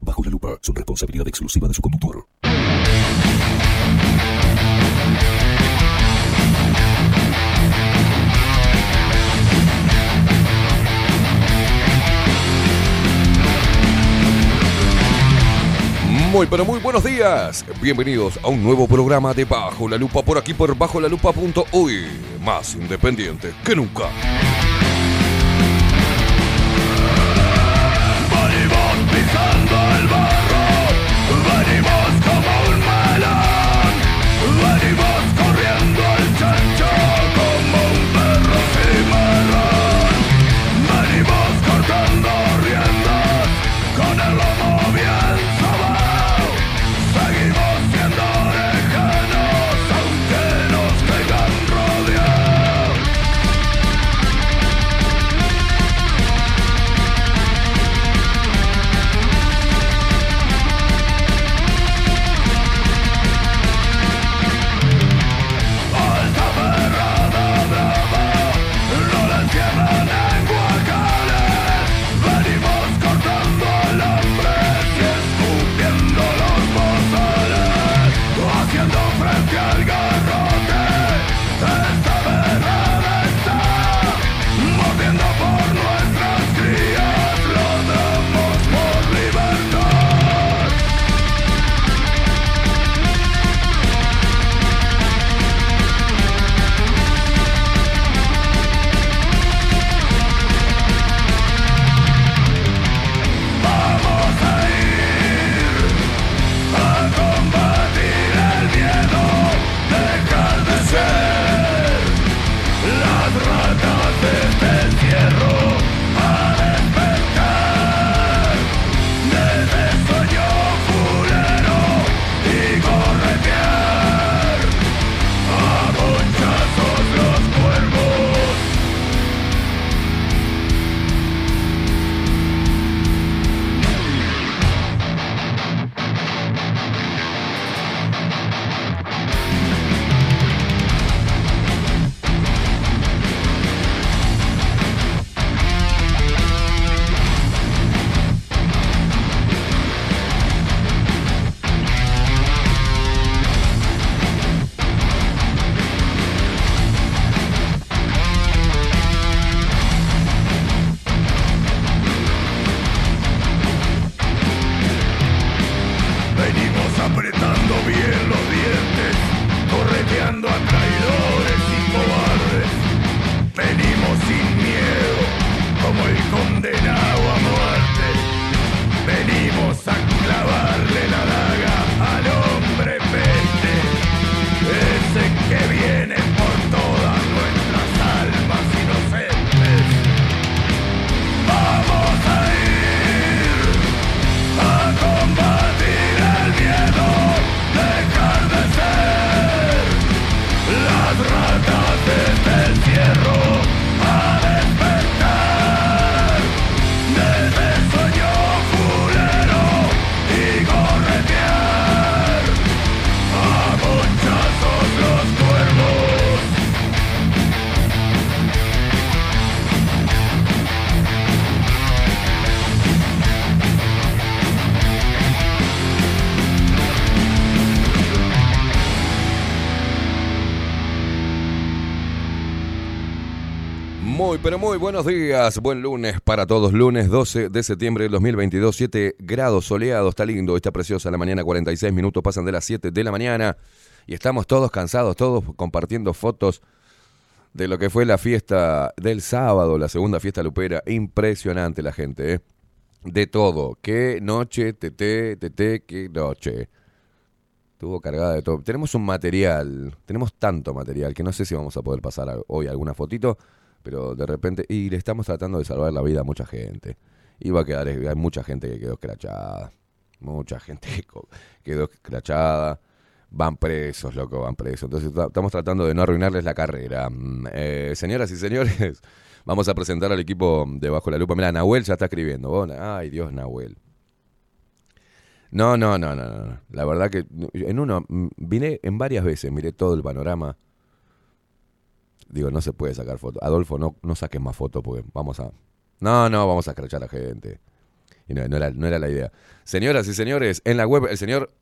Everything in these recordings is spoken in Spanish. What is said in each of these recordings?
Bajo la Lupa son responsabilidad exclusiva de su conductor. Muy, pero muy buenos días. Bienvenidos a un nuevo programa de Bajo la Lupa por aquí por bajo la lupa.uy. Más independiente que nunca. Pero muy buenos días. Buen lunes para todos. Lunes 12 de septiembre del 2022. 7 grados soleados. Está lindo. Está preciosa la mañana. 46 minutos pasan de las 7 de la mañana. Y estamos todos cansados, todos compartiendo fotos de lo que fue la fiesta del sábado, la segunda fiesta lupera. Impresionante la gente, ¿eh? De todo. Qué noche, tete, tete, qué noche. Estuvo cargada de todo. Tenemos un material, tenemos tanto material que no sé si vamos a poder pasar hoy alguna fotito, pero de repente, y le estamos tratando de salvar la vida a mucha gente. Iba a quedar, hay mucha gente que quedó escrachada, mucha gente que quedó escrachada, van presos, loco, van presos. Entonces ta- estamos tratando de no arruinarles la carrera. Mm, eh, señoras y señores, vamos a presentar al equipo de Bajo la Lupa. Mira, Nahuel ya está escribiendo. Ay, Dios, Nahuel. No, no, no, no, no. La verdad que en uno, mm, vine en varias veces, miré todo el panorama. Digo, no se puede sacar foto. Adolfo, no, no saques más fotos porque vamos a... No, no, vamos a escrachar a la gente. Y no, no era, no era la idea. Señoras y señores, en la web, el señor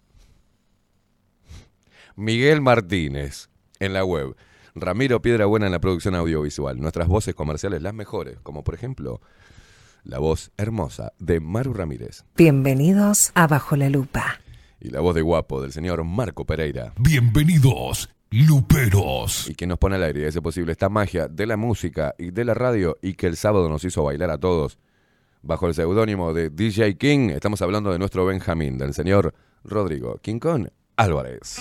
Miguel Martínez, en la web. Ramiro Piedra Buena en la producción audiovisual. Nuestras voces comerciales, las mejores, como por ejemplo la voz hermosa de Maru Ramírez Bienvenidos a Bajo la Lupa. y la voz de guapo del señor Marco Pereira. Bienvenidos, luperos. Y que nos pone al aire, hace posible esta magia de la música y de la radio y que el sábado nos hizo bailar a todos bajo el seudónimo de DJ King. Estamos hablando de nuestro Benjamín, del señor Rodrigo Kong Álvarez.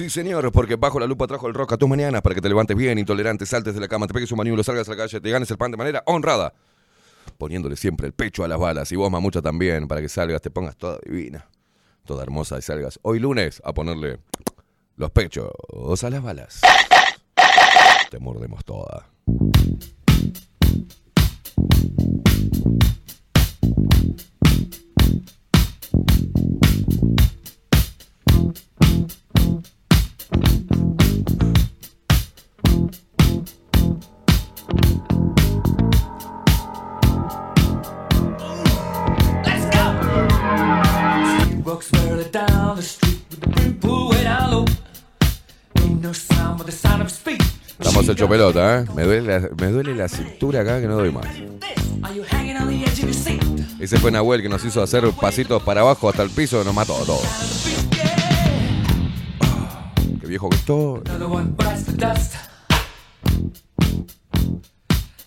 Sí señor, porque bajo la lupa trajo el rock a tus mañanas para que te levantes bien, intolerante, saltes de la cama, te pegues un maniulo, salgas a la calle, te ganes el pan de manera honrada. Poniéndole siempre el pecho a las balas y vos mamucha también para que salgas, te pongas toda divina, toda hermosa y salgas hoy lunes a ponerle los pechos a las balas. Te mordemos toda. Walks further down the street with the brim pulled way down low. Ain't no sound but the sound of his feet. Estamos hecho pelota, ¿eh? Me duele, la, me duele la cintura acá que no doy más. Ese fue Nahuel que nos hizo hacer pasitos para abajo hasta el piso, nos mató a todos. Qué viejo que estoy. Another one bites the dust.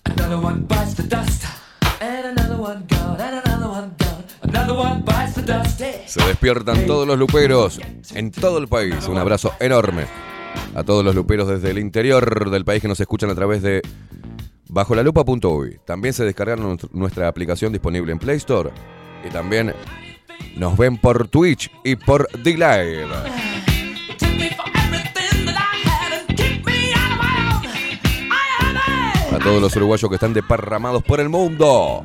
Another one bites the dust. And another one gone. And another one gone. Se despiertan todos los luperos en todo el país. Un abrazo enorme a todos los luperos desde el interior del país que nos escuchan a través de bajolalupa.uy. También se descargaron nuestr- nuestra aplicación disponible en Play Store y también nos ven por Twitch y por D-Live. A todos los uruguayos que están deparramados por el mundo.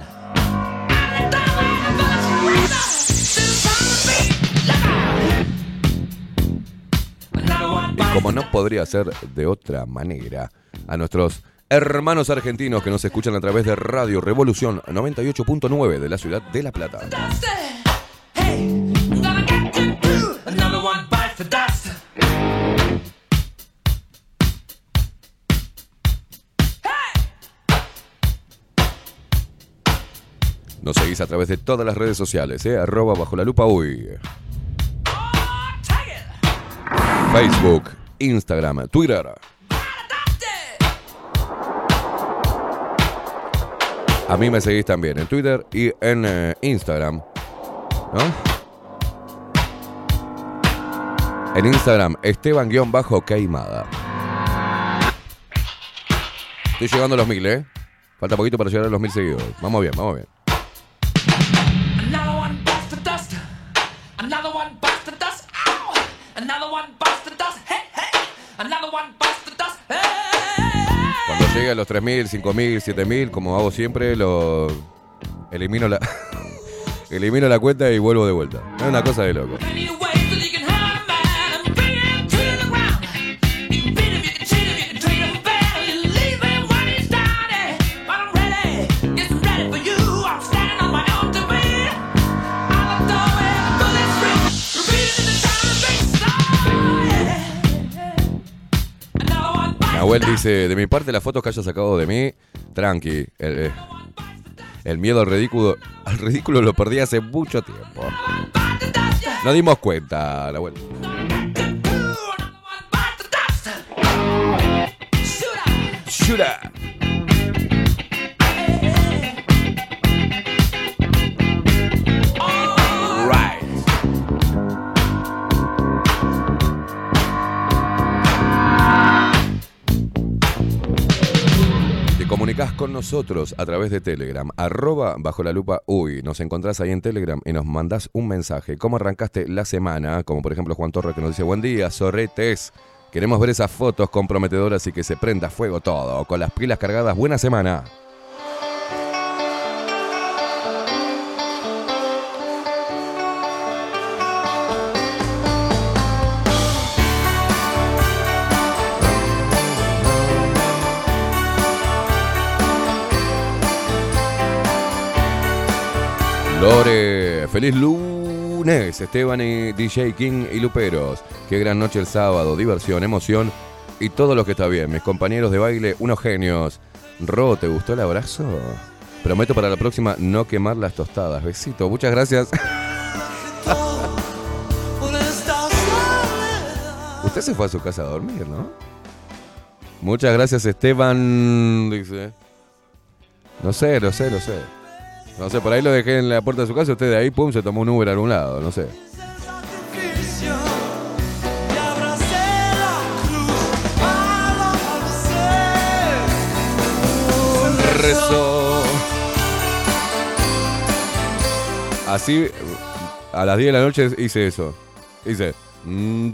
como no podría ser de otra manera, a nuestros hermanos argentinos que nos escuchan a través de Radio Revolución 98.9 de la ciudad de La Plata. Nos seguís a través de todas las redes sociales, ¿eh? arroba bajo la lupa uy. Facebook, Instagram, Twitter. A mí me seguís también en Twitter y en eh, Instagram. ¿No? En Instagram, Esteban-Queimada. Estoy llegando a los mil, ¿eh? Falta poquito para llegar a los mil seguidores. Vamos bien, vamos bien. Another one dust. Another one dust. Ow! Another one the dust. Hey, hey. Another one bites the dust. Hey. Cuando llegue a los 3.000, 5.000, 7.000, como hago siempre, lo elimino la elimino la cuenta y vuelvo de vuelta. Es una cosa de loco. Nahuel dice, de mi parte las fotos que hayas sacado de mí, tranqui. El, eh, el miedo al ridículo, al ridículo lo perdí hace mucho tiempo. Nos dimos cuenta, Nahuel. Shura. Te comunicas con nosotros a través de Telegram, arroba bajo la lupa uy. Nos encontrás ahí en Telegram y nos mandás un mensaje. ¿Cómo arrancaste la semana? Como por ejemplo Juan Torres que nos dice, buen día, zorretes. Queremos ver esas fotos comprometedoras y que se prenda fuego todo. Con las pilas cargadas, buena semana. Lore, feliz lunes, Esteban y DJ King y Luperos. Qué gran noche el sábado, diversión, emoción y todo lo que está bien. Mis compañeros de baile, unos genios. Ro, ¿te gustó el abrazo? Prometo para la próxima no quemar las tostadas. Besito, muchas gracias. Usted se fue a su casa a dormir, ¿no? Muchas gracias, Esteban. Dice. No sé, no sé, no sé. No sé, por ahí lo dejé en la puerta de su casa. Usted de ahí, pum, se tomó un Uber a algún lado. No sé. Rezó. Así, a las 10 de la noche hice eso. Hice. mm,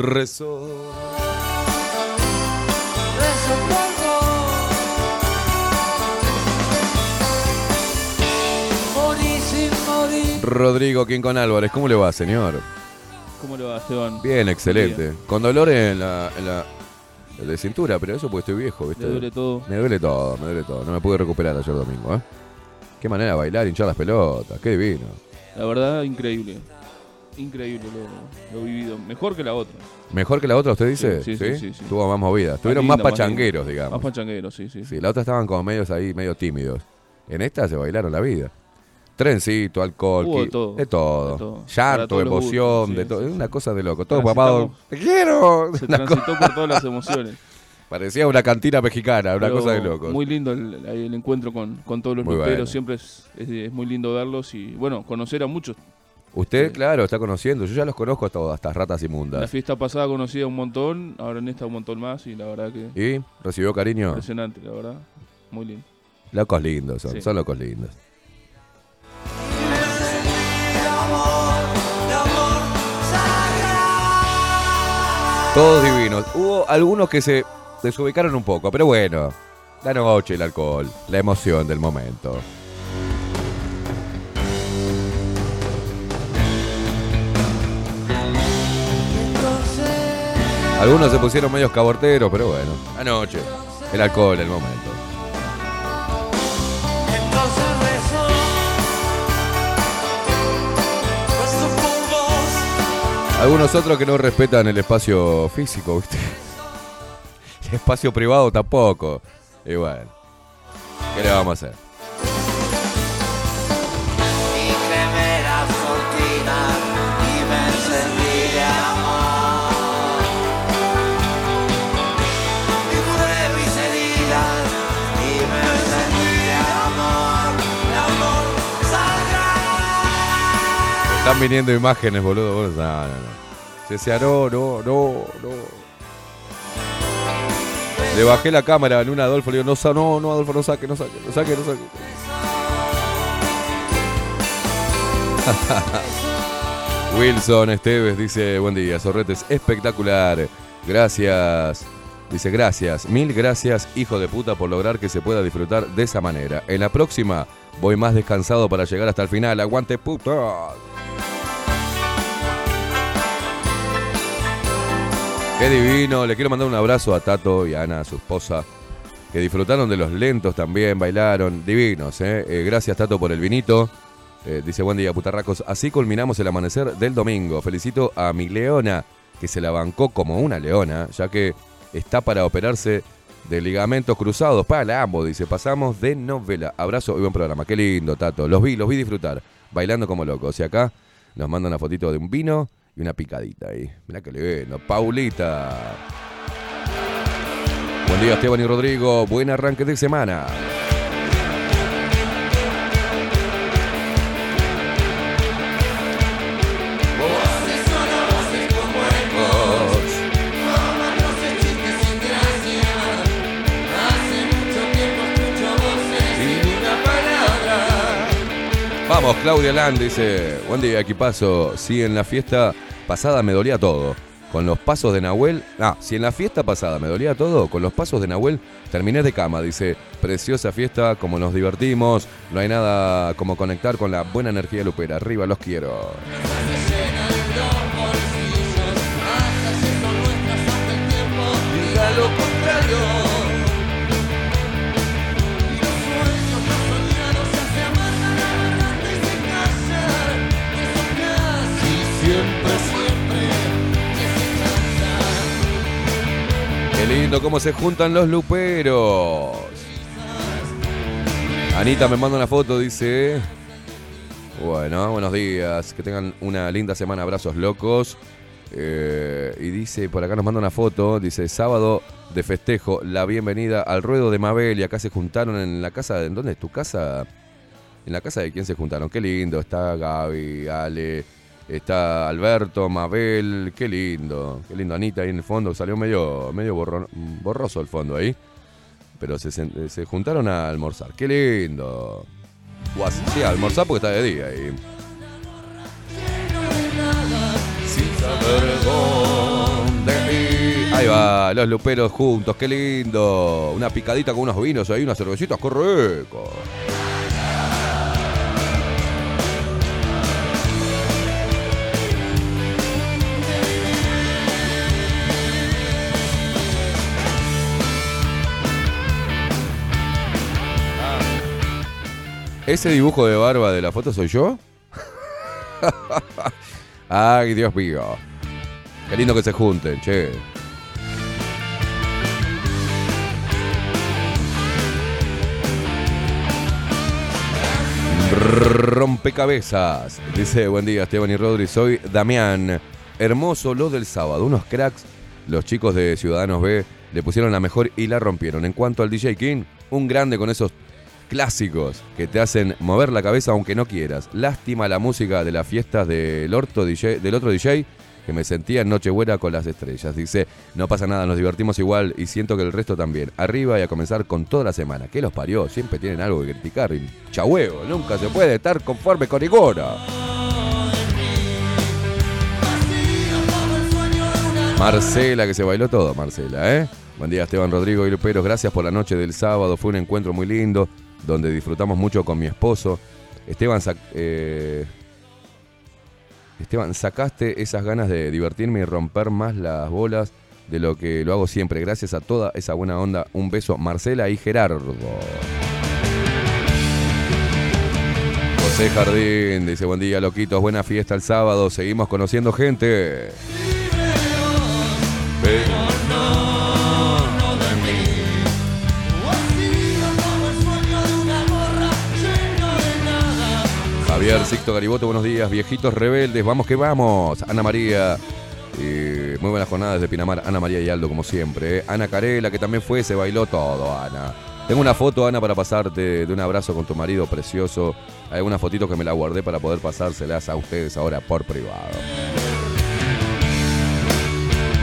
Rodrigo Quincón Álvarez, ¿cómo le va, señor? ¿Cómo le va, Esteban? Bien, excelente. Con dolor en la, en la de cintura, pero eso porque estoy viejo, ¿viste? Le duele todo. Me duele todo, me duele todo. No me pude recuperar ayer domingo, ¿eh? Qué manera de bailar, hinchar las pelotas, qué divino. La verdad, increíble. Increíble lo, lo vivido. Mejor que la otra. ¿Mejor que la otra, usted dice? Sí, sí, sí, sí, sí. Tuvo más movida. Estuvieron linda, más más pachangueros, digamos. Más pachanguero, sí, sí. Sí, la otra estaban como medios ahí, medio tímidos. En esta se bailaron la vida. Trencito, alcohol, Hubo de todo. de todo. De todo. Para Llanto, emoción, gustos, de todo. sí, una cosa de loco. Todo papado. ¡Te quiero! Se Una transitó por todas las emociones. Parecía una cantina mexicana, una Pero cosa de locos. Muy lindo el, encuentro con, con todos los Muy luperos. bueno. Siempre es, es, es muy lindo verlos y, bueno, conocer a muchos. Usted, Sí. claro, está conociendo. Yo ya los conozco a todas, estas ratas La inmundas. fiesta pasada conocí a un montón, ahora en esta un montón más y la verdad que ¿Y? ¿Recibió cariño? impresionante, la verdad. Muy lindo. Locos lindos son, Sí. son locos lindos. Todos divinos. Hubo algunos que se desubicaron un poco, pero bueno. La noche, el alcohol, la emoción del momento. Algunos se pusieron medios caborteros, pero bueno. La noche, el alcohol, el momento. Algunos otros que no respetan el espacio físico, ¿viste? El espacio privado tampoco. Y bueno, ¿qué le vamos a hacer? Están viniendo imágenes, boludo. No, no, no. Ceciar, no, no, no, no. Le bajé la cámara en un Adolfo, le digo, no, no, no, Adolfo, no saque, no saque, no saque, no saque. Wilson Esteves dice, buen día, Sorretes, espectacular. Gracias. Dice, gracias, mil gracias, hijo de puta, por lograr que se pueda disfrutar de esa manera. En la próxima voy más descansado para llegar hasta el final. Aguante puta. Qué divino. Le quiero mandar un abrazo a Tato y a Ana, su esposa, que disfrutaron de los lentos también, bailaron. Divinos, ¿eh? Eh, gracias, Tato, por el vinito. Eh, dice, buen día, putarracos. Así culminamos el amanecer del domingo. Felicito a mi leona, que se la bancó como una leona, ya que está para operarse de ligamentos cruzados. Para ambos, dice, pasamos de novela. Abrazo y buen programa. Qué lindo, Tato. Los vi, los vi disfrutar, bailando como locos. Y acá nos manda una fotito de un vino y una picadita ahí. Mirá que lindo. Paulita. Buen día, Esteban y Rodrigo. Buen arranque de semana. Vamos, Claudia Land dice, buen día, equipazo. Sí, en la fiesta pasada me dolía todo. Con los pasos de Nahuel, ah, si en la fiesta pasada me dolía todo, con los pasos de Nahuel terminé de cama, dice, preciosa fiesta, como nos divertimos, no hay nada como conectar con la buena energía lupera, arriba los quiero. Qué lindo cómo se juntan los luperos. Anita me manda una foto, dice. Bueno, buenos días. Que tengan una linda semana. Abrazos locos. Eh, y dice, por acá nos manda una foto. Dice, sábado de festejo, la bienvenida al ruedo de Mabel. Y acá se juntaron en la casa. ¿En dónde es tu casa? En la casa de quién se juntaron. Qué lindo. Está Gaby, Ale. Está Alberto, Mabel, qué lindo, qué lindo. Anita ahí en el fondo, salió medio, medio borro- borroso el fondo ahí. Pero se, se juntaron a almorzar, qué lindo. O a- sí, a almorzar porque está de día ahí. Ahí va, los luperos juntos, qué lindo. Una picadita con unos vinos ahí, unas cervecitas, qué rico. ¿Ese dibujo de barba de la foto soy yo? Ay, Dios mío. Qué lindo que se junten, che. Rompecabezas. Dice, buen día Esteban y Rodri, soy Damián. Hermoso lo del sábado, unos cracks. Los chicos de Ciudadanos B le pusieron la mejor y la rompieron. En cuanto al DJ King, un grande con esos clásicos que te hacen mover la cabeza aunque no quieras. Lástima la música de las fiestas del, otro DJ que me sentía en Nochebuena con las estrellas. Dice, no pasa nada, nos divertimos igual y siento que el resto también. Arriba y a comenzar con toda la semana. ¿Qué los parió? Siempre tienen algo que criticar. Y Chahuevo, nunca se puede estar conforme con Igora. Marcela, que se bailó todo, Marcela, ¿eh? Buen día, Esteban Rodrigo y Luperos. Gracias por la noche del sábado. Fue un encuentro muy lindo, donde disfrutamos mucho con mi esposo. Esteban, eh, Esteban, sacaste esas ganas de divertirme y romper más las bolas de lo que lo hago siempre. Gracias a toda esa buena onda. Un beso, Marcela y Gerardo. José Jardín dice, buen día, loquitos, buena fiesta el sábado. Seguimos conociendo gente. Javier Sixto Gariboto, buenos días, viejitos rebeldes, vamos que vamos. Ana María, eh, muy buenas jornadas de Pinamar, Ana María y Aldo como siempre. eh. Ana Carela, que también fue, se bailó todo, Ana. Tengo una foto, Ana, para pasarte de un abrazo con tu marido precioso. Hay unas fotitos que me la guardé para poder pasárselas a ustedes ahora por privado.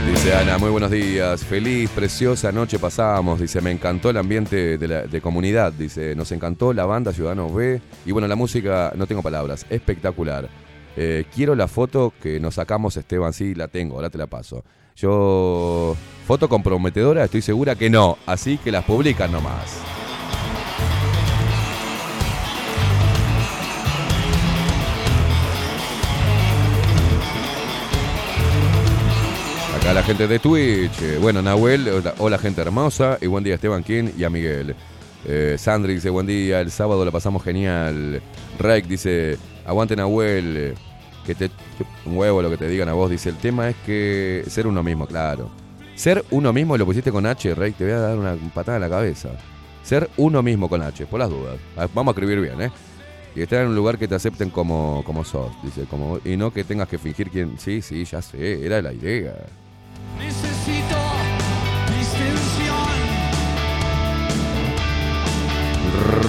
Dice Ana, muy buenos días. Feliz, preciosa noche pasamos. Dice, me encantó el ambiente de, comunidad. Dice, nos encantó la banda Ciudadanos B. Y bueno, la música, no tengo palabras, espectacular. Eh, quiero la foto que nos sacamos, Esteban. Sí, la tengo, ahora te la paso. Yo, foto comprometedora, estoy segura que no. Así que las publican nomás. Acá la gente de Twitch. eh, bueno, Nahuel, hola, gente hermosa. Y buen día Esteban King y a Miguel. Eh, Sandri dice buen día, el sábado la pasamos genial. Rake dice, aguante Nahuel, que te un huevo lo que te digan a vos. Dice, el tema es que ser uno mismo, claro. Ser uno mismo, lo pusiste con H, Rake, te voy a dar una patada en la cabeza. Ser uno mismo con H, por las dudas. Ah, Vamos a escribir bien, ¿eh? Y estar en un lugar que te acepten como, como sos, dice, como, y no que tengas que fingir quién. Sí, sí, ya sé, era la idea. Necesito.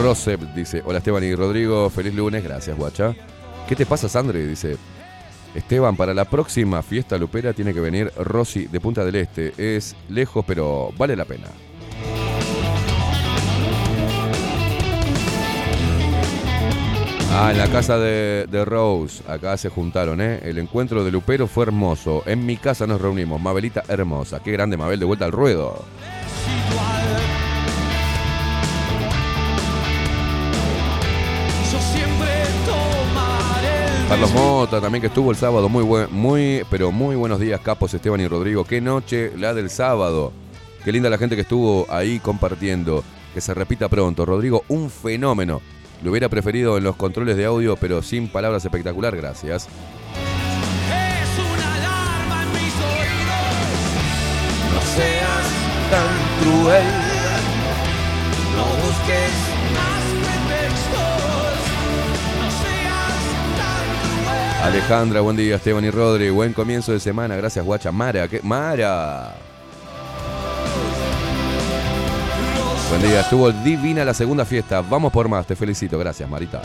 Rosep dice, hola Esteban y Rodrigo, feliz lunes, gracias guacha. ¿Qué te pasa Sandre? Dice, Esteban, para la próxima fiesta lupera tiene que venir Rosy de Punta del Este. Es lejos, pero vale la pena. Ah, en la casa de, de Rose, acá se juntaron, ¿eh? El encuentro de Lupero fue hermoso. En mi casa nos reunimos. Mabelita hermosa. Qué grande Mabel, de vuelta al ruedo. Carlos Mota también que estuvo el sábado. Muy muy, pero muy buenos días, Capos, Esteban y Rodrigo. Qué noche la del sábado. Qué linda la gente que estuvo ahí compartiendo. Que se repita pronto. Rodrigo, un fenómeno. Lo hubiera preferido en los controles de audio, pero sin palabras espectacular, gracias. Es una alarma en mis oídos. No seas tan cruel. No busques más pretextos. No seas tan cruel. Alejandra, buen día, Esteban y Rodri. Buen comienzo de semana. Gracias, guacha. Mara, ¿qué? Mara. Buen día, estuvo divina la segunda fiesta. Vamos por más, te felicito. Gracias, Marita.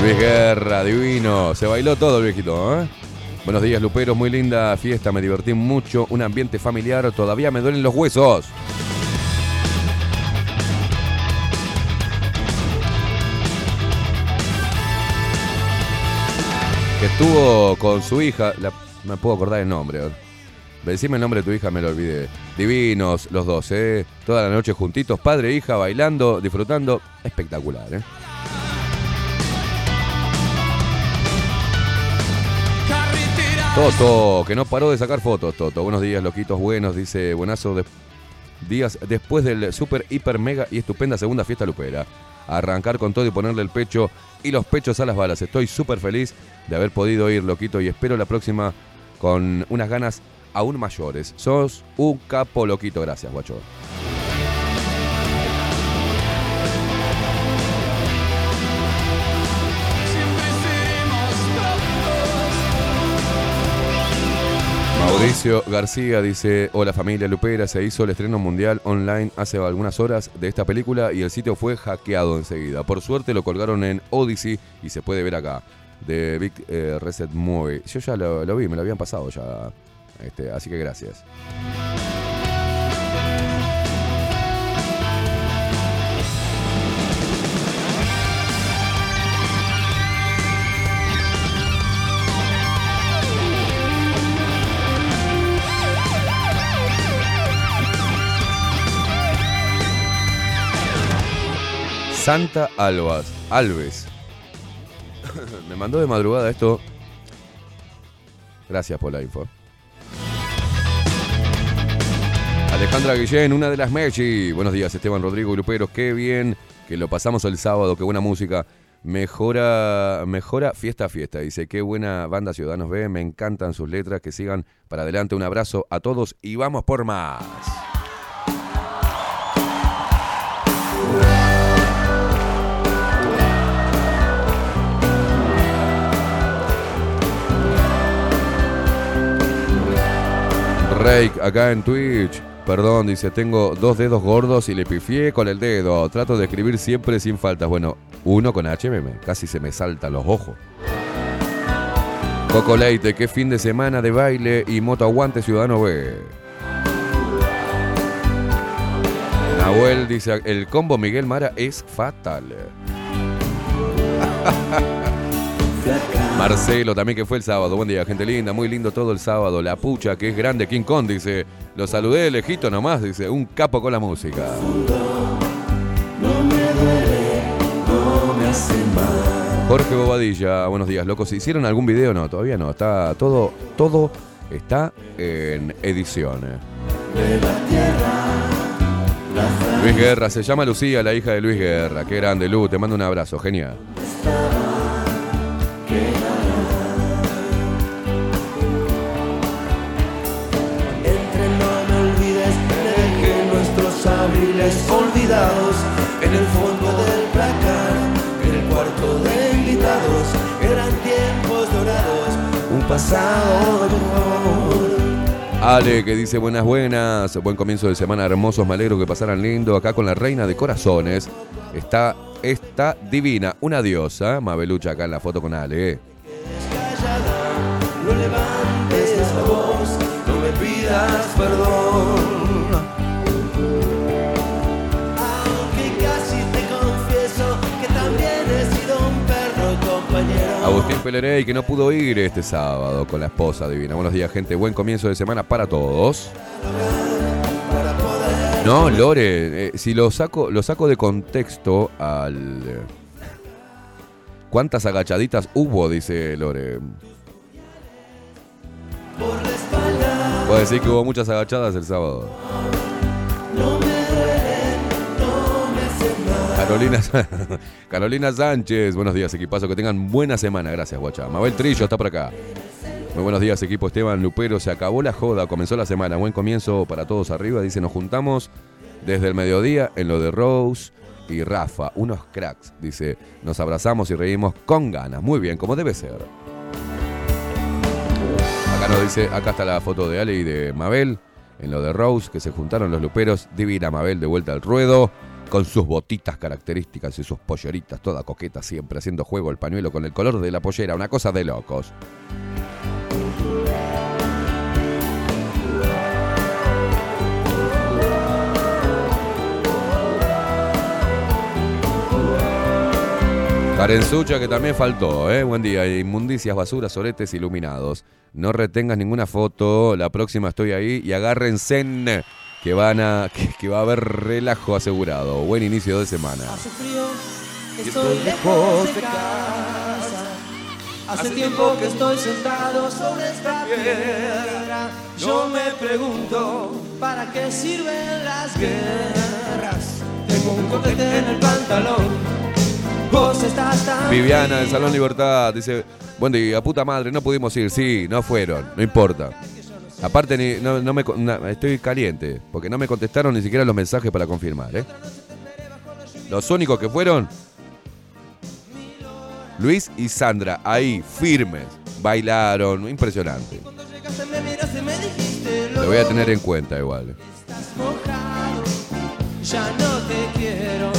Luis Guerra, divino. Se bailó todo el viejito, ¿eh? Buenos días, Luperos. Muy linda fiesta, me divertí mucho. Un ambiente familiar. Todavía me duelen los huesos. Que estuvo con su hija. la- me puedo acordar el nombre. Decime el nombre de tu hija, me lo olvidé. Divinos los dos, ¿eh? Toda la noche juntitos, padre e hija, bailando, disfrutando. Espectacular, ¿eh? Toto, que no paró de sacar fotos, Toto. Buenos días, loquitos buenos, dice buenazo de días después del super, hiper, mega y estupenda segunda fiesta lupera. Arrancar con todo y ponerle el pecho y los pechos a las balas. Estoy súper feliz de haber podido ir, loquito, y espero la próxima con unas ganas aún mayores. Sos un capo, loquito. Gracias, guacho. Mauricio García dice, hola familia Lupera, se hizo el estreno mundial online hace algunas horas de esta película y el sitio fue hackeado enseguida. Por suerte lo colgaron en Odyssey y se puede ver acá, de Big eh, Reset Movie. Yo ya lo, lo vi, me lo habían pasado ya, este, así que gracias. Santa Albas, Alves. Me mandó de madrugada esto. Gracias por la info. Alejandra Guillén, una de las Mechi. Buenos días, Esteban Rodrigo y Luperos. Qué bien que lo pasamos el sábado, qué buena música. Mejora, mejora fiesta a fiesta. Dice, qué buena banda Ciudadanos B. Me encantan sus letras. Que sigan para adelante. Un abrazo a todos y vamos por más. Rake acá en Twitch. Perdón, dice, tengo dos dedos gordos y le pifié con el dedo. Trato de escribir siempre sin faltas. Bueno, uno con HMM. Casi se me saltan los ojos. Coco Leite, qué fin de semana de baile y moto aguante Ciudadano B. Nahuel dice, el combo Miguel Mara es fatal. Marcelo también que fue el sábado. Buen día, gente linda. Muy lindo todo el sábado. La pucha, que es grande. King Kong dice. Lo saludé lejito nomás. Dice. Un capo con la música. Jorge Bobadilla, buenos días, locos. ¿Hicieron algún video? No, todavía no. Está todo, todo está en edición. Luis Guerra, se llama Lucía, la hija de Luis Guerra. Qué grande, Lu, te mando un abrazo, genial. Entre no me olvides, dejé nuestros abriles olvidados en el fondo del placar, en el cuarto de invitados. Eran tiempos dorados, un pasado mejor. Ale que dice buenas buenas, buen comienzo de semana hermosos, me alegro que pasaran lindo acá con la reina de corazones. Está, está divina, una diosa, Mabelucha acá en la foto con Ale. eh. No levantes la voz, no me pidas perdón. Agustín Pelerey que no pudo ir este sábado con la esposa divina. Buenos días gente, buen comienzo de semana para todos. No, Lore, eh, si lo saco, lo saco de contexto al... eh, ¿Cuántas agachaditas hubo? Dice Lore. Puedo decir que hubo muchas agachadas el sábado. Carolina, Carolina Sánchez, buenos días equipazo, que tengan buena semana, gracias guacha. Mabel Trillo está por acá. Muy buenos días equipo Esteban Lupero, se acabó la joda, comenzó la semana, buen comienzo para todos arriba, dice nos juntamos desde el mediodía en lo de Rose y Rafa, unos cracks, dice. Nos abrazamos y reímos con ganas, muy bien, como debe ser. Acá nos dice, acá está la foto de Ale y de Mabel, en lo de Rose, que se juntaron los luperos, divina Mabel de vuelta al ruedo, con sus botitas características y sus polleritas, toda coqueta siempre, haciendo juego el pañuelo con el color de la pollera, una cosa de locos. Karenzucha que también faltó, ¿eh? Buen día. Inmundicias, basuras, soretes iluminados. No retengas ninguna foto. La próxima estoy ahí y agárrense que van a que, que va a haber relajo asegurado. Buen inicio de semana. Hace frío, estoy lejos de casa. Hace tiempo que estoy sentado sobre esta piedra. Yo me pregunto, ¿para qué sirven las guerras? Tengo un copete en el pantalón. Vos estás tan Viviana del Salón Libertad dice, buen día, puta madre, no pudimos ir. Sí, no fueron, no importa. Aparte, ni- no, no me, na- estoy caliente, porque no me contestaron ni siquiera los mensajes para confirmar. ¿eh? Los únicos que fueron, Luis y Sandra, ahí, firmes, bailaron, impresionante. Y Lo voy a tener en cuenta igual. estás mojado, ya no te quiero,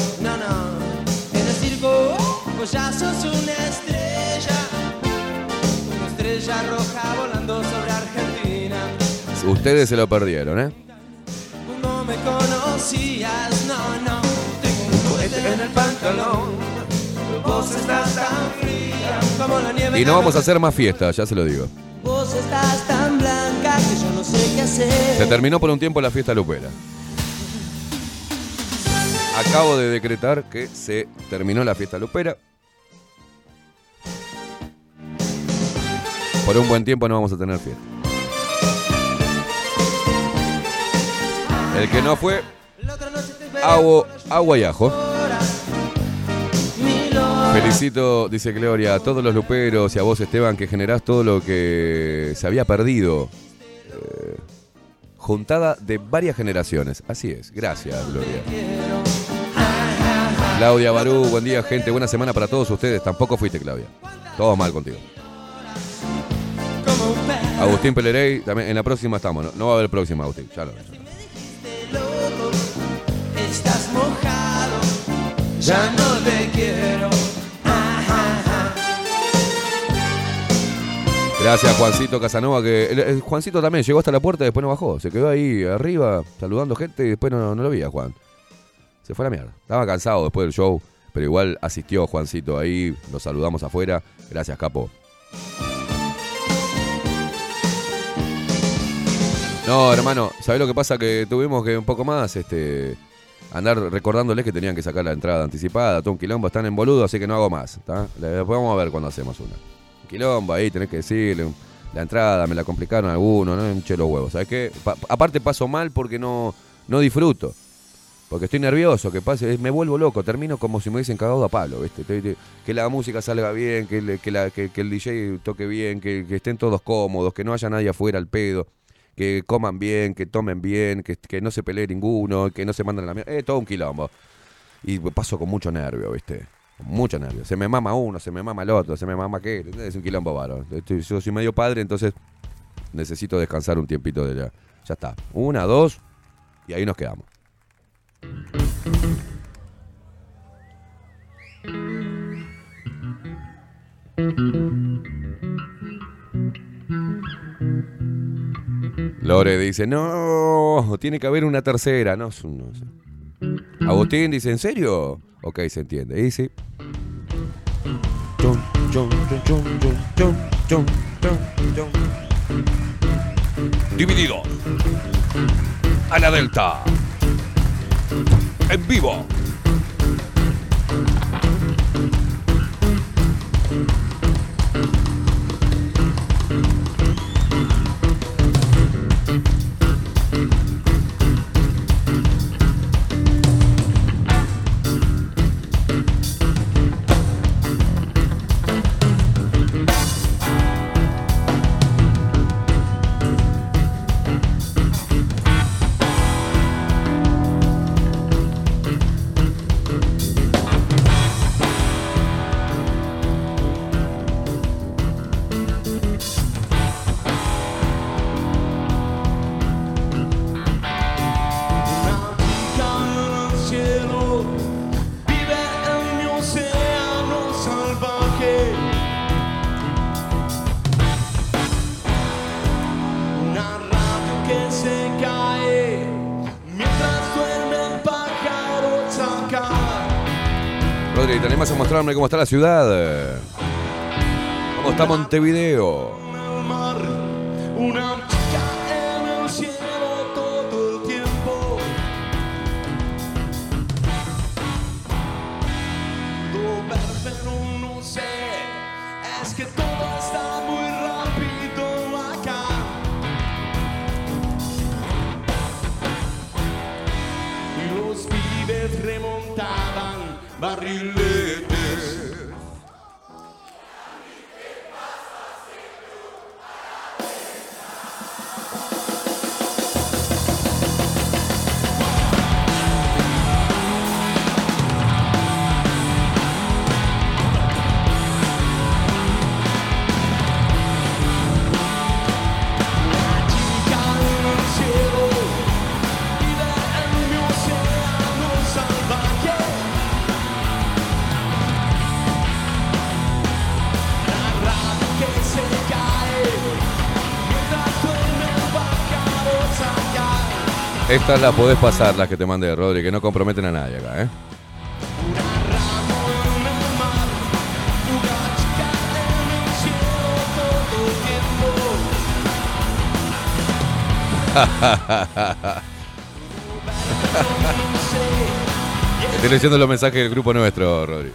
ya sos una estrella, una estrella roja volando sobre Argentina. Ustedes se lo perdieron, ¿eh? No me conocías, no, no. Tengo un cohete en el pantalón, vos estás tan fría como la nieve. Y no vamos a hacer más fiestas, ya se lo digo. Vos estás tan blanca que yo no sé qué hacer. Se terminó por un tiempo la fiesta lupera. Acabo de decretar que se terminó la fiesta lupera. Por un buen tiempo no vamos a tener fiesta. El que no fue, agua, agua y ajo. Felicito, dice Gloria, a todos los luperos y a vos, Esteban, que generás todo lo que se había perdido. Eh, juntada de varias generaciones. Así es. Gracias, Gloria. Claudia Barú, buen día, gente. Buena semana para todos ustedes. Tampoco fuiste, Claudia. Todo mal contigo. Agustín Pelerey, también en la próxima estamos. No, va a haber próxima, Agustín. Ya lo ves. Estás mojado, ya no te quiero. Gracias Juancito Casanova, que Juancito también llegó hasta la puerta y después no bajó. Se quedó ahí arriba saludando gente y después no, no lo vi Juan. Se fue a la mierda. Estaba cansado después del show, pero igual asistió Juancito ahí. Lo saludamos afuera. Gracias, capo. No, hermano, ¿sabés lo que pasa? Que tuvimos que un poco más este, andar recordándoles que tenían que sacar la entrada anticipada. Todo un quilombo, están en boludo, así que no hago más. Después vamos a ver cuando hacemos una. Un quilombo ahí, tenés que decirle. un- La entrada me la complicaron algunos, no hinché los huevos. ¿Sabes qué? Pa- aparte paso mal porque no, no disfruto. Porque estoy nervioso, que pase, me vuelvo loco, termino como si me hubiesen cagado a palo, ¿viste? Te- te- Que la música salga bien, que, que que- el DJ toque bien, que estén todos cómodos, que no haya nadie afuera al pedo, que coman bien, que tomen bien, que, que no se pelee ninguno, que no se manden a la mierda. Eh, todo un quilombo. Y paso con mucho nervio, ¿viste? Con mucho nervio. Se me mama uno, se me mama el otro, se me mama aquel. Es un quilombo varo. Yo soy medio padre, entonces necesito descansar un tiempito de ya. Ya está. Una, dos, y ahí nos quedamos. Lore dice, no, tiene que haber una tercera. No, es un- no sé. Agustín dice, ¿en serio? Ok, se entiende. Y sí. Dividido. A la Delta. En vivo. ¿Te animas a mostrarme cómo está la ciudad? ¿Cómo está Montevideo? Estas las podés pasar, las que te mandé, Rodri, que no comprometen a nadie acá, ¿eh? Estoy leyendo los mensajes del grupo nuestro, Rodri.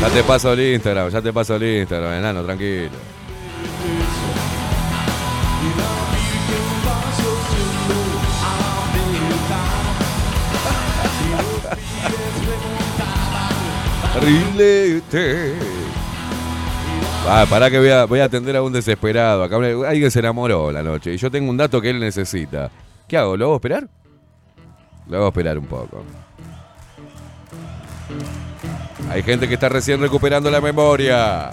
Ya te paso el Instagram, ya te paso el Instagram, enano, tranquilo. Rilete. Ah, pará que voy a, atender a un desesperado. Acá alguien se enamoró la noche y yo tengo un dato que él necesita. ¿Qué hago? ¿Lo hago esperar? Lo hago esperar un poco. Hay gente que está recién recuperando la memoria.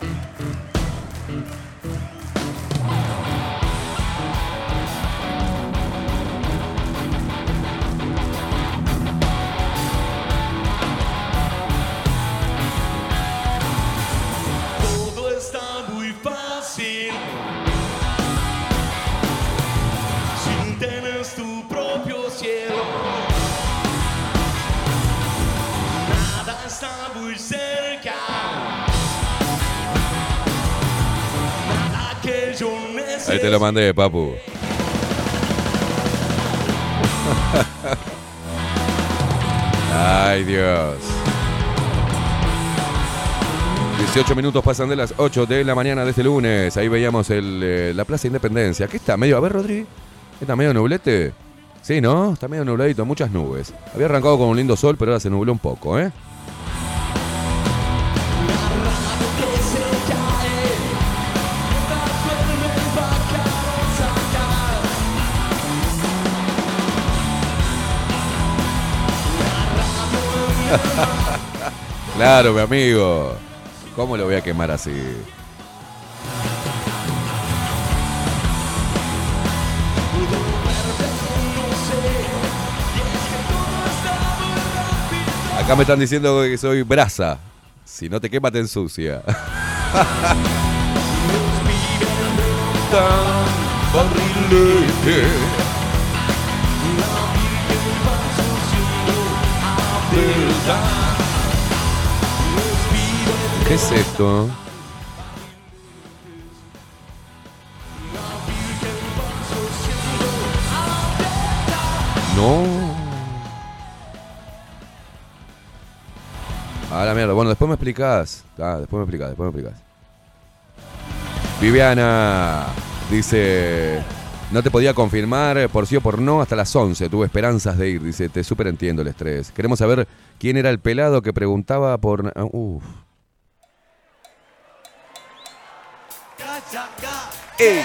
Ahí te lo mandé, papu. Ay, Dios. 18 minutos pasan de las 8 de la mañana de este lunes. Ahí veíamos el, eh, la Plaza Independencia. ¿Qué está? ¿Medio? A ver, Rodri. ¿Está medio nublete? Sí, ¿no? Está medio nubladito, muchas nubes. Había arrancado con un lindo sol, pero ahora se nubló un poco, ¿eh? Claro, mi amigo. ¿Cómo lo voy a quemar así? Acá me están diciendo que soy brasa. Si no te quema, te ensucia. ¿Qué es esto? No. A la mierda. Bueno, después me explicás. Ah, después me explicás, después me explicás. Viviana dice, no te podía confirmar eh, por sí o por no hasta las 11. Tuve esperanzas de ir. Dice, te súper entiendo el estrés. Queremos saber quién era el pelado que preguntaba por... Uf. ¡Ey!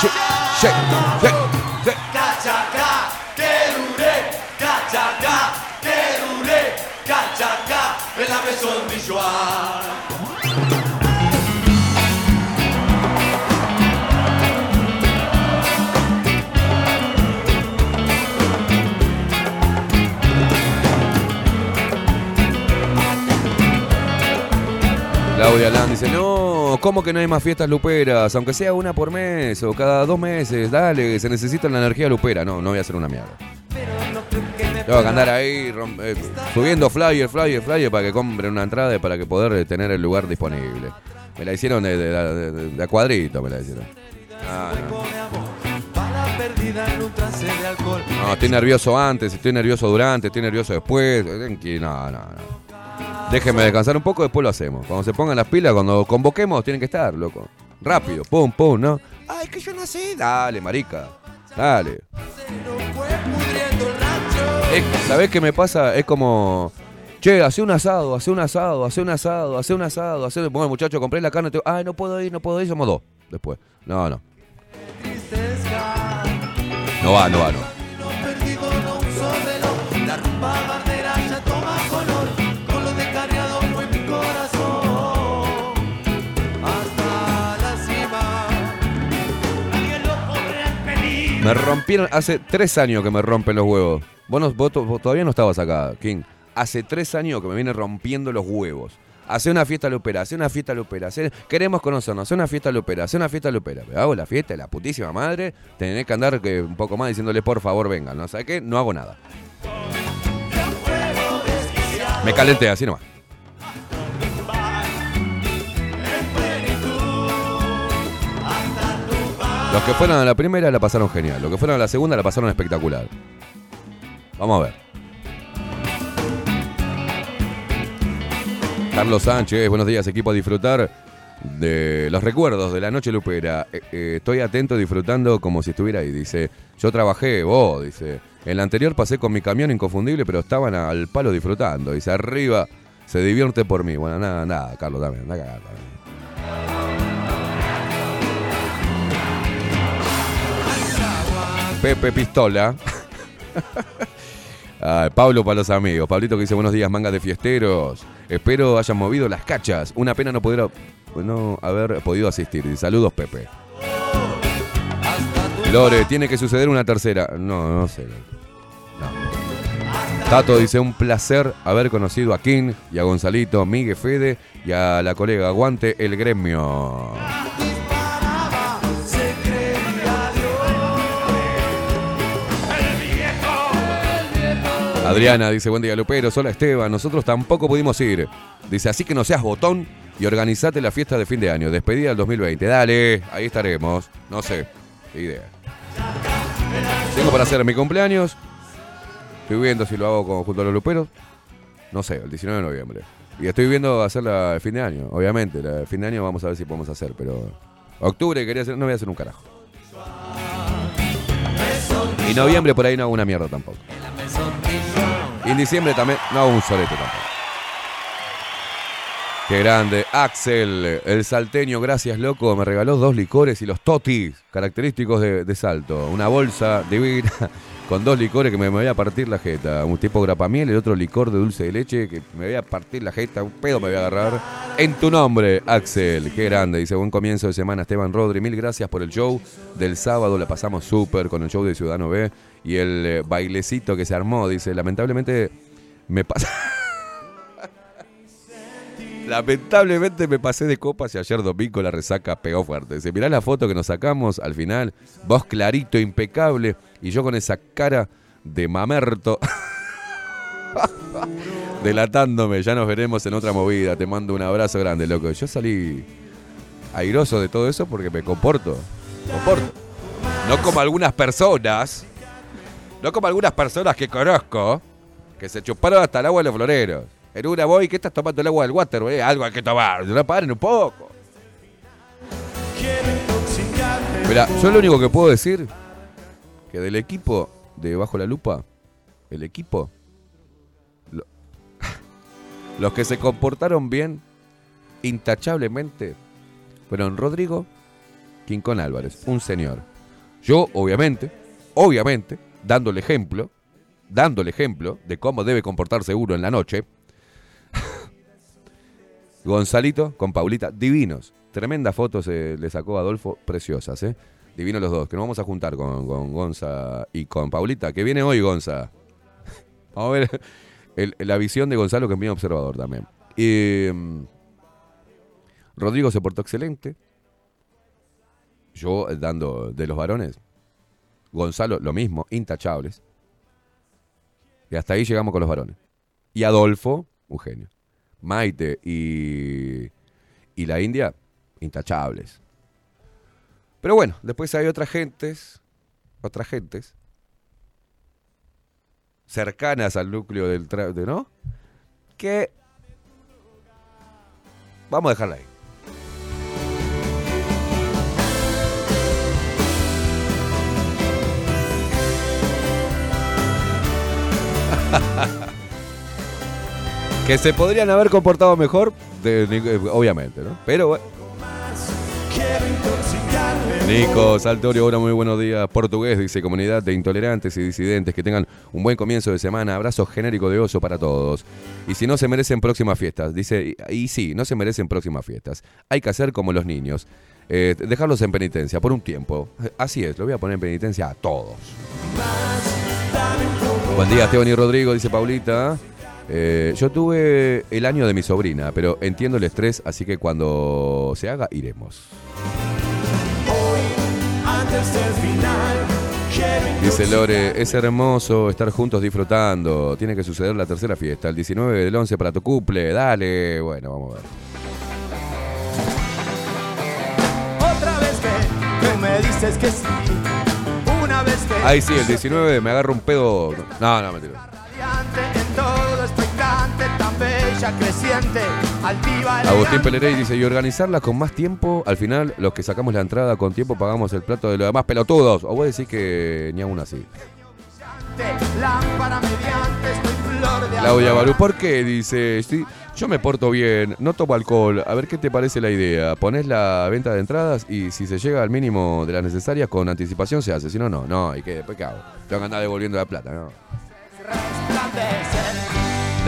Che, che, che, che. Claudia dice, no, ¿cómo que no hay más fiestas luperas? Aunque sea una por mes o cada dos meses, dale, se necesita la energía lupera. No, no voy a hacer una mierda. Tengo que andar ahí eh, subiendo flyer, flyer, flyer para que compren una entrada y para que poder eh, tener el lugar disponible. Me la hicieron de, a cuadrito, me la hicieron. Ah, no. Estoy nervioso antes, estoy nervioso durante, estoy nervioso después. Tranqui, No, no, no. Déjenme descansar un poco, después lo hacemos. Cuando se pongan las pilas, cuando convoquemos, tienen que estar, loco. Rápido, pum, pum, ¿no? Ay, que yo sé. Dale, marica. Dale. Es, ¿Sabés qué me pasa? Es como. Che, hace un asado, hace un asado, hace un asado, hace un asado, hace un... Bueno, muchacho, compré la carne. Te... Ay, no puedo ir, no puedo ir, somos dos. Después. No, no. No va, no va, no. Me rompieron, hace tres años que me rompen los huevos. Vos, vos to- vos todavía no estabas acá, King. Hace tres años que me viene rompiendo los huevos. Hace una fiesta lupera, hace una fiesta lupera. hace- Queremos conocernos, hace una fiesta lupera, hace una fiesta lupera. Me hago la fiesta, de la putísima madre. Tenés que andar que, un poco más diciéndole por favor vengan. ¿No sabes qué? No hago nada. Me calenté, así nomás. Los que fueron a la primera la pasaron genial. Los que fueron a la segunda la pasaron espectacular. Vamos a ver. Carlos Sánchez, buenos días, equipo a disfrutar de los recuerdos de la noche lupera. Eh, eh, estoy atento disfrutando como si estuviera ahí. Dice, yo trabajé, vos, dice. En la anterior pasé con mi camión inconfundible, pero estaban al palo disfrutando. Dice, arriba se divierte por mí. Bueno, nada, nada, Carlos, cagar, Pepe Pistola. Ay, Pablo para los amigos. Pablito que dice buenos días, manga de fiesteros. Espero hayan movido las cachas. Una pena no poder no haber podido asistir. Saludos, Pepe. Lore, tiene que suceder una tercera. No, no sé. No. Tato dice un placer haber conocido a King y a Gonzalito, Miguel Fede y a la colega Aguante el gremio. Adriana dice, buen día, Lupero. Hola, Esteban. Nosotros tampoco pudimos ir. Dice, así que no seas botón y organizate la fiesta de fin de año. Despedida del 2020. Dale, ahí estaremos. No sé, idea. Tengo para hacer mi cumpleaños. Estoy viendo si lo hago con- junto a los luperos. No sé, el 19 de noviembre. Y estoy viendo hacerla el fin de año, obviamente. La de fin de año vamos a ver si podemos hacer, pero. Octubre quería hacer, no voy a hacer un carajo. Y noviembre por ahí no hago una mierda tampoco. Y en diciembre también no hago un solete tampoco. Qué grande. Axel, el salteño, gracias loco, me regaló dos licores y los totis, característicos de, de salto. Una bolsa divina con dos licores que me, voy a partir la jeta. Un tipo grapamiel y otro licor de dulce de leche que me voy a partir la jeta. Un pedo me voy a agarrar. En tu nombre, Axel. Qué grande. Dice, buen comienzo de semana, Esteban Rodri. Mil gracias por el show del sábado. La pasamos súper con el show de Ciudadano B y el eh, bailecito que se armó. Dice, lamentablemente me pasa... Lamentablemente me pasé de copas y ayer domingo la resaca pegó fuerte. Dice, mirá la foto que nos sacamos al final, vos clarito, impecable, y yo con esa cara de mamerto. Delatándome, ya nos veremos en otra movida. Te mando un abrazo grande, loco. Yo salí airoso de todo eso porque me comporto. Comporto. No como algunas personas. No como algunas personas que conozco. Que se chuparon hasta el agua de los floreros. En una voy, ¿qué estás tomando el agua del water? güey? Algo hay que tomar. No paren un poco. Mira, yo lo único que puedo decir que del equipo de Bajo la Lupa, el equipo, lo- los que se comportaron bien, intachablemente, fueron Rodrigo Quincón Álvarez, un señor. Yo, obviamente, obviamente, dándole ejemplo, dándole ejemplo de cómo debe comportarse uno en la noche. Gonzalito con Paulita, divinos. Tremendas fotos eh, le sacó Adolfo, preciosas, ¿eh? Divinos los dos, que nos vamos a juntar con, Gonza y con Paulita, que viene hoy Gonza. Vamos a ver la visión de Gonzalo, que es mi observador también. Mm, Rodrigo se portó excelente. Yo, eh, dando de los varones. Gonzalo, lo mismo, intachables. Y hasta ahí llegamos con los varones. Y Adolfo, un genio. Maite y, y la India, intachables. Pero bueno, después hay otras gentes, otras gentes, cercanas al núcleo del tra- de ¿no? Que vamos a dejarla ahí. que se podrían haber comportado mejor, de- obviamente, ¿no? Pero bueno. Nico Saltorio, hola, muy buenos días. Portugués, dice comunidad de intolerantes y disidentes. Que tengan un buen comienzo de semana. Abrazo genérico de oso para todos. Y si no se merecen próximas fiestas, dice, y, y sí, no se merecen próximas fiestas. Hay que hacer como los niños. eh, dejarlos en penitencia por un tiempo. Así es, lo voy a poner en penitencia a todos. Buen día, Esteban y Rodrigo, dice Paulita. Eh, yo tuve el año de mi sobrina, pero entiendo el estrés, así que cuando se haga, iremos. Antes del final, Dice Lore, es hermoso estar juntos disfrutando. Tiene que suceder la tercera fiesta, el 19 del 11 para tu cumple. Dale. Bueno, vamos a ver. Otra vez que tú me dices que sí. Una vez que Ahí sí, el 19 me agarro un pedo. No, no, mentira. Todo expectante, tan bella, creciente, altiva, Agustín Pelerey dice, y organizarla con más tiempo, al final los que sacamos la entrada con tiempo pagamos el plato de los demás pelotudos. O vos decís que ni aún así. Claudia. Barú, ¿por qué? Dice, sí, yo me porto bien, no tomo alcohol, a ver qué te parece la idea. Pones la venta de entradas y si se llega al mínimo de las necesarias con anticipación se hace, si no, no, no, y que después qué hago. Tengo que andar devolviendo la plata, ¿no?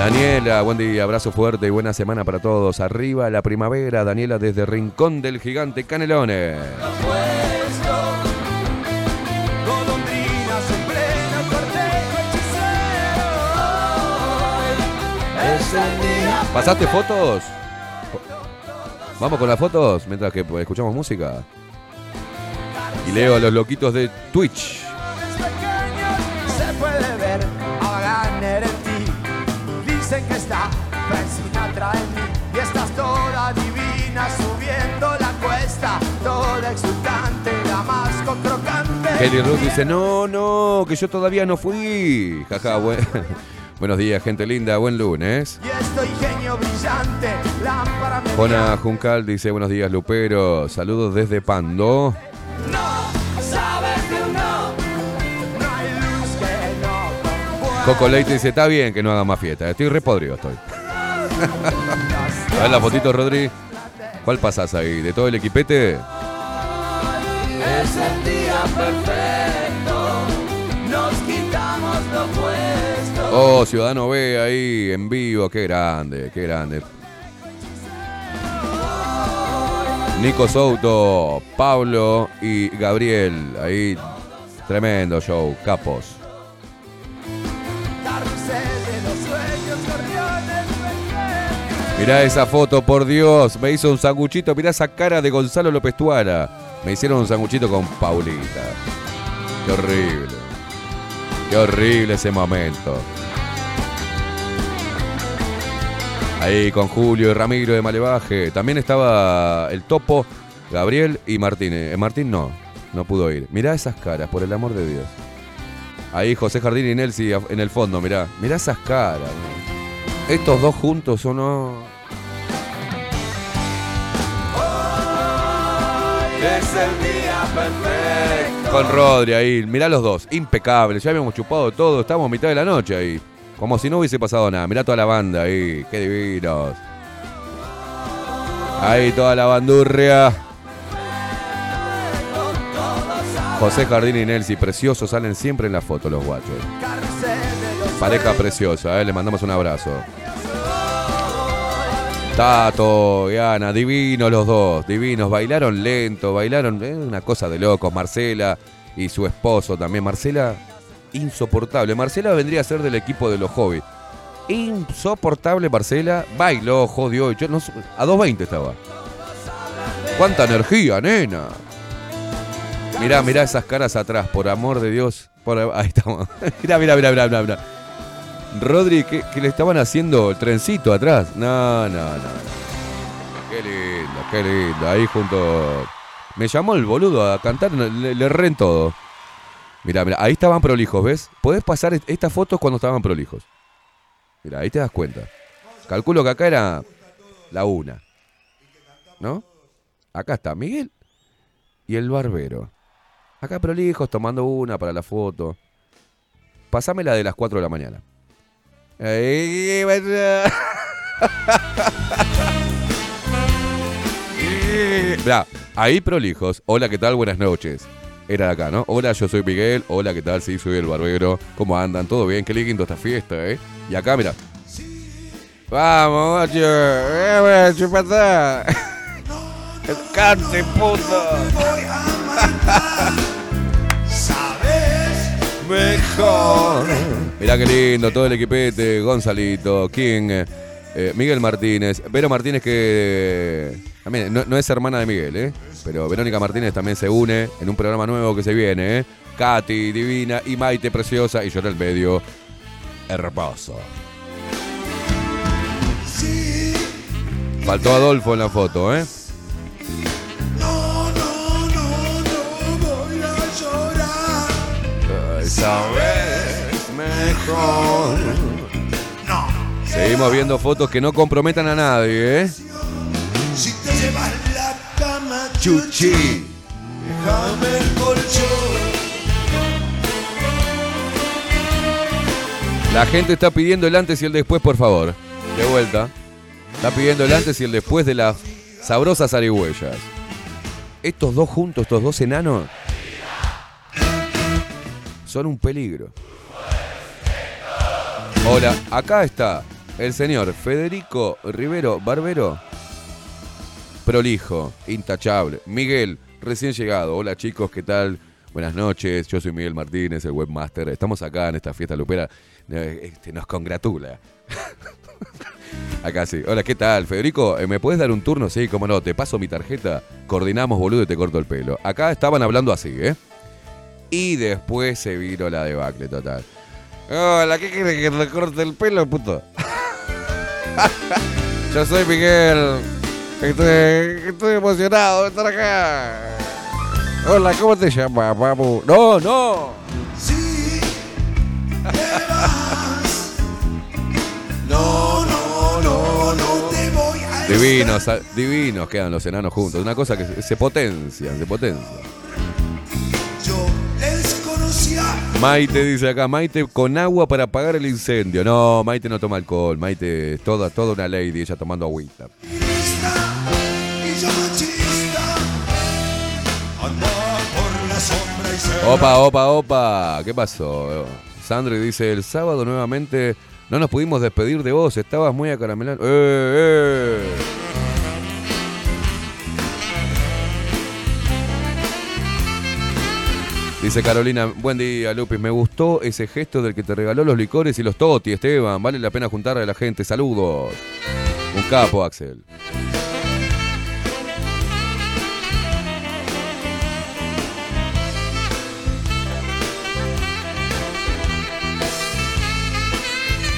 Daniela, buen día, abrazo fuerte y buena semana para todos. Arriba la primavera, Daniela desde Rincón del Gigante Canelones. ¿Pasaste fotos? Vamos con las fotos mientras que escuchamos música. Y leo a los loquitos de Twitch. Dicen que está Frank Sinatra en mí y estás toda divina subiendo la cuesta, toda exultante, la más con crocante. Kelly Ruth dice, no, no, que yo todavía no fui. Jaja, buen- buenos días, gente linda, buen lunes. Y estoy genio brillante, lámpara Jona Juncal dice, buenos días, Lupero. Saludos desde Pando. No, Coco Leite dice, está bien que no haga más fiesta. Estoy re podrido, estoy. A ver la fotito, Rodri. ¿Cuál pasás ahí? ¿De todo el equipete? Es el día perfecto, nos quitamos lo puesto. Oh, Ciudadano B ahí en vivo. Qué grande, qué grande. Nico Souto, Pablo y Gabriel. Ahí, tremendo show, capos. Mirá esa foto, por Dios. Me hizo un sanguchito. Mirá esa cara de Gonzalo López Tuara. Me hicieron un sanguchito con Paulita. Qué horrible. Qué horrible ese momento. Ahí con Julio y Ramiro de Malevaje. También estaba el Topo, Gabriel y Martín. Eh, Martín no, no pudo ir. Mirá esas caras, por el amor de Dios. Ahí José Jardín y Nelsi en el fondo, mirá. Mirá esas caras. ¿no? Estos dos juntos o no. Es el día perfecto. Con Rodri ahí, mirá los dos, impecables. Ya habíamos chupado todo, estamos a mitad de la noche ahí. Como si no hubiese pasado nada. Mirá toda la banda ahí, qué divinos. Ahí toda la bandurria. José Jardín y Nelsi, preciosos, salen siempre en la foto los guachos. Pareja preciosa, eh, le mandamos un abrazo. Tato y Ana, divinos los dos, divinos. Bailaron lento, bailaron eh, una cosa de locos. Marcela y su esposo también. Marcela, insoportable. Marcela vendría a ser del equipo de los hobbies. Insoportable Marcela. Bailó, jodió. Yo no a 2.20 estaba. ¡Cuánta energía, nena! Mirá, mirá esas caras atrás, por amor de Dios. Por, ahí estamos. mirá, mirá, mirá, mirá, mirá, mirá. Rodri, que le estaban haciendo el trencito atrás. No, no, no. Qué lindo, qué lindo. Ahí junto. Me llamó el boludo a cantar, le, le erré en todo. Mirá, mirá, ahí estaban prolijos, ¿ves? Podés pasar est- estas fotos cuando estaban prolijos. Mirá, ahí te das cuenta. Calculo que acá era la una. ¿No? Acá está Miguel y el barbero. Acá prolijos tomando una para la foto. Pasame la de las 4 de la mañana. Ahí. Mirá, ahí prolijos. Hola, ¿qué tal? Buenas noches. Era de acá, ¿no? Hola, yo soy Miguel. Hola, ¿qué tal? Sí, soy el barbero. ¿Cómo andan? ¿Todo bien? Qué lindo esta fiesta, ¿eh? Y acá, mira. Vamos, macho. Eh, bueno, chupatá. Cante, puto. Mejor. Mirá qué lindo, todo el equipete, Gonzalito, King, eh, eh, Miguel Martínez, Vero Martínez que también no, no es hermana de Miguel, ¿eh? pero Verónica Martínez también se une en un programa nuevo que se viene, ¿eh? Katy, Divina y Maite Preciosa y yo en el medio, hermoso. Faltó Adolfo en la foto, ¿eh? Sabes mejor. Seguimos viendo fotos que no comprometan a nadie, ¿eh? Si te llevas la cama, Chuchi. déjame el colchón. La gente está pidiendo el antes y el después, por favor. De vuelta. Está pidiendo el antes y el después de las sabrosas arihuellas. Estos dos juntos, estos dos enanos, son un peligro. Hola, acá está el señor Federico Rivero Barbero. Prolijo, intachable. Miguel, recién llegado. Hola chicos, ¿qué tal? Buenas noches, yo soy Miguel Martínez, el webmaster. Estamos acá en esta fiesta lupera. Eh, Este, nos congratula. Acá sí. Hola, ¿qué tal? Federico, eh, ¿me puedes dar un turno? Sí, cómo no. Te paso mi tarjeta, coordinamos, boludo, y te corto el pelo. Acá estaban hablando así, ¿eh? Y después se vino la debacle total. Hola, ¿qué quieres que te corte el pelo, puto? Yo soy Miguel. Estoy, estoy emocionado de estar acá. Hola, ¿cómo te llamas, papu? No, no. Sí. No, no, no, no te voy a Divinos, divinos quedan los enanos juntos. Una cosa que se, se potencian, se potencian. Maite dice acá, Maite con agua para apagar el incendio. No, Maite no toma alcohol. Maite es toda, toda una lady, ella tomando agüita. Opa, opa, opa. ¿Qué pasó? Sandri dice, el sábado nuevamente no nos pudimos despedir de vos. Estabas muy acaramelado. ¡Eh, eh! Dice Carolina, buen día Lupis, me gustó ese gesto del que te regaló los licores y los toti, Esteban. Vale la pena juntar a la gente. Saludos. Un capo, Axel.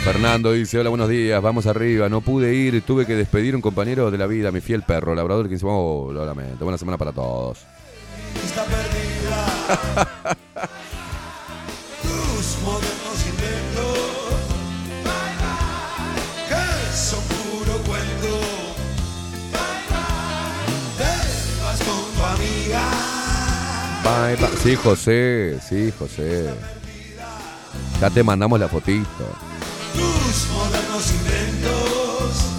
Fernando dice, hola, buenos días, vamos arriba, no pude ir, tuve que despedir un compañero de la vida, mi fiel perro, labrador que oh, lo lamento, buena semana para todos. está perdida. Bye, bye. Sí, José, sí, José. Ya te mandamos la fotito. Tus modernos inventos.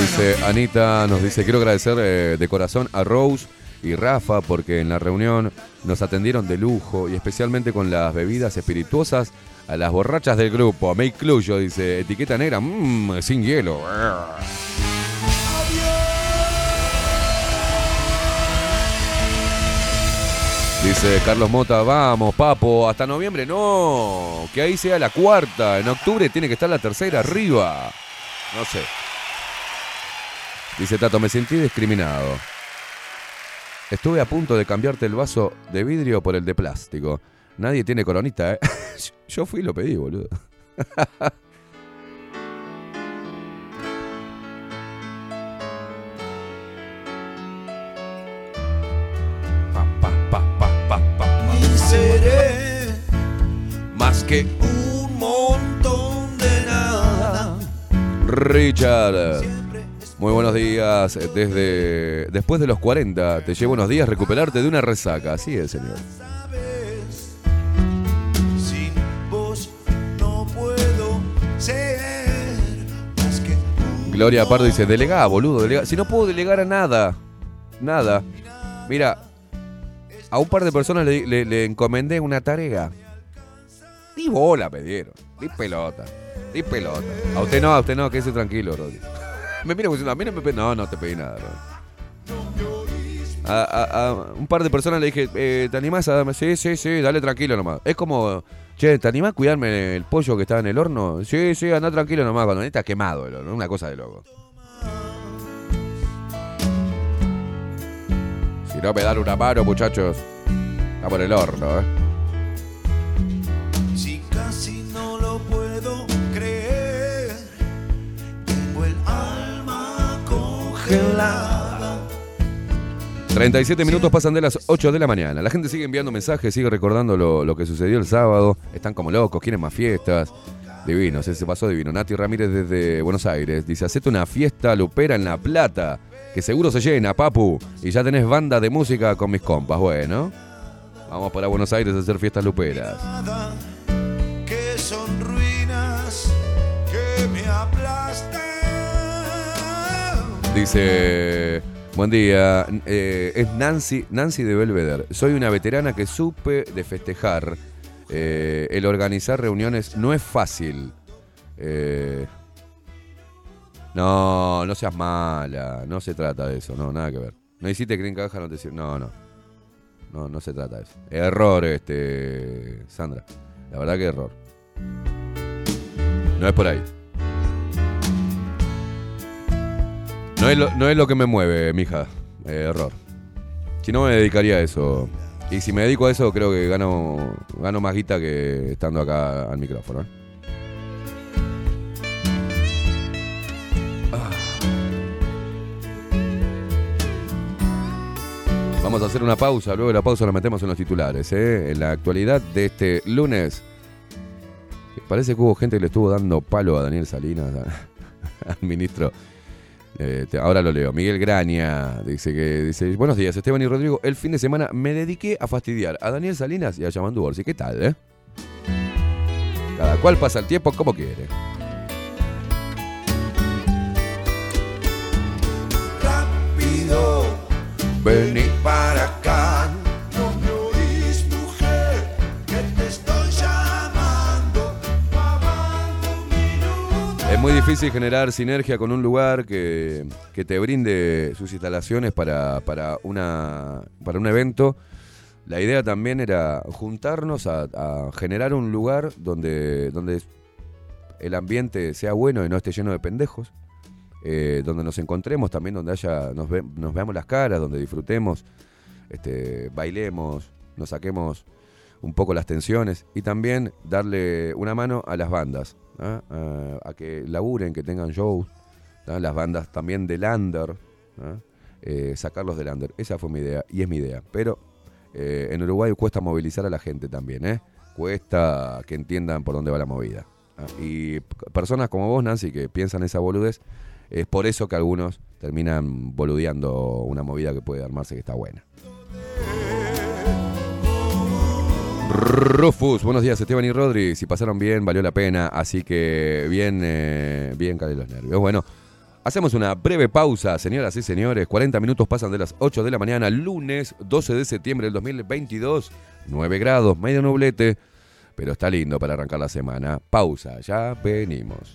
Dice Anita, nos dice, quiero agradecer eh, de corazón a Rose y Rafa porque en la reunión nos atendieron de lujo y especialmente con las bebidas espirituosas a las borrachas del grupo. Me incluyo, dice, etiqueta negra, mmm, sin hielo. Dice Carlos Mota, vamos, papo, hasta noviembre no, que ahí sea la cuarta, en octubre tiene que estar la tercera arriba. No sé. Dice Tato, me sentí discriminado. Estuve a punto de cambiarte el vaso de vidrio por el de plástico. Nadie tiene coronita, ¿eh? Yo fui y lo pedí, boludo. Y seré Más que un montón de nada. Richard. Muy buenos días. Desde después de los 40, te llevo unos días recuperarte de una resaca. Así es, señor. Sabes, sin vos no puedo ser más que un Gloria Pardo dice, delegá, boludo, delegá. Si no puedo delegar a nada, nada. Mira, a un par de personas le, le- le encomendé una tarea. Ni bola me dieron, ni pelota, ni pelota. A usted no, a usted no, quédese tranquilo, Rodri. Me mira diciendo, a no me pedí, no, no te pedí nada. A, a- un par de personas le dije, eh, ¿te animás a darme? Sí, sí, sí, dale tranquilo nomás. Es como, che, ¿te animás a cuidarme el pollo que está en el horno? Sí, sí, anda tranquilo nomás, cuando está quemado el horno, una cosa de loco. Si no me dan una mano, muchachos, está por el horno, ¿eh? Congelada. 37 minutos pasan de las 8 de la mañana. La gente sigue enviando mensajes, sigue recordando lo, lo que sucedió el sábado. Están como locos, quieren más fiestas. Divino, se, se pasó divino. Nati Ramírez desde Buenos Aires dice: Hacete una fiesta lupera en La Plata, que seguro se llena, papu. Y ya tenés banda de música con mis compas. Bueno, vamos para Buenos Aires a hacer fiestas luperas. Que son ruinas que me. Dice, buen día, eh, es Nancy, Nancy de Belvedere. Soy una veterana que supe de festejar. Eh, el organizar reuniones no es fácil. Eh, no, no seas mala, no se trata de eso, no, nada que ver. No hiciste que caja, no te sir- No, no. No, no se trata de eso. Error, este, Sandra. La verdad que error. No es por ahí. No es lo, no es lo que me mueve, mija. Eh, error. Si no me dedicaría a eso. Y si me dedico a eso, creo que gano, gano más guita que estando acá al micrófono. ¿eh? Ah. Vamos a hacer una pausa, luego de la pausa nos metemos en los titulares. ¿eh? En la actualidad de este lunes, parece que hubo gente que le estuvo dando palo a Daniel Salinas, al ministro. Eh, te- ahora lo leo. Miguel Graña dice que dice, buenos días, Esteban y Rodrigo. El fin de semana me dediqué a fastidiar a Daniel Salinas y a Yamandu Orsi. ¿Qué tal, eh? Cada cual pasa el tiempo como quiere. Rápido, Vení. para acá. Es muy difícil generar sinergia con un lugar que, que te brinde sus instalaciones para, para, una, para un evento. La idea también era juntarnos a, generar un lugar donde, donde el ambiente sea bueno y no esté lleno de pendejos. eh, donde nos encontremos también, donde haya, nos, nos veamos las caras, donde disfrutemos, este, bailemos, nos saquemos un poco las tensiones y también darle una mano a las bandas, ¿ah? a, que laburen, que tengan shows, ¿ah? las bandas también del under, ¿ah? Eh, sacarlos del under. Esa fue mi idea y es mi idea. Pero eh, en Uruguay cuesta movilizar a la gente también, ¿eh? cuesta que entiendan por dónde va la movida. Y personas como vos, Nancy, que piensan esa boludez, es por eso que algunos terminan boludeando una movida que puede armarse que está buena. Rufus, buenos días Esteban y Rodri, si pasaron bien, valió la pena, así que bien, eh, bien cale los nervios. Bueno, hacemos una breve pausa, señoras y señores, 40 minutos pasan de las 8 de la mañana, lunes 12 de septiembre del 2022, 9 grados, medio nublete, pero está lindo para arrancar la semana. Pausa, ya venimos.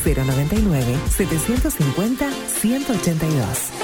099-750-182.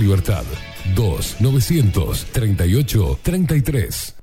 Libertad. 2 900 38 33.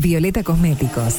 Violeta Cosméticos.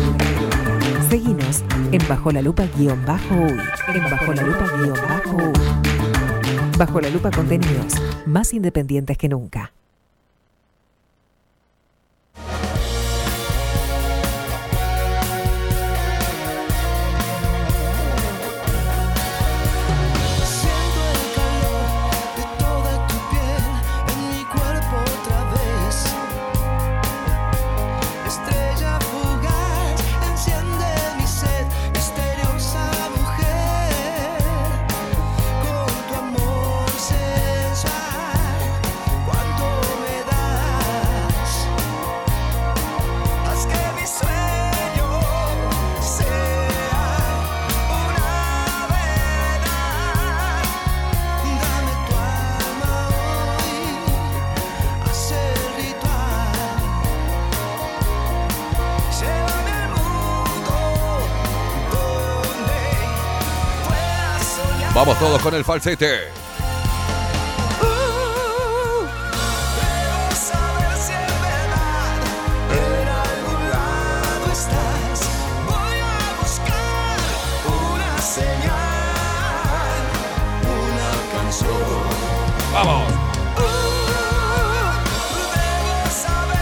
Seguinos en Bajo la Lupa guion bajo uy. En Bajo la Lupa guion bajo uy. Bajo la Lupa contenidos más independientes que nunca.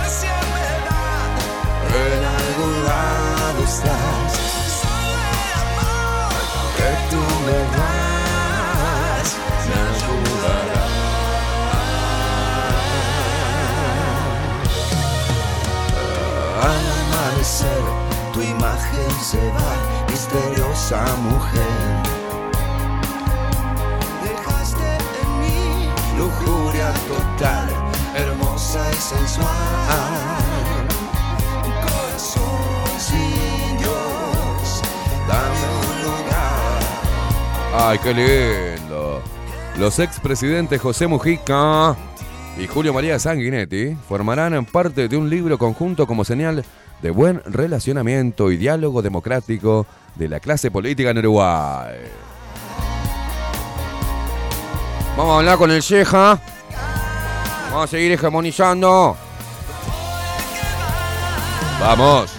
Si es verdad. En algún lado estás. Solo el amor que tú me das se va, misteriosa mujer. Dejaste en mí lujuria total, hermosa y sensual. Corazón sin Dios, dame un lugar. Ay, qué lindo. Los expresidentes José Mujica y Julio María Sanguinetti formarán parte de un libro conjunto como señal de buen relacionamiento y diálogo democrático de la clase política en Uruguay. Vamos a hablar con el Yeja. Vamos a seguir hegemonizando. Vamos.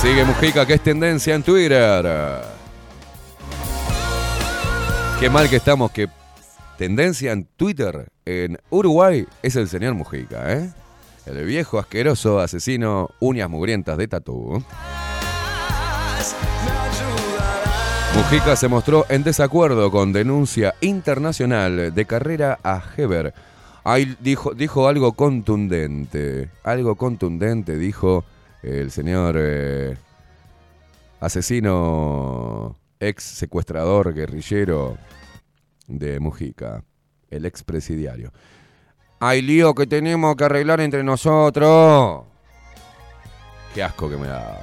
Sigue Mujica, que es tendencia en Twitter. Qué mal que estamos, que tendencia en Twitter en Uruguay es el señor Mujica, ¿eh? El viejo asqueroso asesino uñas mugrientas de tatú. Mujica se mostró en desacuerdo con denuncia internacional de carrera a Heber. Ahí dijo, dijo algo contundente, algo contundente dijo el señor eh, asesino, ex secuestrador, guerrillero de Mujica, el ex presidiario. Hay lío que tenemos que arreglar entre nosotros. Qué asco que me da.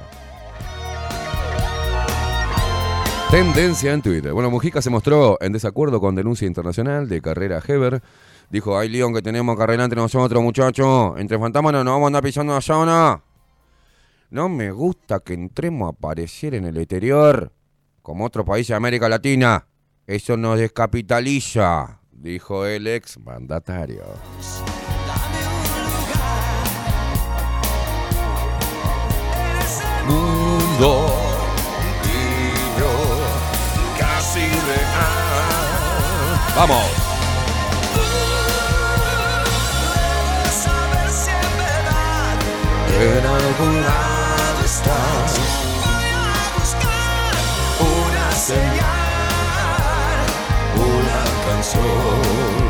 Tendencia en Twitter. Bueno, Mujica se mostró en desacuerdo con denuncia internacional de carrera Heber. Dijo, hay lío que tenemos que arreglar entre nosotros, muchachos. Entre fantasmas no nos vamos a andar pisando la zona. No me gusta que entremos a aparecer en el exterior como otros países de América Latina. Eso nos descapitaliza, dijo el ex mandatario. Mundo casi real. Vamos. Algún lado estás. Una señal, una canción.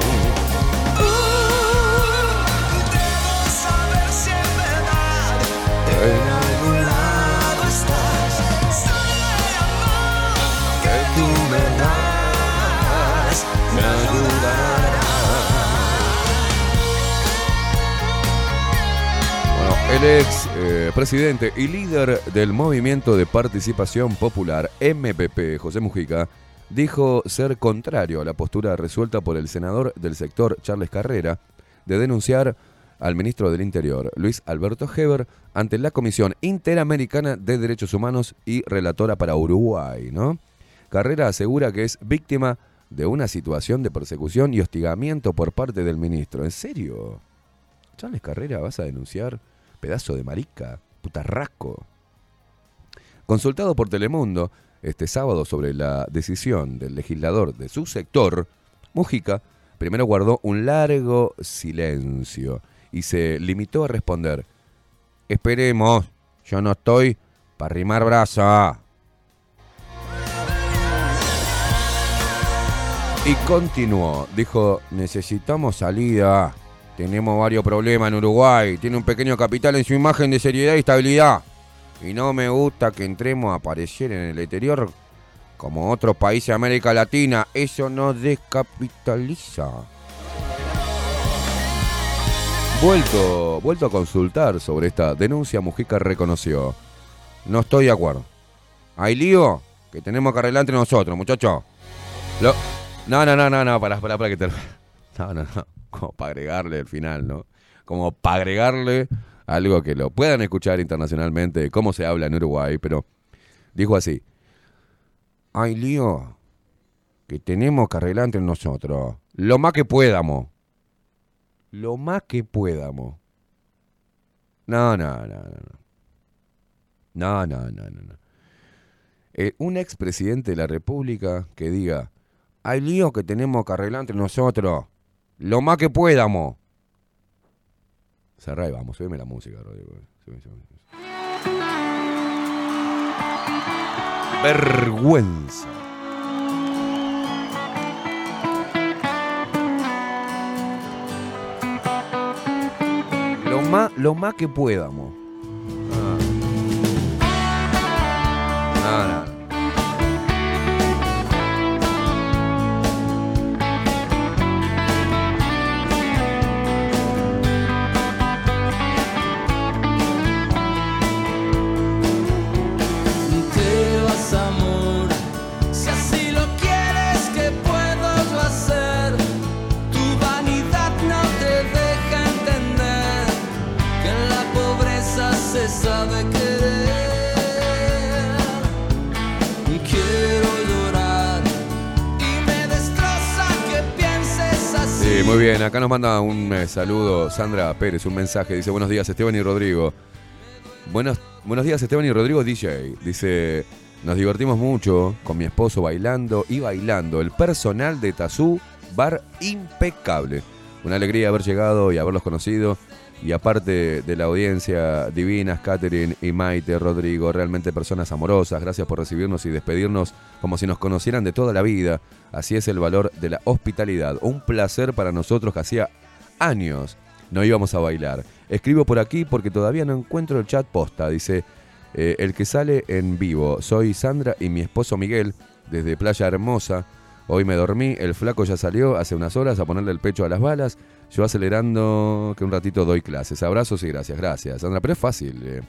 El ex eh, presidente y líder del Movimiento de Participación Popular, MPP, José Mujica, dijo ser contrario a la postura resuelta por el senador del sector, Charles Carrera, de denunciar al ministro del Interior, Luis Alberto Heber, ante la Comisión Interamericana de Derechos Humanos y relatora para Uruguay, ¿no? Carrera asegura que es víctima de una situación de persecución y hostigamiento por parte del ministro. ¿En serio? Charles Carrera, vas a denunciar pedazo de marica, putarrasco. Consultado por Telemundo este sábado sobre la decisión del legislador de su sector, Mujica primero guardó un largo silencio y se limitó a responder, esperemos, yo no estoy para rimar brasa. Y continuó, dijo, necesitamos salida. Tenemos varios problemas en Uruguay. Tiene un pequeño capital en su imagen de seriedad y estabilidad. Y no me gusta que entremos a aparecer en el exterior como otros países de América Latina. Eso nos descapitaliza. Vuelto, vuelto a consultar sobre esta denuncia, Mujica reconoció. No estoy de acuerdo. Hay lío que tenemos que arreglar entre nosotros, muchachos. Lo- No, no, no, no, no, para, para, para que te... No, no, no. Como para agregarle al final, ¿no? Como para agregarle algo que lo puedan escuchar internacionalmente, de cómo se habla en Uruguay, pero dijo así. Hay lío que tenemos que arreglar entre nosotros. Lo más que podamos. Lo más que podamos. No, no, no, no. no. No, no, no, no. no. Eh, un expresidente de la República que diga, hay lío que tenemos que arreglar entre nosotros. Lo más que podamos. Cerrá y vamos, subime la música, Rodrigo. Vergüenza. Lo más, lo más que podamos. Acá nos manda un eh, saludo Sandra Pérez, un mensaje. Dice, buenos días Esteban y Rodrigo. Buenos, buenos días Esteban y Rodrigo DJ. Dice, nos divertimos mucho con mi esposo bailando y bailando. El personal de Tazú, bar impecable. Una alegría haber llegado y haberlos conocido. Y aparte de la audiencia, divinas, Catherine y Maite, Rodrigo, realmente personas amorosas, gracias por recibirnos y despedirnos como si nos conocieran de toda la vida. Así es el valor de la hospitalidad. Un placer para nosotros que hacía años no íbamos a bailar. Escribo por aquí porque todavía no encuentro el chat posta. Dice, eh, el que sale en vivo. Soy Sandra y mi esposo Miguel, desde Playa Hermosa. Hoy me dormí, el flaco ya salió hace unas horas a ponerle el pecho a las balas. Yo acelerando que un ratito doy clases. Abrazos y gracias, gracias. Sandra, pero es fácil. eh,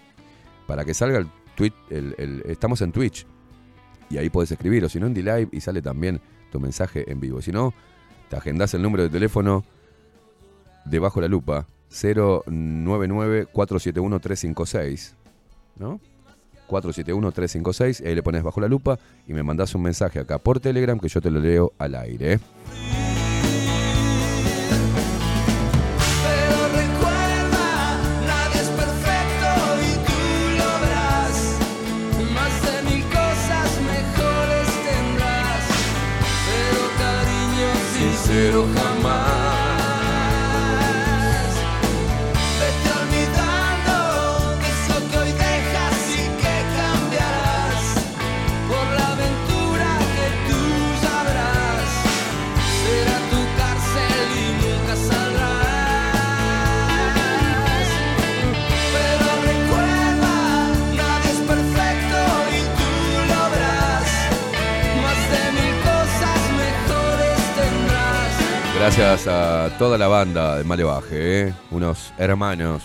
para que salga el tweet, estamos en Twitch. Y ahí podés escribir, o si no en D-Live y sale también tu mensaje en vivo. Si no, te agendás el número de teléfono debajo la lupa 099-471-356. ¿No? 471-356, ahí le pones bajo la lupa y me mandás un mensaje acá por Telegram que yo te lo leo al aire. ¿eh? Sincero jamás. Gracias a toda la banda de Malevaje, ¿eh? unos hermanos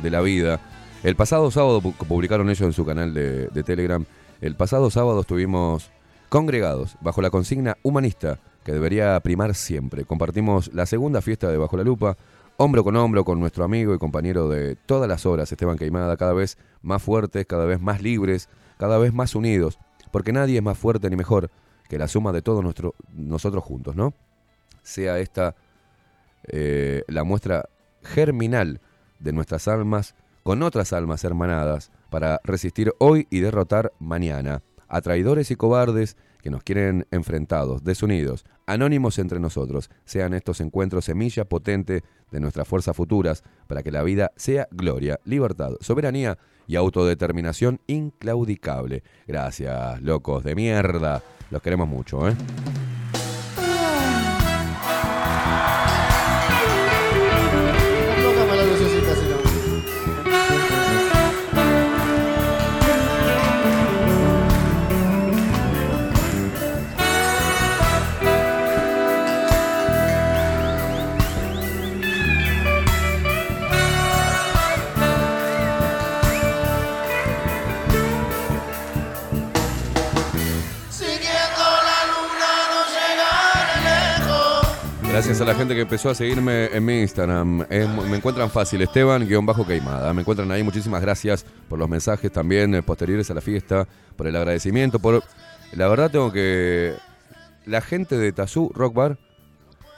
de la vida. El pasado sábado pu- publicaron ellos en su canal de, de Telegram. El pasado sábado estuvimos congregados bajo la consigna humanista que debería primar siempre. Compartimos la segunda fiesta de Bajo la Lupa, hombro con hombro con nuestro amigo y compañero de todas las horas, Esteban Queimada, cada vez más fuertes, cada vez más libres, cada vez más unidos, porque nadie es más fuerte ni mejor que la suma de todos nuestro- nosotros juntos, ¿no? Sea esta eh, la muestra germinal de nuestras almas con otras almas hermanadas para resistir hoy y derrotar mañana a traidores y cobardes que nos quieren enfrentados, desunidos, anónimos entre nosotros. Sean estos encuentros semilla potente de nuestras fuerzas futuras para que la vida sea gloria, libertad, soberanía y autodeterminación inclaudicable. Gracias, locos de mierda. Los queremos mucho, ¿eh? Gracias a la gente que empezó a seguirme en mi Instagram. Me encuentran fácil, Esteban-Queimada. Me encuentran ahí. Muchísimas gracias por los mensajes también eh, posteriores a la fiesta, por el agradecimiento, por... La verdad tengo que... La gente de Tazú Rock Bar,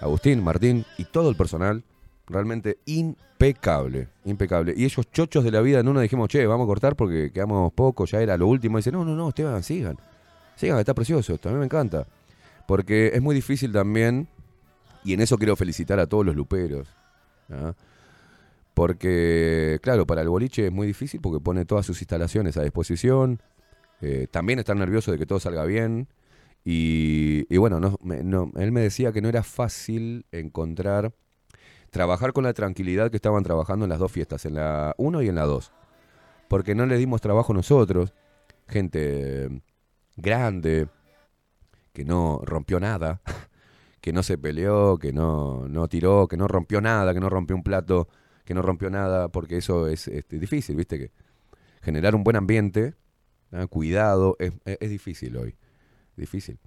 Agustín, Martín y todo el personal, realmente impecable, impecable. Y ellos chochos de la vida, en uno dijimos, che, vamos a cortar porque quedamos poco, ya era lo último. Y dice, no, no, no, Esteban, sigan. Sigan, está precioso mí me encanta. Porque es muy difícil también y en eso quiero felicitar a todos los luperos. ¿ah? Porque, claro, para el boliche es muy difícil porque pone todas sus instalaciones a disposición. eh, también están nerviosos de que todo salga bien. Y, y bueno, no, me- no, él me decía que no era fácil encontrar, trabajar con la tranquilidad que estaban trabajando en las dos fiestas, en la 1 y en la 2. Porque no le dimos trabajo nosotros, gente grande, que no rompió nada, que no se peleó, que no, no tiró, que no rompió nada, que no rompió un plato, que no rompió nada, porque eso es este, difícil, ¿viste? Que generar un buen ambiente, ¿ah? cuidado, es, es- difícil hoy, difícil.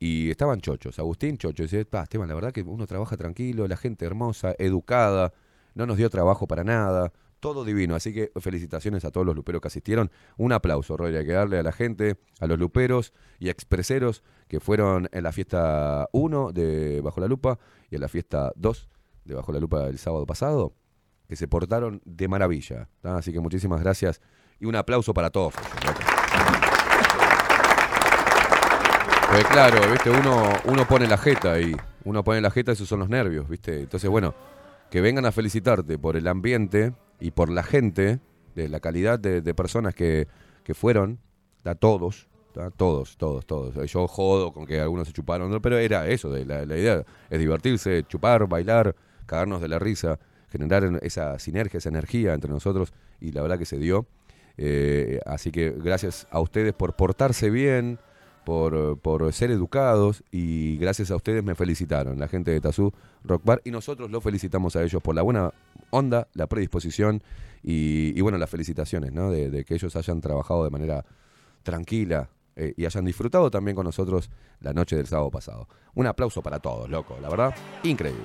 Y estaban chochos, Agustín chocho, dice, "Pa, Esteban, la verdad que uno trabaja tranquilo, la gente hermosa, educada, no nos dio trabajo para nada, todo divino. Así que felicitaciones a todos los luperos que asistieron. Un aplauso, Roy, hay que darle a la gente, a los luperos y expreseros que fueron en la fiesta 1 de Bajo la Lupa y en la fiesta 2 de Bajo la Lupa el sábado pasado, que se portaron de maravilla. Así que muchísimas gracias y un aplauso para todos. Pues claro, viste, uno, uno pone la jeta ahí, uno pone la jeta, esos son los nervios, viste. Entonces, bueno, que vengan a felicitarte por el ambiente y por la gente, de la calidad de, de personas que, que fueron, a todos, ¿tá? todos, todos, todos. Yo jodo con que algunos se chuparon, pero era eso, de la, la idea es divertirse, chupar, bailar, cagarnos de la risa, generar esa sinergia, esa energía entre nosotros y la verdad que se dio. Eh, así que gracias a ustedes por portarse bien, por, por ser educados y gracias a ustedes me felicitaron, la gente de Tazú Rock Bar, y nosotros los felicitamos a ellos por la buena onda, la predisposición y, bueno, las felicitaciones, ¿no? De, de que ellos hayan trabajado de manera tranquila eh, y hayan disfrutado también con nosotros la noche del sábado pasado. Un aplauso para todos, loco, la verdad, increíble.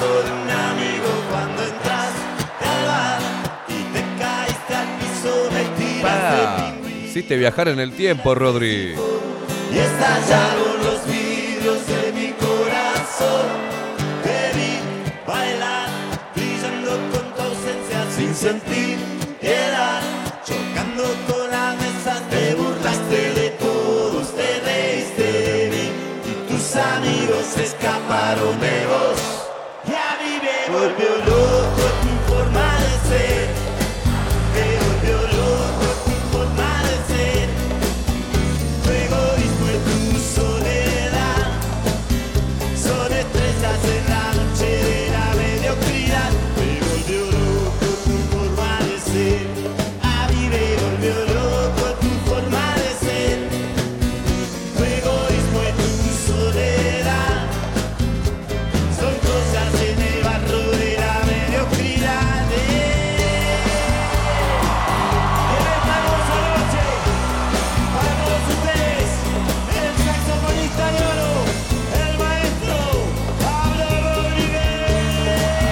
Brazo de un amigo cuando entras al bar y te caíste al piso, me tiraste Pa, hiciste viajar en el tiempo, Rodri. y estallaron los vidrios de mi corazón. Te vi bailar, brillando con tu ausencia sin sentir piedad, chocando con la mesa, te burlaste de todos, te reíste de mí y tus amigos escaparon de a mí me volvió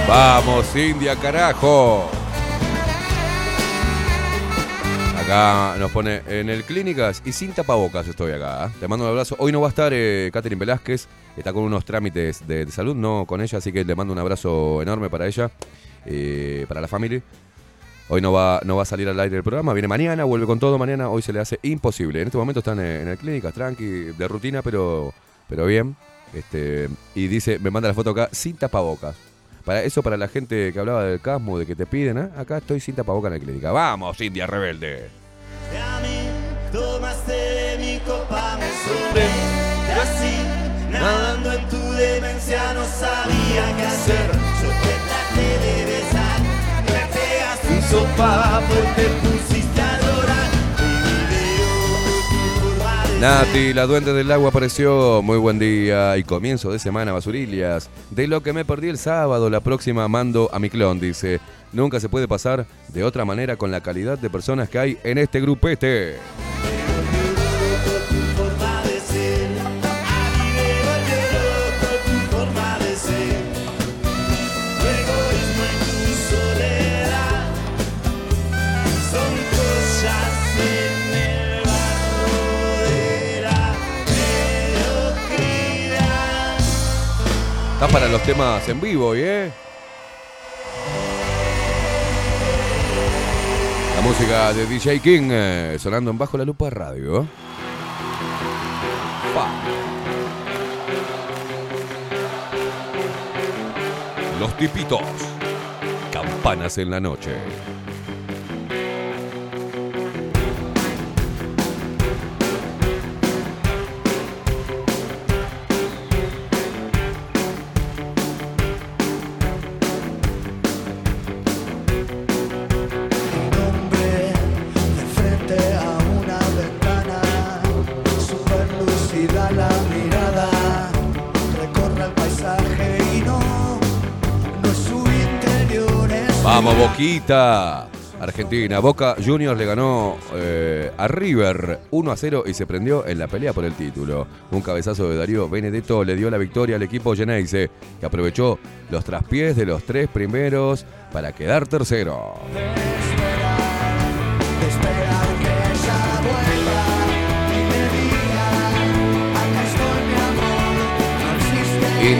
Vamos, India, carajo. Acá nos pone en el Clínicas y sin tapabocas estoy acá. ¿eh? Te mando un abrazo. Hoy no va a estar eh, Catherine Velázquez, está con unos trámites de, salud, no con ella, así que le mando un abrazo enorme para ella, eh, para la familia. Hoy no va, no va a salir al aire el programa, viene mañana, vuelve con todo mañana, hoy se le hace imposible. En este momento están en, en el Clínicas, tranqui, de rutina, pero, pero bien. Este, y dice, me manda la foto acá, sin tapabocas. Eso para la gente que hablaba del casmo, de que te piden, ¿eh? acá estoy sin tapabocas en la clínica. Vamos, India rebelde. Nati, la duende del agua apareció. Muy buen día y comienzo de semana, basurillas. De lo que me perdí el sábado, la próxima mando a mi clon, dice. Nunca se puede pasar de otra manera con la calidad de personas que hay en este grupete. Está para los temas en vivo, ¿y ¿eh? La música de DJ King eh, sonando en Bajo la Lupa Radio. Pa. Los tipitos. Campanas en la noche. Vamos, Boquita. Argentina, Boca Juniors le ganó eh, a River 1 a 0 y se prendió en la pelea por el título. Un cabezazo de Darío Benedetto le dio la victoria al equipo Geneise, que aprovechó los traspiés de los tres primeros para quedar tercero.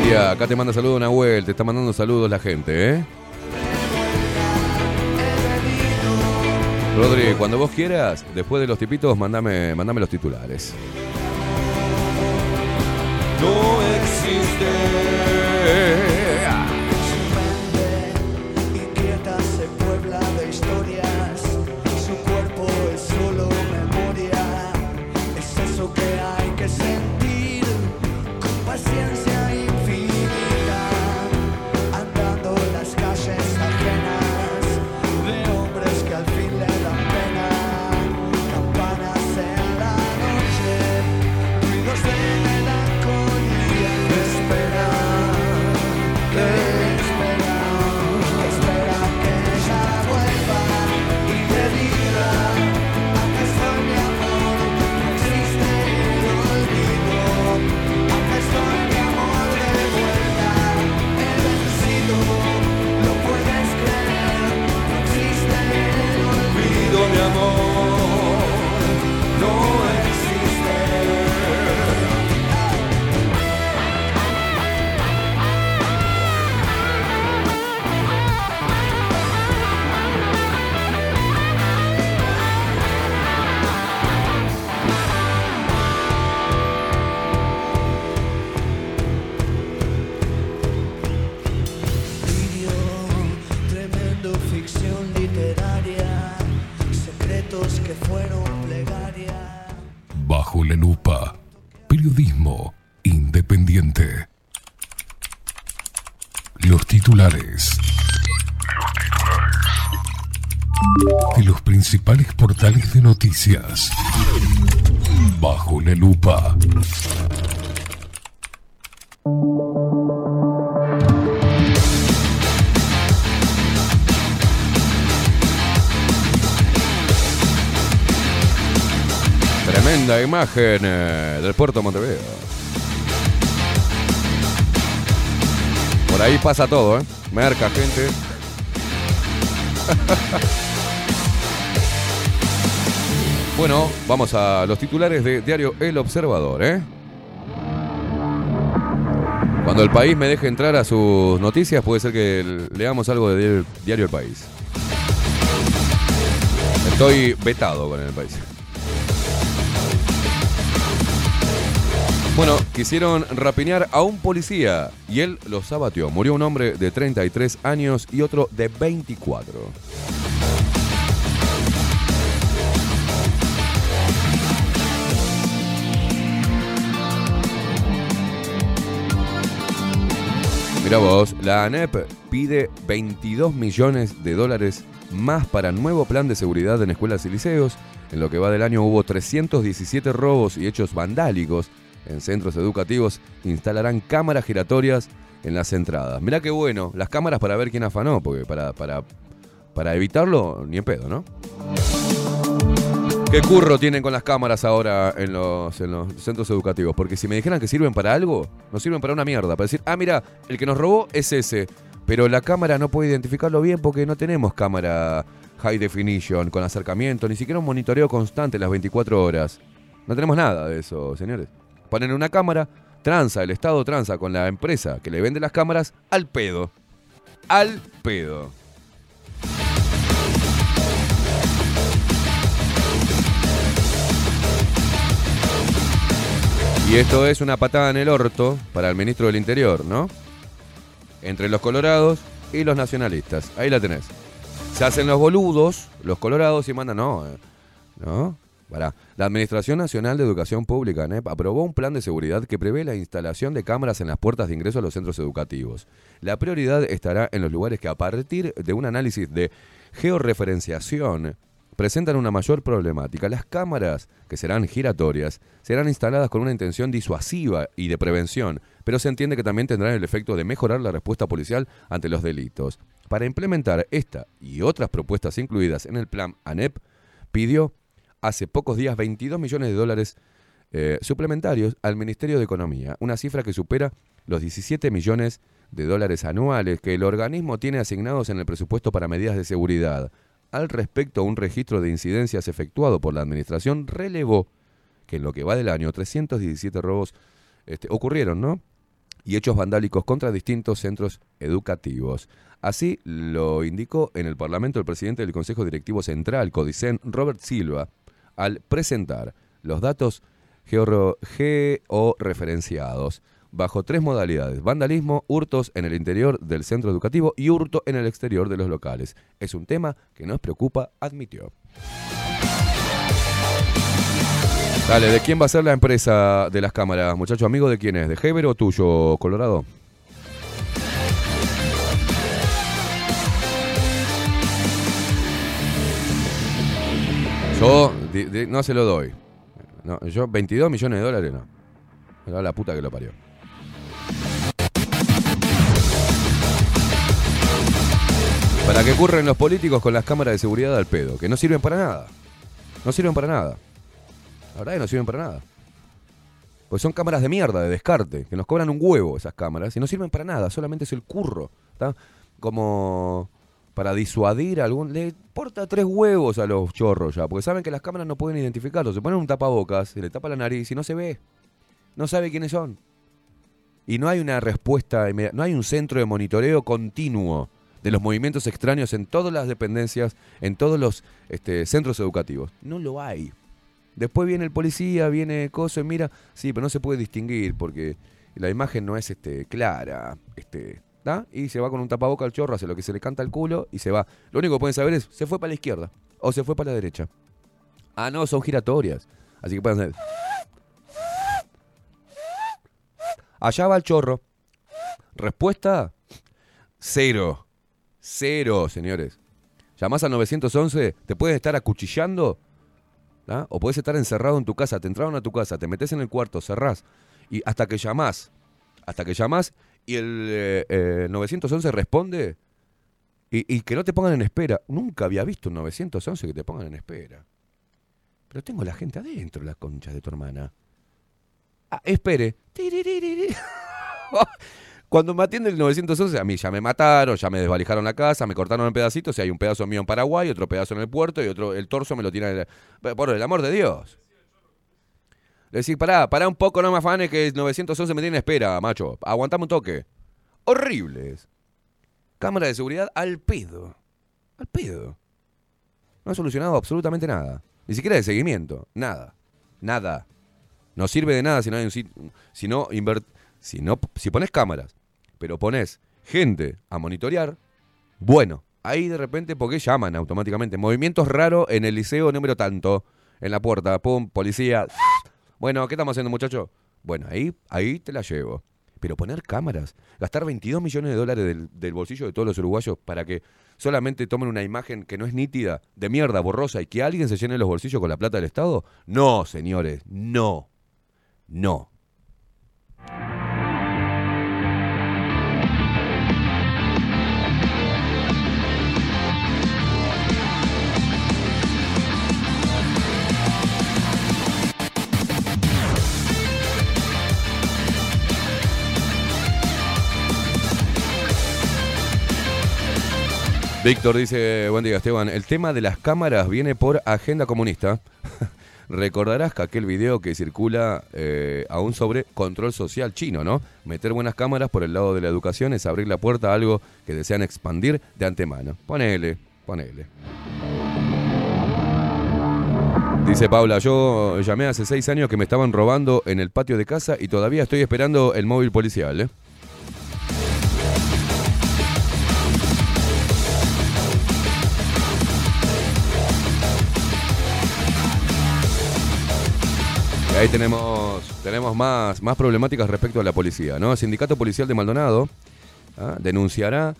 día. Acá te manda saludos Nahuel, te está mandando saludos la gente, ¿eh? Rodri, cuando vos quieras, después de los tipitos, mandame, los titulares. no existe. Bajo la lupa. Tremenda imagen eh, del puerto de Montevideo. Por ahí pasa todo, ¿eh? Merca, gente. bueno, vamos a los titulares de Diario El Observador, ¿eh? Cuando el país me deje entrar a sus noticias, puede ser que leamos algo de Diario- El País. Estoy vetado con el país. Bueno, quisieron rapiñar a un policía y él los abatió. Murió un hombre de 33 años y otro de 24. Mira vos, la ANEP pide 22 millones de dólares más para nuevo plan de seguridad en escuelas y liceos. En lo que va del año hubo 317 robos y hechos vandálicos en centros educativos. Instalarán cámaras giratorias en las entradas. Mirá qué bueno, las cámaras para ver quién afanó, porque para, para, para evitarlo, ni en pedo, ¿no? ¿Qué curro tienen con las cámaras ahora en los, en los centros educativos? Porque si me dijeran que sirven para algo, no sirven para una mierda. Para decir, ah, mira, el que nos robó es ese. Pero la cámara no puede identificarlo bien porque no tenemos cámara high definition, con acercamiento, ni siquiera un monitoreo constante las 24 horas. No tenemos nada de eso, señores. Ponen una cámara, tranza, el Estado tranza con la empresa que le vende las cámaras al pedo. Al pedo. Y esto es una patada en el orto para el ministro del Interior, ¿no? Entre los colorados y los nacionalistas. Ahí la tenés. Se hacen los boludos, los colorados, y mandan, no, eh, ¿no? Para. La Administración Nacional de Educación Pública, ANEP, aprobó un plan de seguridad que prevé la instalación de cámaras en las puertas de ingreso a los centros educativos. La prioridad estará en los lugares que a partir de un análisis de georreferenciación presentan una mayor problemática. Las cámaras, que serán giratorias, serán instaladas con una intención disuasiva y de prevención, pero se entiende que también tendrán el efecto de mejorar la respuesta policial ante los delitos. Para implementar esta y otras propuestas incluidas en el plan ANEP, pidió hace pocos días 22 millones de dólares eh, suplementarios al Ministerio de Economía, una cifra que supera los 17 millones de dólares anuales que el organismo tiene asignados en el presupuesto para medidas de seguridad. Al respecto, un registro de incidencias efectuado por la Administración relevó que en lo que va del año 317 robos este, ocurrieron, ¿no? y hechos vandálicos contra distintos centros educativos. Así lo indicó en el Parlamento el presidente del Consejo Directivo Central, Codicen, Robert Silva, al presentar los datos georreferenciados bajo tres modalidades, vandalismo, hurtos en el interior del centro educativo y hurto en el exterior de los locales. Es un tema que nos preocupa, admitió. Dale, ¿de quién va a ser la empresa de las cámaras, muchacho amigo? ¿De quién es? ¿De Heber o tuyo, Colorado? Yo no se lo doy. Yo 22 millones de dólares no. Me da la puta que lo parió. ¿Para qué ocurren los políticos con las cámaras de seguridad al pedo? Que no sirven para nada. No sirven para nada. La verdad que no sirven para nada. Pues son cámaras de mierda, de descarte, que nos cobran un huevo esas cámaras y no sirven para nada, solamente es el curro. ¿tá? Como para disuadir a algún... Le porta tres huevos a los chorros ya, porque saben que las cámaras no pueden identificarlos. Se ponen un tapabocas, se le tapa la nariz y no se ve. No sabe quiénes son. Y no hay una respuesta, no hay un centro de monitoreo continuo de los movimientos extraños en todas las dependencias, en todos los este, centros educativos. No lo hay. Después viene el policía, viene Coso y mira, sí, pero no se puede distinguir porque la imagen no es este, clara. Este. Y se va con un tapaboca al chorro, hace lo que se le canta al culo y se va. Lo único que pueden saber es, se fue para la izquierda o se fue para la derecha. Ah, no, son giratorias. Así que pueden hacer... Allá va el chorro. Respuesta, cero. Cero, señores. Llamás al 911, te puedes estar acuchillando ¿ah? o puedes estar encerrado en tu casa, te entraron a tu casa, te metes en el cuarto, cerrás y hasta que llamás, hasta que llamás y el eh, eh, 911 responde y, que no te pongan en espera. Nunca había visto un 911 que te pongan en espera. Pero tengo la gente adentro, las conchas de tu hermana. Ah, espere. Cuando me atiende el 911, a mí ya me mataron, ya me desvalijaron la casa, me cortaron en pedacitos, y hay un pedazo mío en Paraguay, otro pedazo en el puerto y otro, el torso me lo tiran. Por el amor de Dios. Le decís, pará, pará un poco, no me afanes que el 911 me tiene en espera, macho. Aguantame un toque. Horribles. Cámara de seguridad al pedo. Al pedo. No ha solucionado absolutamente nada. Ni siquiera de seguimiento. Nada. Nada. No sirve de nada si no hay un sit- si no inver- si no si pones cámaras, pero pones gente a monitorear, bueno, ahí de repente porque llaman automáticamente movimientos raros en el liceo número tanto en la puerta, pum, policía. Bueno, ¿qué estamos haciendo, muchacho? Bueno, ahí ahí te la llevo. Pero poner cámaras, gastar 22 millones de dólares del, del bolsillo de todos los uruguayos para que solamente tomen una imagen que no es nítida, de mierda, borrosa, y que alguien se llene los bolsillos con la plata del Estado? No, señores, no. No. Víctor dice, buen día Esteban, el tema de las cámaras viene por agenda comunista. Recordarás que aquel video que circula eh, aún sobre control social chino, ¿no? Meter buenas cámaras por el lado de la educación es abrir la puerta a algo que desean expandir de antemano. Ponele, ponele. Dice Paula, yo llamé hace seis años que me estaban robando en el patio de casa y todavía estoy esperando el móvil policial, ¿eh? Ahí tenemos, tenemos más, más problemáticas respecto a la policía, ¿no? El Sindicato Policial de Maldonado ¿ah? denunciará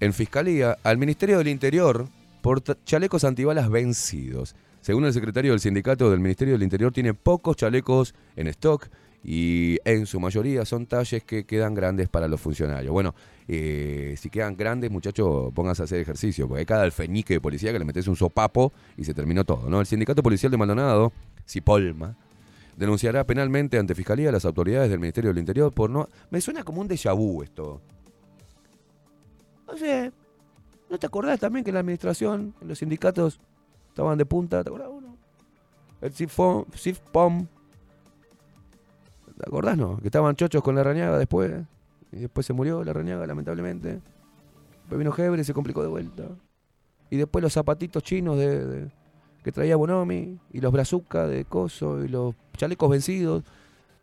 en fiscalía al Ministerio del Interior por chalecos antibalas vencidos. Según el secretario del sindicato del Ministerio del Interior, tiene pocos chalecos en stock y en su mayoría son talles que quedan grandes para los funcionarios. Bueno, eh, si quedan grandes, muchachos, pónganse a hacer ejercicio, porque hay cada alfeñique de policía que le metes un sopapo y se terminó todo, ¿no? El Sindicato Policial de Maldonado, Cipolma, denunciará penalmente ante Fiscalía a las autoridades del Ministerio del Interior por no... Me suena como un déjà vu esto. No sé, ¿no te acordás también que la administración, los sindicatos, estaban de punta? ¿Te acordás uno? El CIFPOM. ¿Te acordás, no? Que estaban chochos con la rañaga después. Y después se murió la rañaga, lamentablemente. Después vino Heber y se complicó de vuelta. Y después los zapatitos chinos de- que traía Bonomi. Y los brazucas de coso. Y los chalecos vencidos.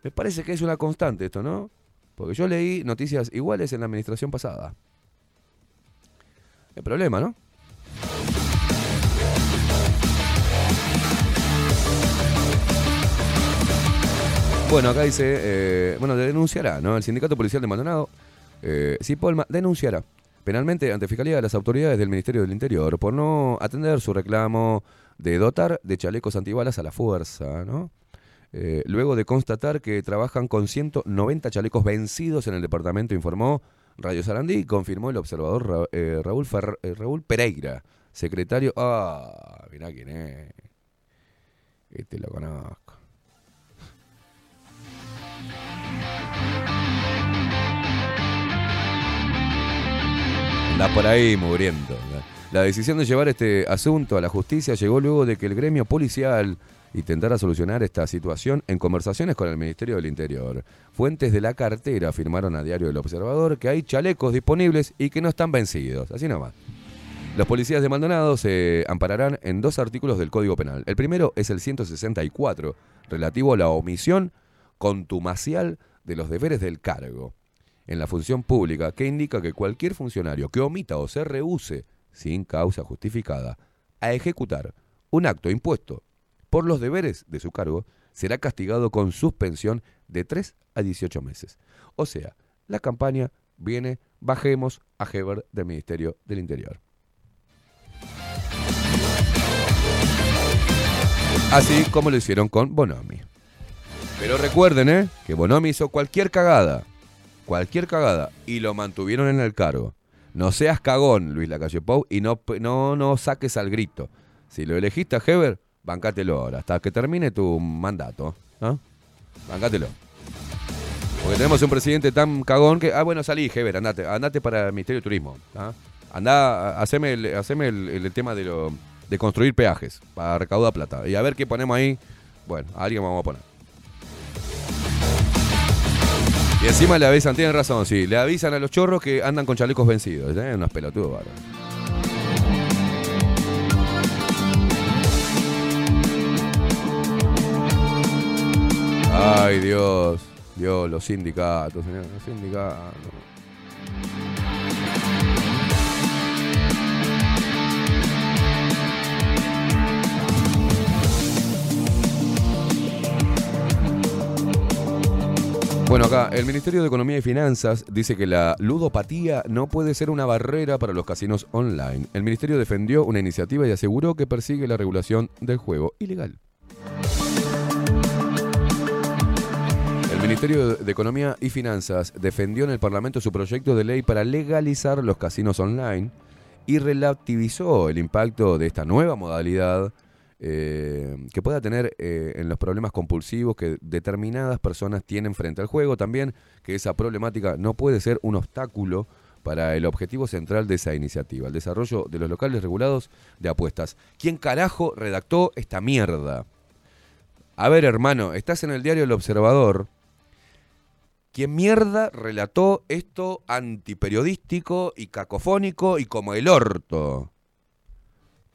Me parece que es una constante esto, ¿no? Porque yo leí noticias iguales en la administración pasada. El problema, ¿no? Bueno, acá dice, eh, bueno, denunciará, ¿no? El sindicato policial de Maldonado, eh, Cipolma, denunciará penalmente ante Fiscalía a las autoridades del Ministerio del Interior por no atender su reclamo de dotar de chalecos antibalas a la fuerza, ¿no? Eh, luego de constatar que trabajan con 190 chalecos vencidos en el departamento, informó Radio Sarandí confirmó el observador eh, Raúl, Fer- eh, Pereira, secretario... Ah, mirá quién es. Este lo conozco. Anda por ahí muriendo. La decisión de llevar este asunto a la justicia llegó luego de que el gremio policial intentara solucionar esta situación en conversaciones con el Ministerio del Interior. Fuentes de la cartera afirmaron a Diario El Observador que hay chalecos disponibles y que no están vencidos. Así nomás. Los policías de Maldonado se ampararán en dos artículos del Código Penal. El primero es el 164, relativo a la omisión contumacial de los deberes del cargo en la función pública, que indica que cualquier funcionario que omita o se rehúse, sin causa justificada, a ejecutar un acto impuesto por los deberes de su cargo, será castigado con suspensión de 3 a 18 meses. O sea, la campaña viene Bajemos a Heber del Ministerio del Interior. Así como lo hicieron con Bonomi. Pero recuerden, ¿eh? Que Bonomi hizo cualquier cagada. Cualquier cagada. Y lo mantuvieron en el cargo. No seas cagón, Luis Lacalle Pou, y no, no, no saques al grito. Si lo elegiste a Heber, bancátelo ahora, hasta que termine tu mandato. ¿no? Bancátelo. Porque tenemos un presidente tan cagón que, ah, bueno, salí, Heber, andate, andate para el Ministerio de Turismo. ¿ah? Andá, haceme, el tema de, lo, de construir peajes para recaudar plata. Y a ver qué ponemos ahí. Bueno, a alguien vamos a poner. Y encima le avisan, tienen razón, sí, le avisan a los chorros que andan con chalecos vencidos, ¿eh? Unos pelotudos bárbaros. Ay, Dios. Dios, los sindicatos, señor, los sindicatos. Bueno, acá el Ministerio de Economía y Finanzas dice que la ludopatía no puede ser una barrera para los casinos online. El Ministerio defendió una iniciativa y aseguró que persigue la regulación del juego ilegal. El Ministerio de Economía y Finanzas defendió en el Parlamento su proyecto de ley para legalizar los casinos online y relativizó el impacto de esta nueva modalidad eh, que pueda tener eh, en los problemas compulsivos que determinadas personas tienen frente al juego. También que esa problemática no puede ser un obstáculo para el objetivo central de esa iniciativa, el desarrollo de los locales regulados de apuestas. ¿Quién carajo redactó esta mierda? A ver, hermano, estás en el diario El Observador. ¿Quién mierda relató esto antiperiodístico y cacofónico y como el orto?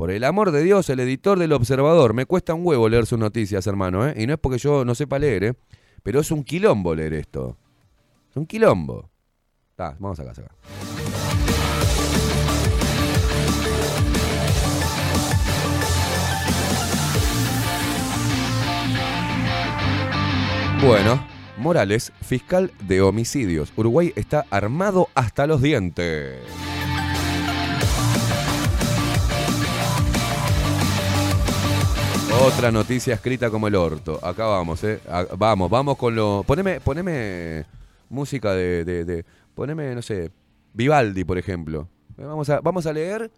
Por el amor de Dios, el editor del Observador. Me cuesta un huevo leer sus noticias, hermano, ¿eh? Y no es porque yo no sepa leer, ¿eh? Pero es un quilombo leer esto. Es un quilombo. Vamos acá, acá. Bueno, Morales, fiscal de homicidios. Uruguay está armado hasta los dientes. Otra noticia escrita como el orto. Acá vamos, eh. Vamos, vamos con lo. Poneme, poneme música de, de, de- Poneme, no sé. Vivaldi, por ejemplo. Eh, Vamos a, vamos a leer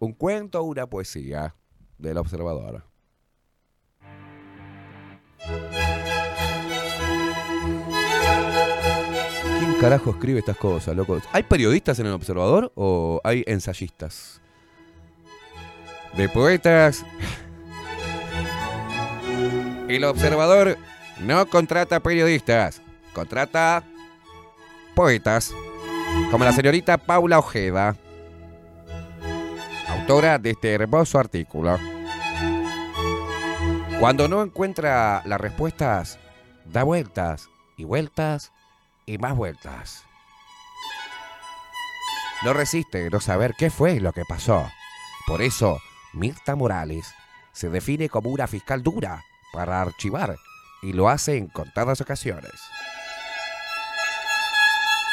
un cuento o una poesía del observador. ¿Quién carajo escribe estas cosas, loco? ¿Hay periodistas en el observador o hay ensayistas? De poetas. El observador no contrata periodistas, contrata poetas, como la señorita Paula Ojeda, autora de este hermoso artículo. Cuando no encuentra las respuestas, da vueltas y vueltas y más vueltas. No resiste no saber qué fue lo que pasó. Por eso, Mirta Morales se define como una fiscal dura para archivar y lo hace en contadas ocasiones.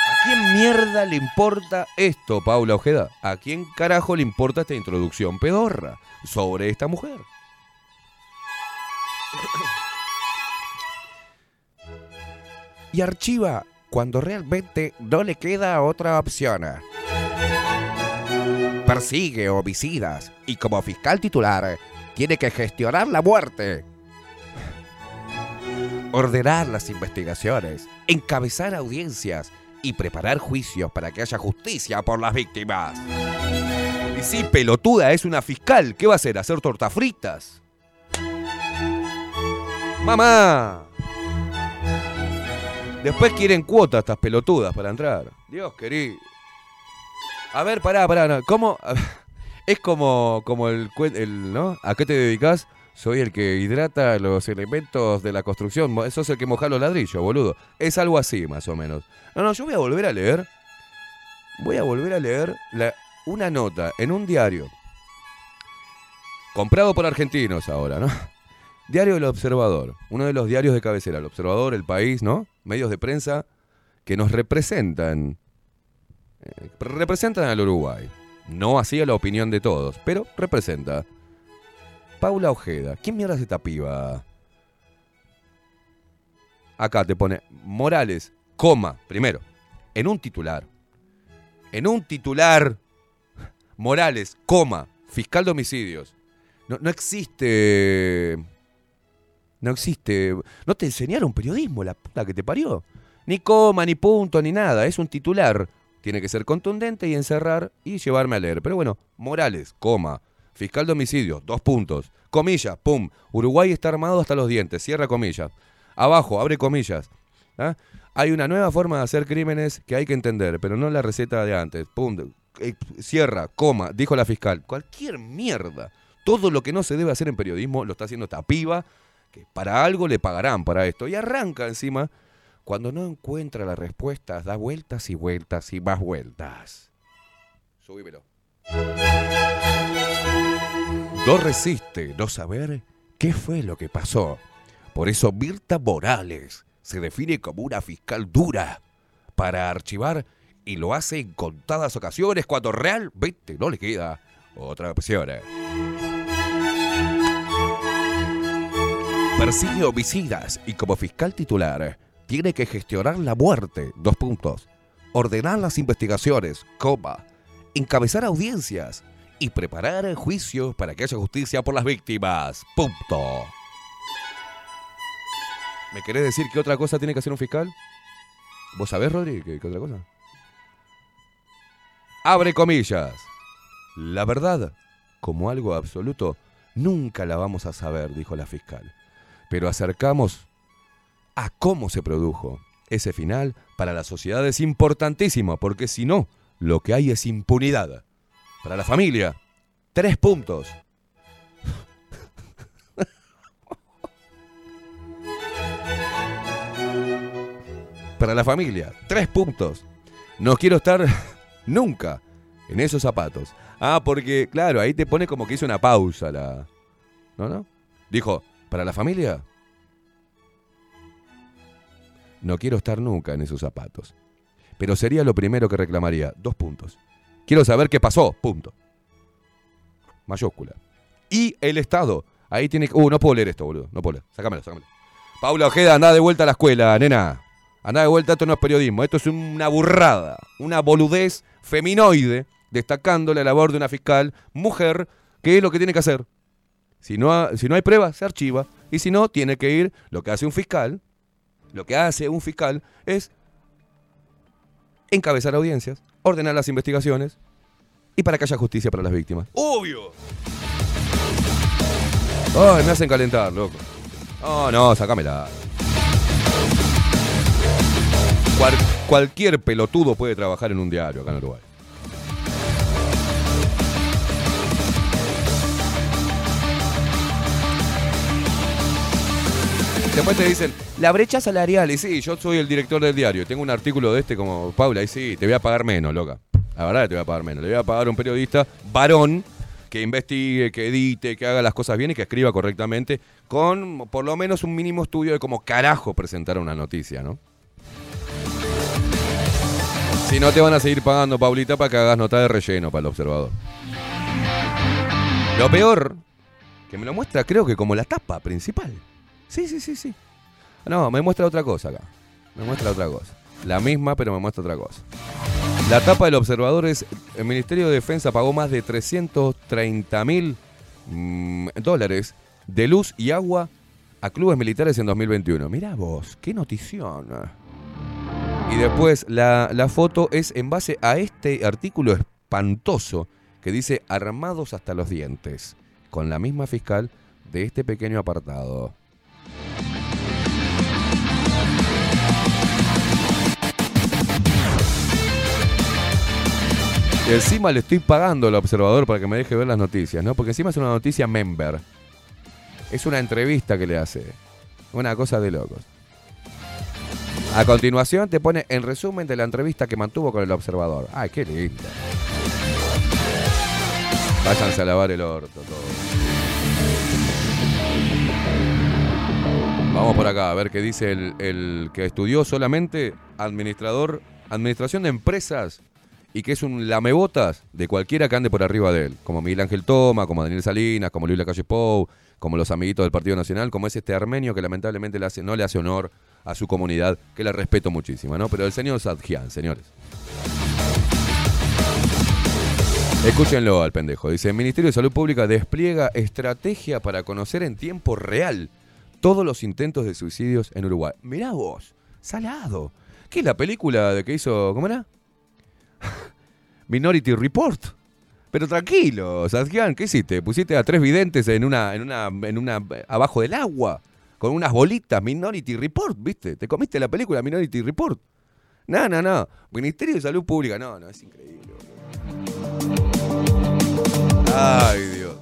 ¿A quién mierda le importa esto, Paula Ojeda? ¿A quién carajo le importa esta introducción pedorra sobre esta mujer? Y archiva cuando realmente no le queda otra opción. Persigue homicidas y como fiscal titular tiene que gestionar la muerte, ordenar las investigaciones, encabezar audiencias y preparar juicios para que haya justicia por las víctimas. Y sí, pelotuda, es una fiscal. ¿Qué va a hacer? ¿Hacer tortas fritas? ¡Mamá! Después quieren cuotas estas pelotudas para entrar. Dios querido. A ver, pará, pará. ¿Cómo? Es como, como el, el, ¿no? ¿A qué te dedicas? Soy el que hidrata los elementos de la construcción. Mo- Sos el que moja los ladrillos, boludo. Es algo así, más o menos. No, no, yo voy a volver a leer. Voy a volver a leer una nota en un diario. Comprado por argentinos ahora, ¿no? Diario del Observador. Uno de los diarios de cabecera. El Observador, El País, ¿no? Medios de prensa que nos representan. eh, representan al Uruguay. No así a la opinión de todos, pero representa. Paula Ojeda. ¿Quién mierda es esta piba? Acá te pone Morales, coma, primero, en un titular. En un titular, Morales, coma, fiscal de homicidios. No, no existe. No existe. No te enseñaron periodismo, la puta que te parió. Ni coma, ni punto, ni nada. Es un titular. Tiene que ser contundente y encerrar y llevarme a leer. Pero bueno, Morales, coma. Fiscal de homicidios, dos puntos. Comillas, pum. Uruguay está armado hasta los dientes. Cierra comillas. Abajo, abre comillas. ¿Ah? Hay una nueva forma de hacer crímenes que hay que entender, pero no la receta de antes. Pum. Eh, Cierra, coma, dijo la fiscal. Cualquier mierda. Todo lo que no se debe hacer en periodismo lo está haciendo esta que para algo le pagarán para esto. Y arranca encima, cuando no encuentra las respuestas, da vueltas y vueltas y más vueltas. Subímelo. No resiste no saber qué fue lo que pasó. Por eso Mirta Morales se define como una fiscal dura para archivar y lo hace en contadas ocasiones cuando realmente no le queda otra opción. Persigue homicidas y como fiscal titular tiene que gestionar la muerte, dos puntos, ordenar las investigaciones, coma, encabezar audiencias y preparar juicios para que haya justicia por las víctimas, punto. ¿Me querés decir qué otra cosa tiene que hacer un fiscal? ¿Vos sabés, Rodri, qué, qué otra cosa? Abre comillas. La verdad, como algo absoluto, nunca la vamos a saber, dijo la fiscal. Pero acercamos a cómo se produjo. Ese final para la sociedad es importantísimo, porque si no, lo que hay es impunidad. Para la familia, tres puntos. Para la familia, tres puntos. No quiero estar nunca en esos zapatos. Ah, porque, claro, ahí te pone como que hizo una pausa la. ¿No, no? Dijo, para la familia. No quiero estar nunca en esos zapatos. Pero sería lo primero que reclamaría. Dos puntos. Quiero saber qué pasó. Punto. Mayúscula. Y el Estado. Ahí tiene que. Uh, no puedo leer esto, boludo. No puedo leer. Sácamelo, sácamelo. Paula Ojeda, anda de vuelta a la escuela, nena. Anda de vuelta, esto no es periodismo. Esto es una burrada. Una boludez feminoide. Destacando la labor de una fiscal mujer. que es lo que tiene que hacer? Si no, si no hay pruebas, se archiva. Y si no, tiene que ir. Lo que hace un fiscal. Lo que hace un fiscal es encabezar audiencias, ordenar las investigaciones y para que haya justicia para las víctimas. ¡Obvio! Ay, me hacen calentar, loco. Oh, no, sacámela. Cual, cualquier pelotudo puede trabajar en un diario acá en Uruguay. Después te dicen, la brecha salarial. Y sí, yo soy el director del diario. Tengo un artículo de este como, Paula, y sí, te voy a pagar menos, loca. La verdad que te voy a pagar menos. Le voy a pagar a un periodista varón que investigue, que edite, que haga las cosas bien y que escriba correctamente, con por lo menos un mínimo estudio de cómo carajo presentar una noticia, ¿no? Si no te van a seguir pagando, Paulita, para que hagas nota de relleno para el observador. Lo peor, que me lo muestra creo que como la tapa principal. Sí, sí, sí, sí. No, me muestra otra cosa acá. Me muestra otra cosa. La misma, pero me muestra otra cosa. La tapa del observador es, el Ministerio de Defensa pagó más de 330 mil mm, dólares de luz y agua a clubes militares en 2021. Mirá vos, qué notición. Y después la, la foto es en base a este artículo espantoso que dice armados hasta los dientes, con la misma fiscal de este pequeño apartado. Y encima le estoy pagando al observador para que me deje ver las noticias, ¿no? Porque encima es una noticia member. Es una entrevista que le hace. Una cosa de locos. A continuación te pone en resumen de la entrevista que mantuvo con el observador. Ay, qué lindo. Váyanse a lavar el orto todos. Vamos por acá a ver qué dice el, el que estudió solamente administrador, administración de empresas y que es un lamebotas de cualquiera que ande por arriba de él, como Miguel Ángel Toma, como Daniel Salinas, como Luis Lacalle Pou, como los amiguitos del Partido Nacional, como es este armenio que lamentablemente le hace- no le hace honor a su comunidad, que le respeto muchísimo, ¿no? Pero el señor Sadjian, señores. Escúchenlo al pendejo. Dice, el Ministerio de Salud Pública despliega estrategia para conocer en tiempo real todos los intentos de suicidios en Uruguay. Mirá vos, salado. ¿Qué es la película de que hizo, cómo era? Minority Report. Pero tranquilo, Sadjian, ¿qué hiciste? Pusiste a tres videntes en una, en una, en una, abajo del agua, con unas bolitas, Minority Report, ¿viste? ¿Te comiste la película Minority Report? No, no, no. Ministerio de Salud Pública, no, no, es increíble. Ay, Dios.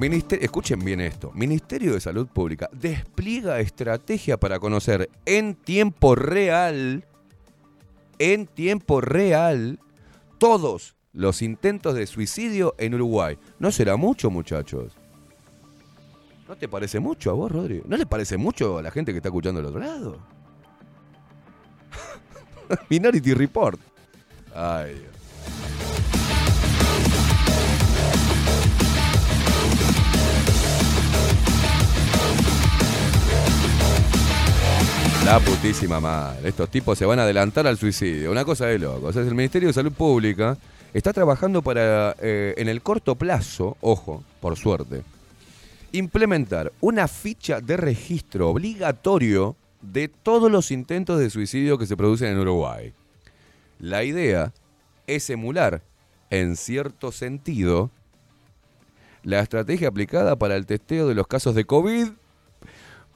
Ministerio, escuchen bien esto. Ministerio de Salud Pública despliega estrategia para conocer en tiempo real, en tiempo real, todos los intentos de suicidio en Uruguay. ¿No será mucho, muchachos? ¿No te parece mucho a vos, Rodri? ¿No le parece mucho a la gente que está escuchando del otro lado? Minority Report. Ay, Dios. La putísima madre. Estos tipos se van a adelantar al suicidio. Una cosa de locos. Es el Ministerio de Salud Pública está trabajando para, eh, en el corto plazo, ojo, por suerte, implementar una ficha de registro obligatorio de todos los intentos de suicidio que se producen en Uruguay. La idea es emular, en cierto sentido, la estrategia aplicada para el testeo de los casos de COVID,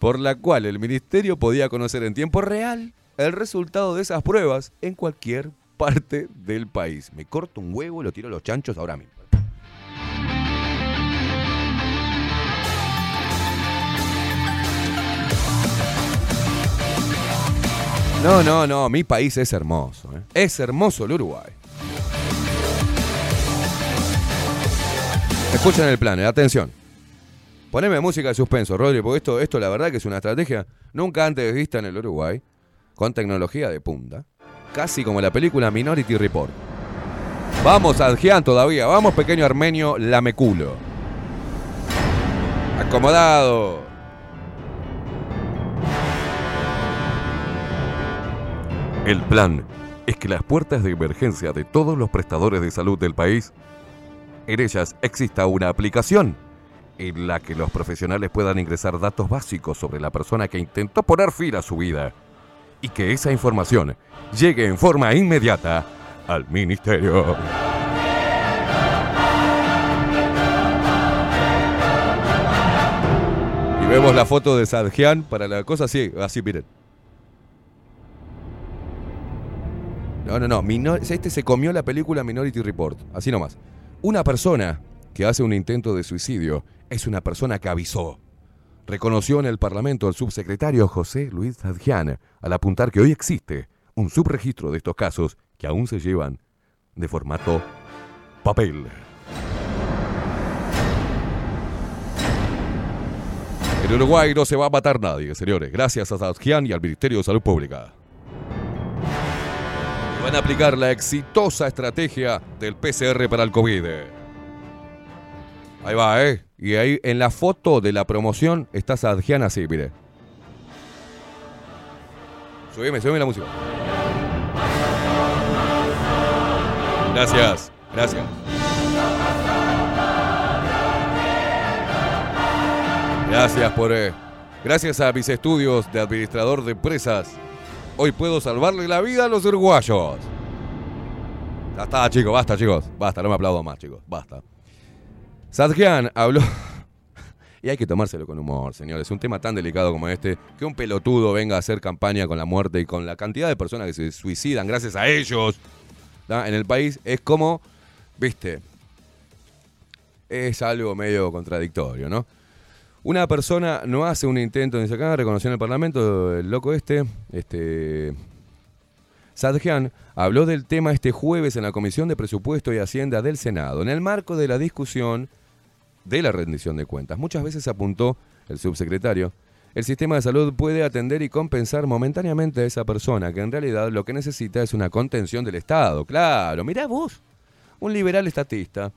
por la cual el ministerio podía conocer en tiempo real el resultado de esas pruebas en cualquier parte del país. Me corto un huevo y lo tiro a los chanchos ahora mismo. No, no, no, mi país es hermoso. ¿eh? Es hermoso el Uruguay. Escuchen el plan, eh, atención. Poneme música de suspenso, Rodri, porque esto, esto la verdad que es una estrategia nunca antes vista en el Uruguay, con tecnología de punta, casi como la película Minority Report. Vamos, Adjian todavía, vamos, pequeño armenio lameculo. Acomodado. El plan es que las puertas de emergencia de todos los prestadores de salud del país, en ellas exista una aplicación en la que los profesionales puedan ingresar datos básicos sobre la persona que intentó poner fin a su vida y que esa información llegue en forma inmediata al ministerio. Y vemos la foto de Sadjian para la cosa así, así miren. No, no, no. este se comió la película Minority Report. Así nomás. Una persona que hace un intento de suicidio es una persona que avisó. Reconoció en el Parlamento el subsecretario José Luis Zadjian al apuntar que hoy existe un subregistro de estos casos que aún se llevan de formato papel. En Uruguay no se va a matar nadie, señores, gracias a Zadjian y al Ministerio de Salud Pública. Van a aplicar la exitosa estrategia del PCR para el COVID. Ahí va, ¿eh? Y ahí en la foto de la promoción está Sadjian así, mire. Subime, subime la música. Gracias, gracias. Gracias por... eh, gracias a mis estudios de administrador de empresas, hoy puedo salvarle la vida a los uruguayos. Ya está, chicos, basta, chicos. Basta, no me aplaudo más, chicos. Basta. Sadjian habló. y hay que tomárselo con humor, señores. Un tema tan delicado como este, que un pelotudo venga a hacer campaña con la muerte y con la cantidad de personas que se suicidan gracias a ellos en el país, es como, viste, es algo medio contradictorio, ¿no? Una persona no hace un intento de sacar, reconoció en el Parlamento el loco este, este habló del tema este jueves en la Comisión de Presupuesto y Hacienda del Senado, en el marco de la discusión de la rendición de cuentas. Muchas veces apuntó el subsecretario, el sistema de salud puede atender y compensar momentáneamente a esa persona que en realidad lo que necesita es una contención del Estado. Claro, mirá vos, un liberal estatista.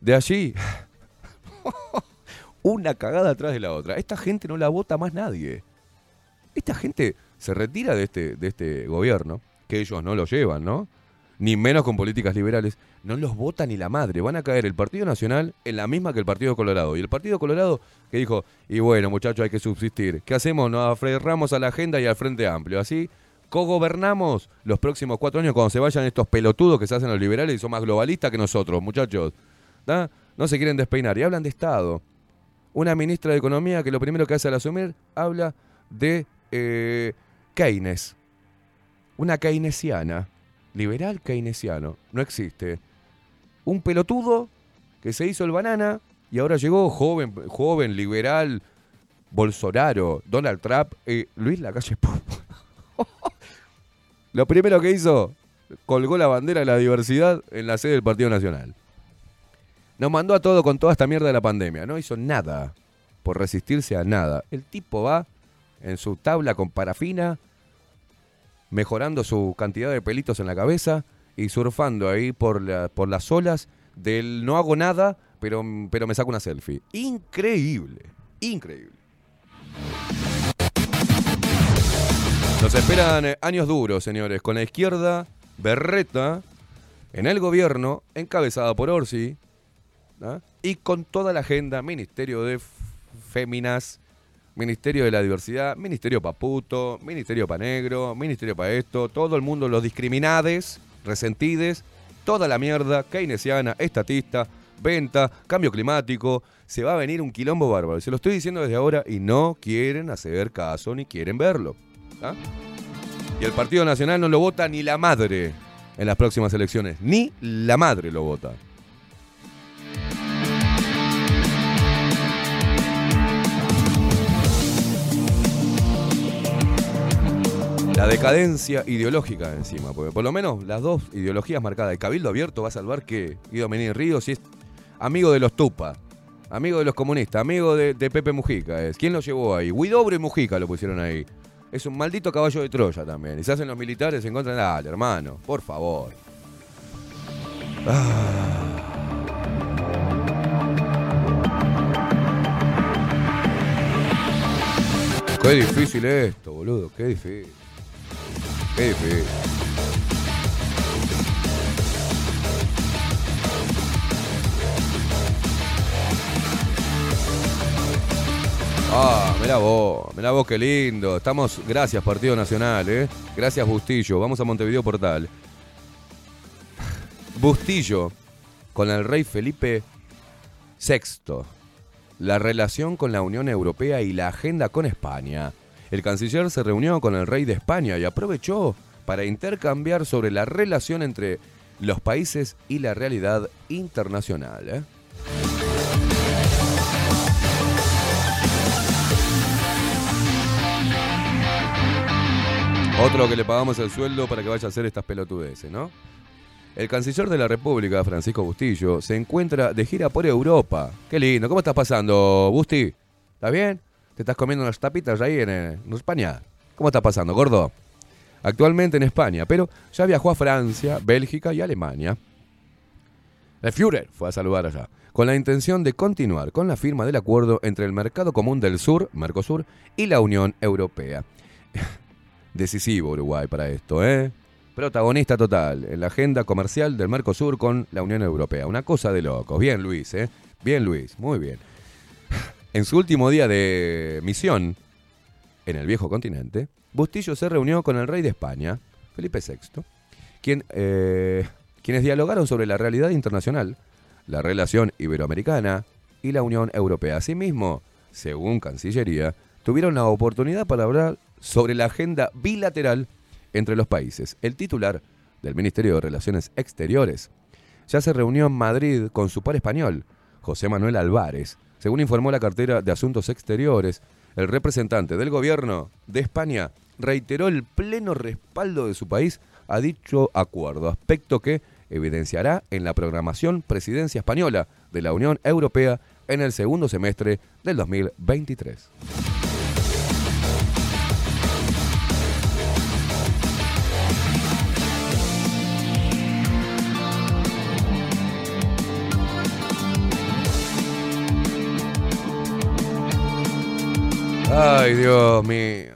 De allí, una cagada atrás de la otra. Esta gente no la vota más nadie. Esta gente se retira de este, de este gobierno, que ellos no lo llevan, ¿no? Ni menos con políticas liberales. No los vota ni la madre. Van a caer el Partido Nacional en la misma que el Partido Colorado. Y el Partido Colorado que dijo, y bueno, muchachos, hay que subsistir. ¿Qué hacemos? Nos aferramos a la agenda y al Frente Amplio. Así cogobernamos los próximos cuatro años cuando se vayan estos pelotudos que se hacen los liberales y son más globalistas que nosotros, muchachos. ¿Da? No se quieren despeinar. Y hablan de Estado. Una ministra de Economía que lo primero que hace al asumir habla de eh, Keynes. Una keynesiana. Liberal keynesiano. No existe. Un pelotudo que se hizo el banana y ahora llegó joven, joven, liberal, Bolsonaro, Donald Trump, eh, Luis Lacalle Pou. Lo primero que hizo, colgó la bandera de la diversidad en la sede del Partido Nacional. Nos mandó a todo con toda esta mierda de la pandemia. No hizo nada por resistirse a nada. El tipo va en su tabla con parafina, mejorando su cantidad de pelitos en la cabeza y surfando ahí por, la- por las olas del no hago nada, pero, pero me saco una selfie. Increíble, increíble. Nos esperan eh, años duros, señores, con la izquierda berreta en el gobierno, encabezada por Orsi, ¿ah? y con toda la agenda, Ministerio de Féminas, Ministerio de la Diversidad, Ministerio pa' puto, Ministerio pa' negro, Ministerio pa' esto, todo el mundo, los discriminades, resentides, toda la mierda, keynesiana, estatista, venta, cambio climático, se va a venir un quilombo bárbaro. Se lo estoy diciendo desde ahora y no quieren hacer caso ni quieren verlo. ¿ah? Y el Partido Nacional no lo vota ni la madre en las próximas elecciones. Ni la madre lo vota. La decadencia ideológica encima, porque por lo menos las dos ideologías marcadas. El Cabildo Abierto va a salvar que Guido Menín Ríos es amigo de los Tupa, amigo de los comunistas, amigo de, Pepe Mujica. Es. ¿Quién lo llevó ahí? Huidobro y Mujica lo pusieron ahí. Es un maldito caballo de Troya también. Y se hacen los militares en contra Dale, hermano, por favor. Qué difícil esto, boludo, qué difícil. Difícil. Ah, mirá vos, mirá vos qué lindo. Estamos, gracias Partido Nacional, ¿eh? Gracias Bustillo. Vamos a Montevideo Portal. Bustillo con el rey Felipe VI. La relación con la Unión Europea y la agenda con España. El canciller se reunió con el rey de España y aprovechó para intercambiar sobre la relación entre los países y la realidad internacional. ¿eh? Otro que le pagamos el sueldo para que vaya a hacer estas pelotudeces, ¿no? El canciller de la República, Francisco Bustillo, se encuentra de gira por Europa. Qué lindo. ¿Cómo estás pasando, Busti? ¿Estás bien? ¿Te estás comiendo unas tapitas ahí en, eh, en España? ¿Cómo estás pasando, gordo? Actualmente en España, pero ya viajó a Francia, Bélgica y Alemania. El Führer fue a saludar allá, con la intención de continuar con la firma del acuerdo entre el Mercado Común del Sur, Mercosur, y la Unión Europea. Decisivo Uruguay para esto, ¿eh? Protagonista total en la agenda comercial del Mercosur con la Unión Europea. Una cosa de locos. Bien, Luis, ¿eh? Bien, Luis, muy bien. En su último día de misión en el viejo continente, Bustillo se reunió con el rey de España, Felipe VI, eh, quienes dialogaron sobre la realidad internacional, la relación iberoamericana y la Unión Europea. Asimismo, según Cancillería, tuvieron la oportunidad para hablar sobre la agenda bilateral entre los países. El titular del Ministerio de Relaciones Exteriores ya se reunió en Madrid con su par español, José Manuel Álvarez. Según informó la cartera de Asuntos Exteriores, el representante del gobierno de España reiteró el pleno respaldo de su país a dicho acuerdo, aspecto que evidenciará en la programación presidencia española de la Unión Europea en el segundo semestre del 2023. Ay, Dios mío.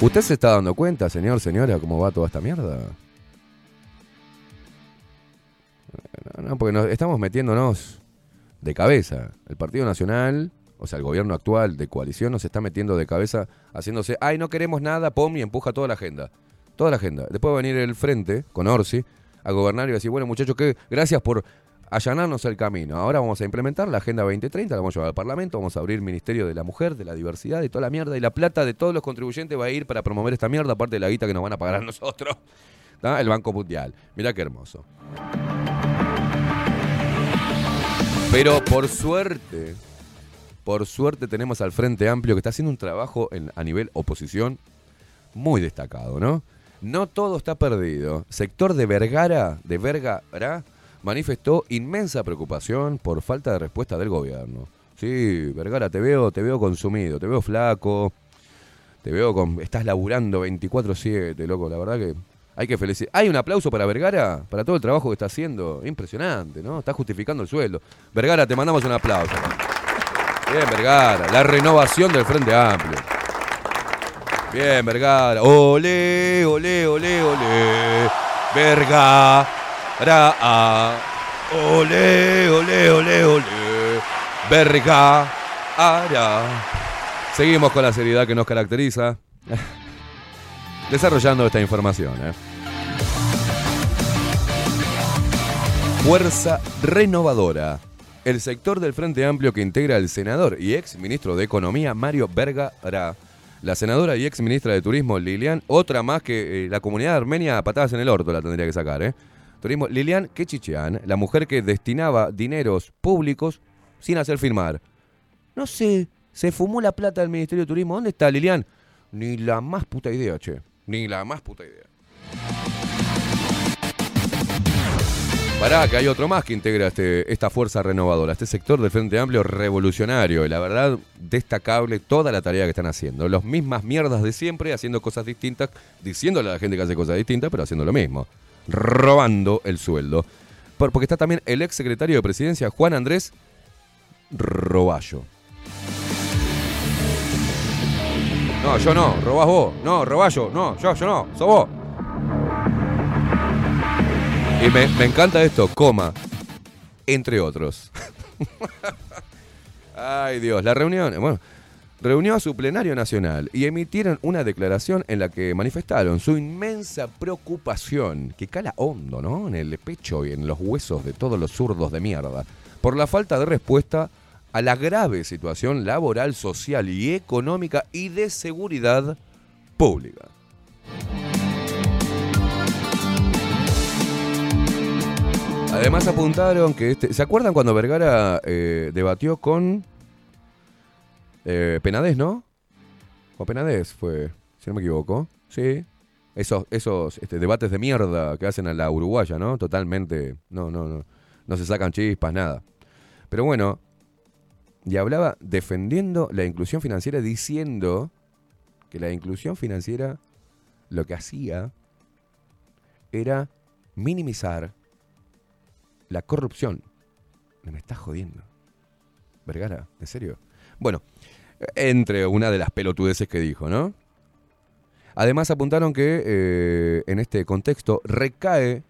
¿Usted se está dando cuenta, señor, señora, cómo va toda esta mierda? No, porque nos estamos metiéndonos de cabeza. El Partido Nacional, o sea, el gobierno actual de coalición nos está metiendo de cabeza haciéndose, ay, no queremos nada, pum, y empuja toda la agenda. Toda la agenda. Después va a venir el frente con Orsi a gobernar y va a decir, bueno, muchachos, que gracias por allanarnos el camino. Ahora vamos a implementar la Agenda 2030, la vamos a llevar al Parlamento, vamos a abrir el Ministerio de la Mujer, de la Diversidad y toda la mierda. Y la plata de todos los contribuyentes va a ir para promover esta mierda, aparte de la guita que nos van a pagar a nosotros. ¿tá? El Banco Mundial. Mirá qué hermoso. Pero por suerte, por suerte tenemos al Frente Amplio que está haciendo un trabajo en- a nivel oposición muy destacado, ¿no? No todo está perdido. Sector de Vergara, de Vergara, manifestó inmensa preocupación por falta de respuesta del gobierno. Sí, Vergara, te veo, te veo consumido, te veo flaco, te veo con. estás laburando 24-7, loco. La verdad que hay que felicitar. Hay un aplauso para Vergara, para todo el trabajo que está haciendo. Impresionante, ¿no? Está justificando el sueldo. Vergara, te mandamos un aplauso. Bien, Vergara. La renovación del Frente Amplio. Bien, Vergara. Ole, ole, ole, ole. Vergara. Ole, ole, ole, ole. Vergara. Seguimos con la seriedad que nos caracteriza. Desarrollando esta información. ¿eh? Fuerza renovadora. El sector del Frente Amplio que integra el senador y ex ministro de Economía Mario Vergara, la senadora y ex ministra de Turismo Lilian, otra más que eh, la comunidad armenia a patadas en el orto la tendría que sacar, ¿eh? Turismo, Lilian Kechichian, la mujer que destinaba dineros públicos sin hacer firmar. No sé, se fumó la plata del Ministerio de Turismo. ¿Dónde está Lilian? Ni la más puta idea, che. Ni la más puta idea. Pará, que hay otro más que integra este, esta fuerza renovadora, este sector del Frente Amplio revolucionario. Y la verdad, destacable toda la tarea que están haciendo. Los mismas mierdas de siempre, haciendo cosas distintas, diciéndole a la gente que hace cosas distintas, pero haciendo lo mismo. Robando el sueldo. Por- Porque está también el ex secretario de presidencia, Juan Andrés Roballo. No, yo no, robás vos. No, Roballo, no, yo, yo no, sos vos. Y me, me encanta esto, coma, entre otros. Ay Dios, la reunión, bueno, reunió a su plenario nacional y emitieron una declaración en la que manifestaron su inmensa preocupación, que cala hondo, ¿no? En el pecho y en los huesos de todos los zurdos de mierda, por la falta de respuesta a la grave situación laboral, social y económica y de seguridad pública. Además apuntaron que este, ¿se acuerdan cuando Vergara eh, debatió con eh, Penades, no? Con Penades fue, si no me equivoco. Sí. Esos, esos este, debates de mierda que hacen a la uruguaya, ¿no? Totalmente. No, no, no. No se sacan chispas, nada. Pero bueno, y hablaba defendiendo la inclusión financiera, diciendo que la inclusión financiera lo que hacía era minimizar la corrupción. Me estás jodiendo. Vergara, ¿en serio? Bueno, entre una de las pelotudeces que dijo, ¿no? Además apuntaron que eh, en este contexto recae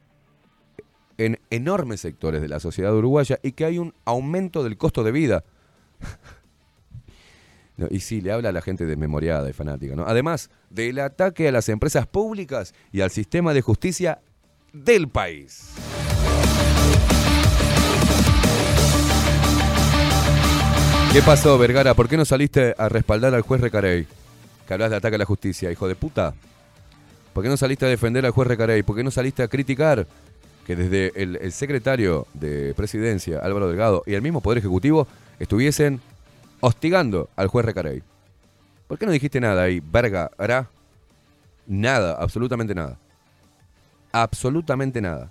en enormes sectores de la sociedad uruguaya y que hay un aumento del costo de vida. Y sí, le habla a la gente desmemoriada y fanática, ¿no? Además del ataque a las empresas públicas y al sistema de justicia del país. ¿Qué pasó, Vergara? ¿Por qué no saliste a respaldar al juez Recarey? Que hablas de ataque a la justicia, hijo de puta. ¿Por qué no saliste a defender al juez Recarey? ¿Por qué no saliste a criticar que desde el, secretario de presidencia, Álvaro Delgado, y el mismo Poder Ejecutivo estuviesen hostigando al juez Recarey? ¿Por qué no dijiste nada ahí, verga? ¿Hará? Nada, absolutamente nada. Absolutamente nada.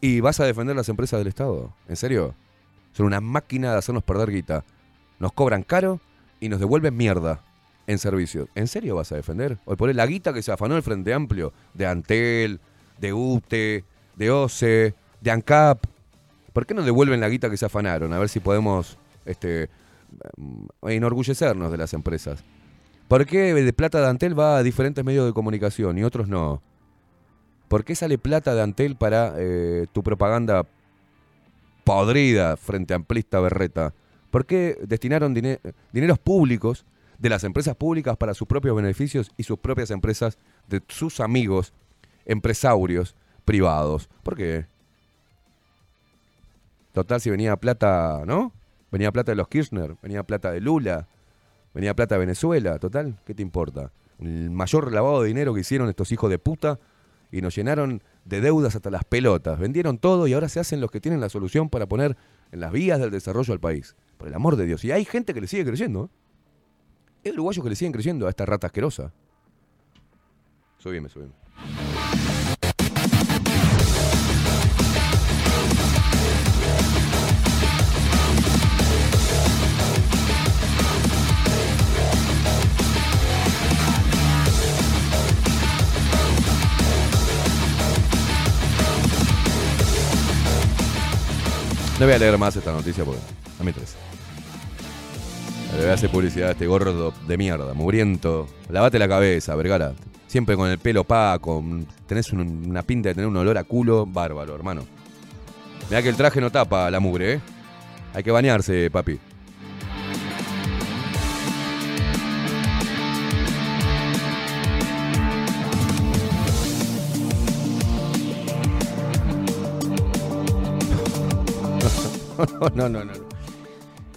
¿Y vas a defender las empresas del Estado? ¿En serio? Son una máquina de hacernos perder guita. Nos cobran caro y nos devuelven mierda en servicios. ¿En serio vas a defender? Hoy por la guita que se afanó el Frente Amplio de Antel, de UTE, de OCE, de ANCAP. ¿Por qué no devuelven la guita que se afanaron? A ver si podemos este, mm, enorgullecernos de las empresas. ¿Por qué de plata de Antel va a diferentes medios de comunicación y otros no? ¿Por qué sale plata de Antel para eh, tu propaganda podrida frente a amplista berreta? ¿Por qué destinaron dine- dineros públicos de las empresas públicas para sus propios beneficios y sus propias empresas de sus amigos empresarios privados? ¿Por qué? Total, si venía plata, ¿no? Venía plata de los Kirchner, venía plata de Lula, venía plata de Venezuela, total, ¿qué te importa? El mayor lavado de dinero que hicieron estos hijos de puta y nos llenaron de deudas hasta las pelotas. Vendieron todo y ahora se hacen los que tienen la solución para poner en las vías del desarrollo al país. Por el amor de Dios. Y hay gente que le sigue creyendo. ¿eh? Hay uruguayos que le siguen creyendo a esta rata asquerosa. Subime, subime. No voy a leer más esta noticia porque a mí interesa. Le voy a hacer publicidad a este gordo de mierda, mugriento. Lavate la cabeza, Vergara. Siempre con el pelo opaco. Tenés un- una pinta de tener un olor a culo bárbaro, hermano. Mirá que el traje no tapa la mugre, ¿eh? Hay que bañarse, papi. no, no, no, no.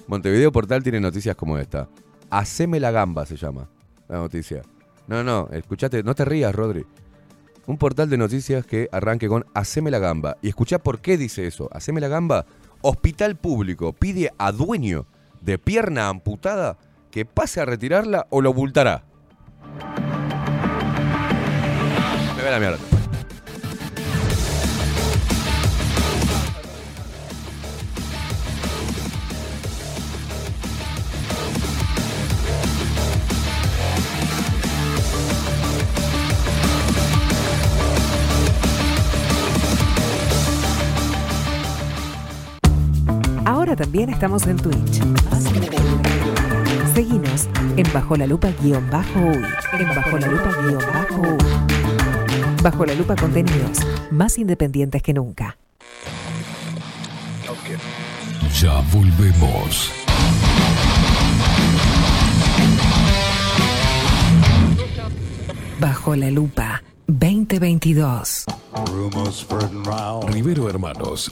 Montevideo Portal tiene noticias como esta. Haceme la gamba se llama la noticia. No, no, escuchate, no te rías, Rodri. Un portal de noticias que arranque con Haceme la gamba. Y escuchá por qué dice eso. Haceme la gamba. Hospital público pide a dueño de pierna amputada que pase a retirarla o lo multará. Me ve la mierda. Ahora también estamos en Twitch. Seguinos en Bajo la Lupa guion bajo uy. En Bajo la Lupa guion bajo uy. Bajo la Lupa contenidos más independientes que nunca. Ya volvemos. Bajo la Lupa 2022. Rivero Hermanos,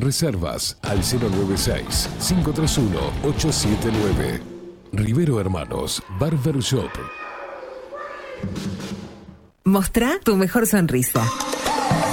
Reservas al 096-531-879. Rivero Hermanos, Barber Shop. Mostrá tu mejor sonrisa.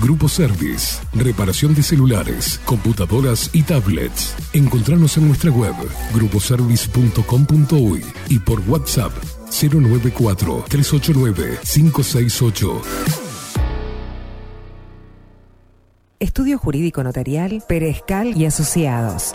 Grupo Service. Reparación de celulares, computadoras y tablets. Encontrarnos en nuestra web gruposervice.com.uy y por WhatsApp 094 389 568. Estudio Jurídico Notarial, Perezcal y Asociados.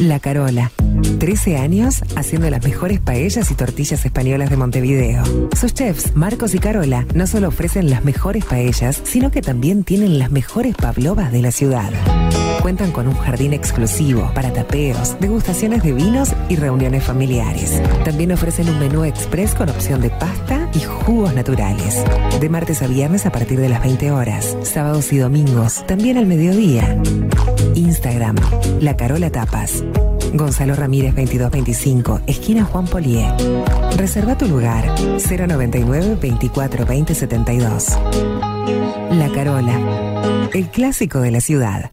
La Carola. 13 años haciendo las mejores paellas y tortillas españolas de Montevideo. Sus chefs, Marcos y Carola, no solo ofrecen las mejores paellas, sino que también tienen las mejores pavlovas de la ciudad. Cuentan con un jardín exclusivo para tapeos, degustaciones de vinos y reuniones familiares. También ofrecen un menú express con opción de pasta y jugos naturales. De martes a viernes a partir de las 20 horas. Sábados y domingos, también al mediodía. Instagram, La Carola Tapas. Gonzalo Ramírez 2225, esquina Juan Polié. Reserva tu lugar 099 24 20 72. La Carola, el clásico de la ciudad.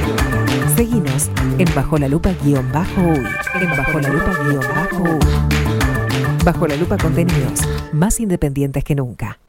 Seguinos en Bajo la Lupa guion bajo uy. En Bajo la Lupa guion bajo uy. Bajo la Lupa contenidos más independientes que nunca.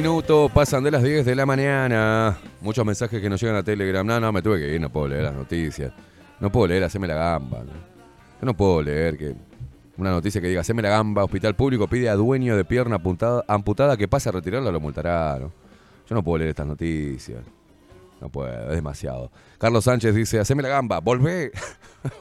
Un minuto, pasan de las 10 de la mañana. Muchos mensajes que nos llegan a Telegram. No, no, me tuve que ir, no puedo leer las noticias. No puedo leer, haceme la gamba. Yo no puedo leer que una noticia que diga, haceme la gamba, hospital público pide a dueño de pierna amputada que pase a retirarla, lo multará. ¿no? Yo no puedo leer estas noticias. No puedo, es demasiado. Carlos Sánchez dice, haceme la gamba, volvé.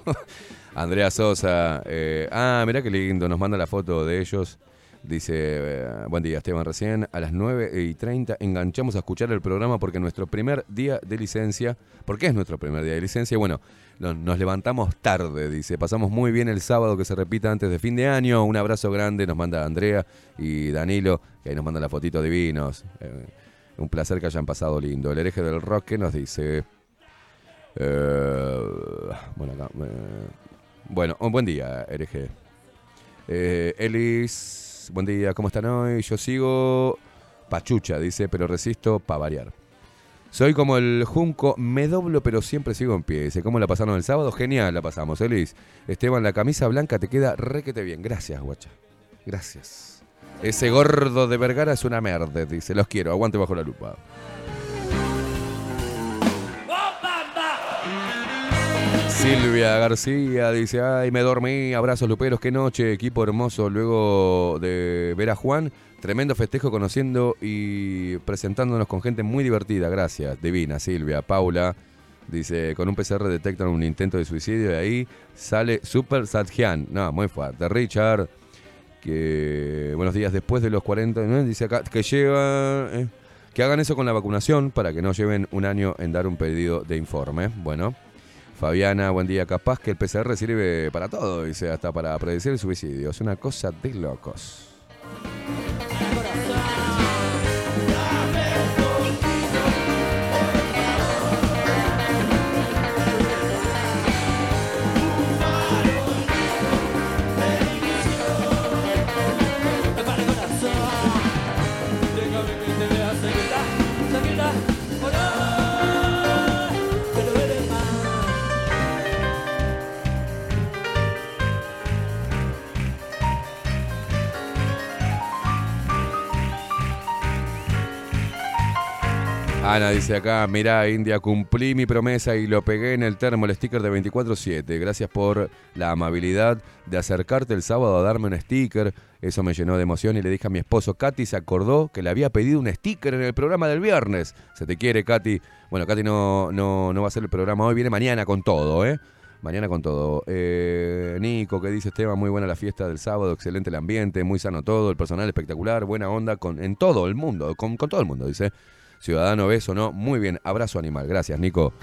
Andrea Sosa, eh, ah, mirá qué lindo, nos manda la foto de ellos. Dice, eh, buen día Esteban, recién a las 9 y 30 enganchamos a escuchar el programa porque nuestro primer día de licencia, ¿por qué es nuestro primer día de licencia? Bueno, no- nos levantamos tarde, dice, pasamos muy bien el sábado que se repita antes de fin de año, un abrazo grande, nos manda Andrea y Danilo, que ahí nos manda la fotito divinos. Eh, un placer que hayan pasado lindo. El hereje del rock que nos dice... eh, bueno, acá, bueno, un buen día, hereje. Eh, Buen día, ¿cómo están hoy? Yo sigo pachucha, dice, pero resisto para variar. Soy como el junco, me doblo pero siempre sigo en pie. Dice, ¿cómo la pasaron el sábado? Genial la pasamos, Elis. Esteban, la camisa blanca te queda requete bien. Gracias, guacha. Gracias. Ese gordo de Vergara es una merda, dice. Los quiero, aguante bajo la lupa. Silvia García dice, ay, me dormí, abrazos luperos, qué noche, equipo hermoso, luego de ver a Juan, tremendo festejo conociendo y presentándonos con gente muy divertida, gracias, divina Silvia, Paula, dice, con un PCR detectan un intento de suicidio y ahí sale Super Satjian, no, muy fuerte, Richard, que buenos días, después de los 40, ¿no? dice acá, que llega... eh, que hagan eso con la vacunación para que no lleven un año en dar un pedido de informe. Bueno, Fabiana, buen día. Capaz que el PCR sirve para todo, dice, hasta para predecir el suicidio. Es una cosa de locos. Ana dice acá, mirá India, cumplí mi promesa y lo pegué en el termo, el sticker de 24-7. Gracias por la amabilidad de acercarte el sábado a darme un sticker. Eso me llenó de emoción y le dije a mi esposo, Katy se acordó que le había pedido un sticker en el programa del viernes. Se te quiere, Katy. Bueno, Katy no, no, no va a hacer el programa hoy, viene mañana con todo, ¿eh? Mañana con todo. Eh, Nico, que dice Esteban, muy buena la fiesta del sábado, excelente el ambiente, muy sano todo, el personal espectacular, buena onda con, en todo el mundo, con, con todo el mundo, dice. Ciudadano beso, ¿no? Muy bien, abrazo animal. Gracias, Nico.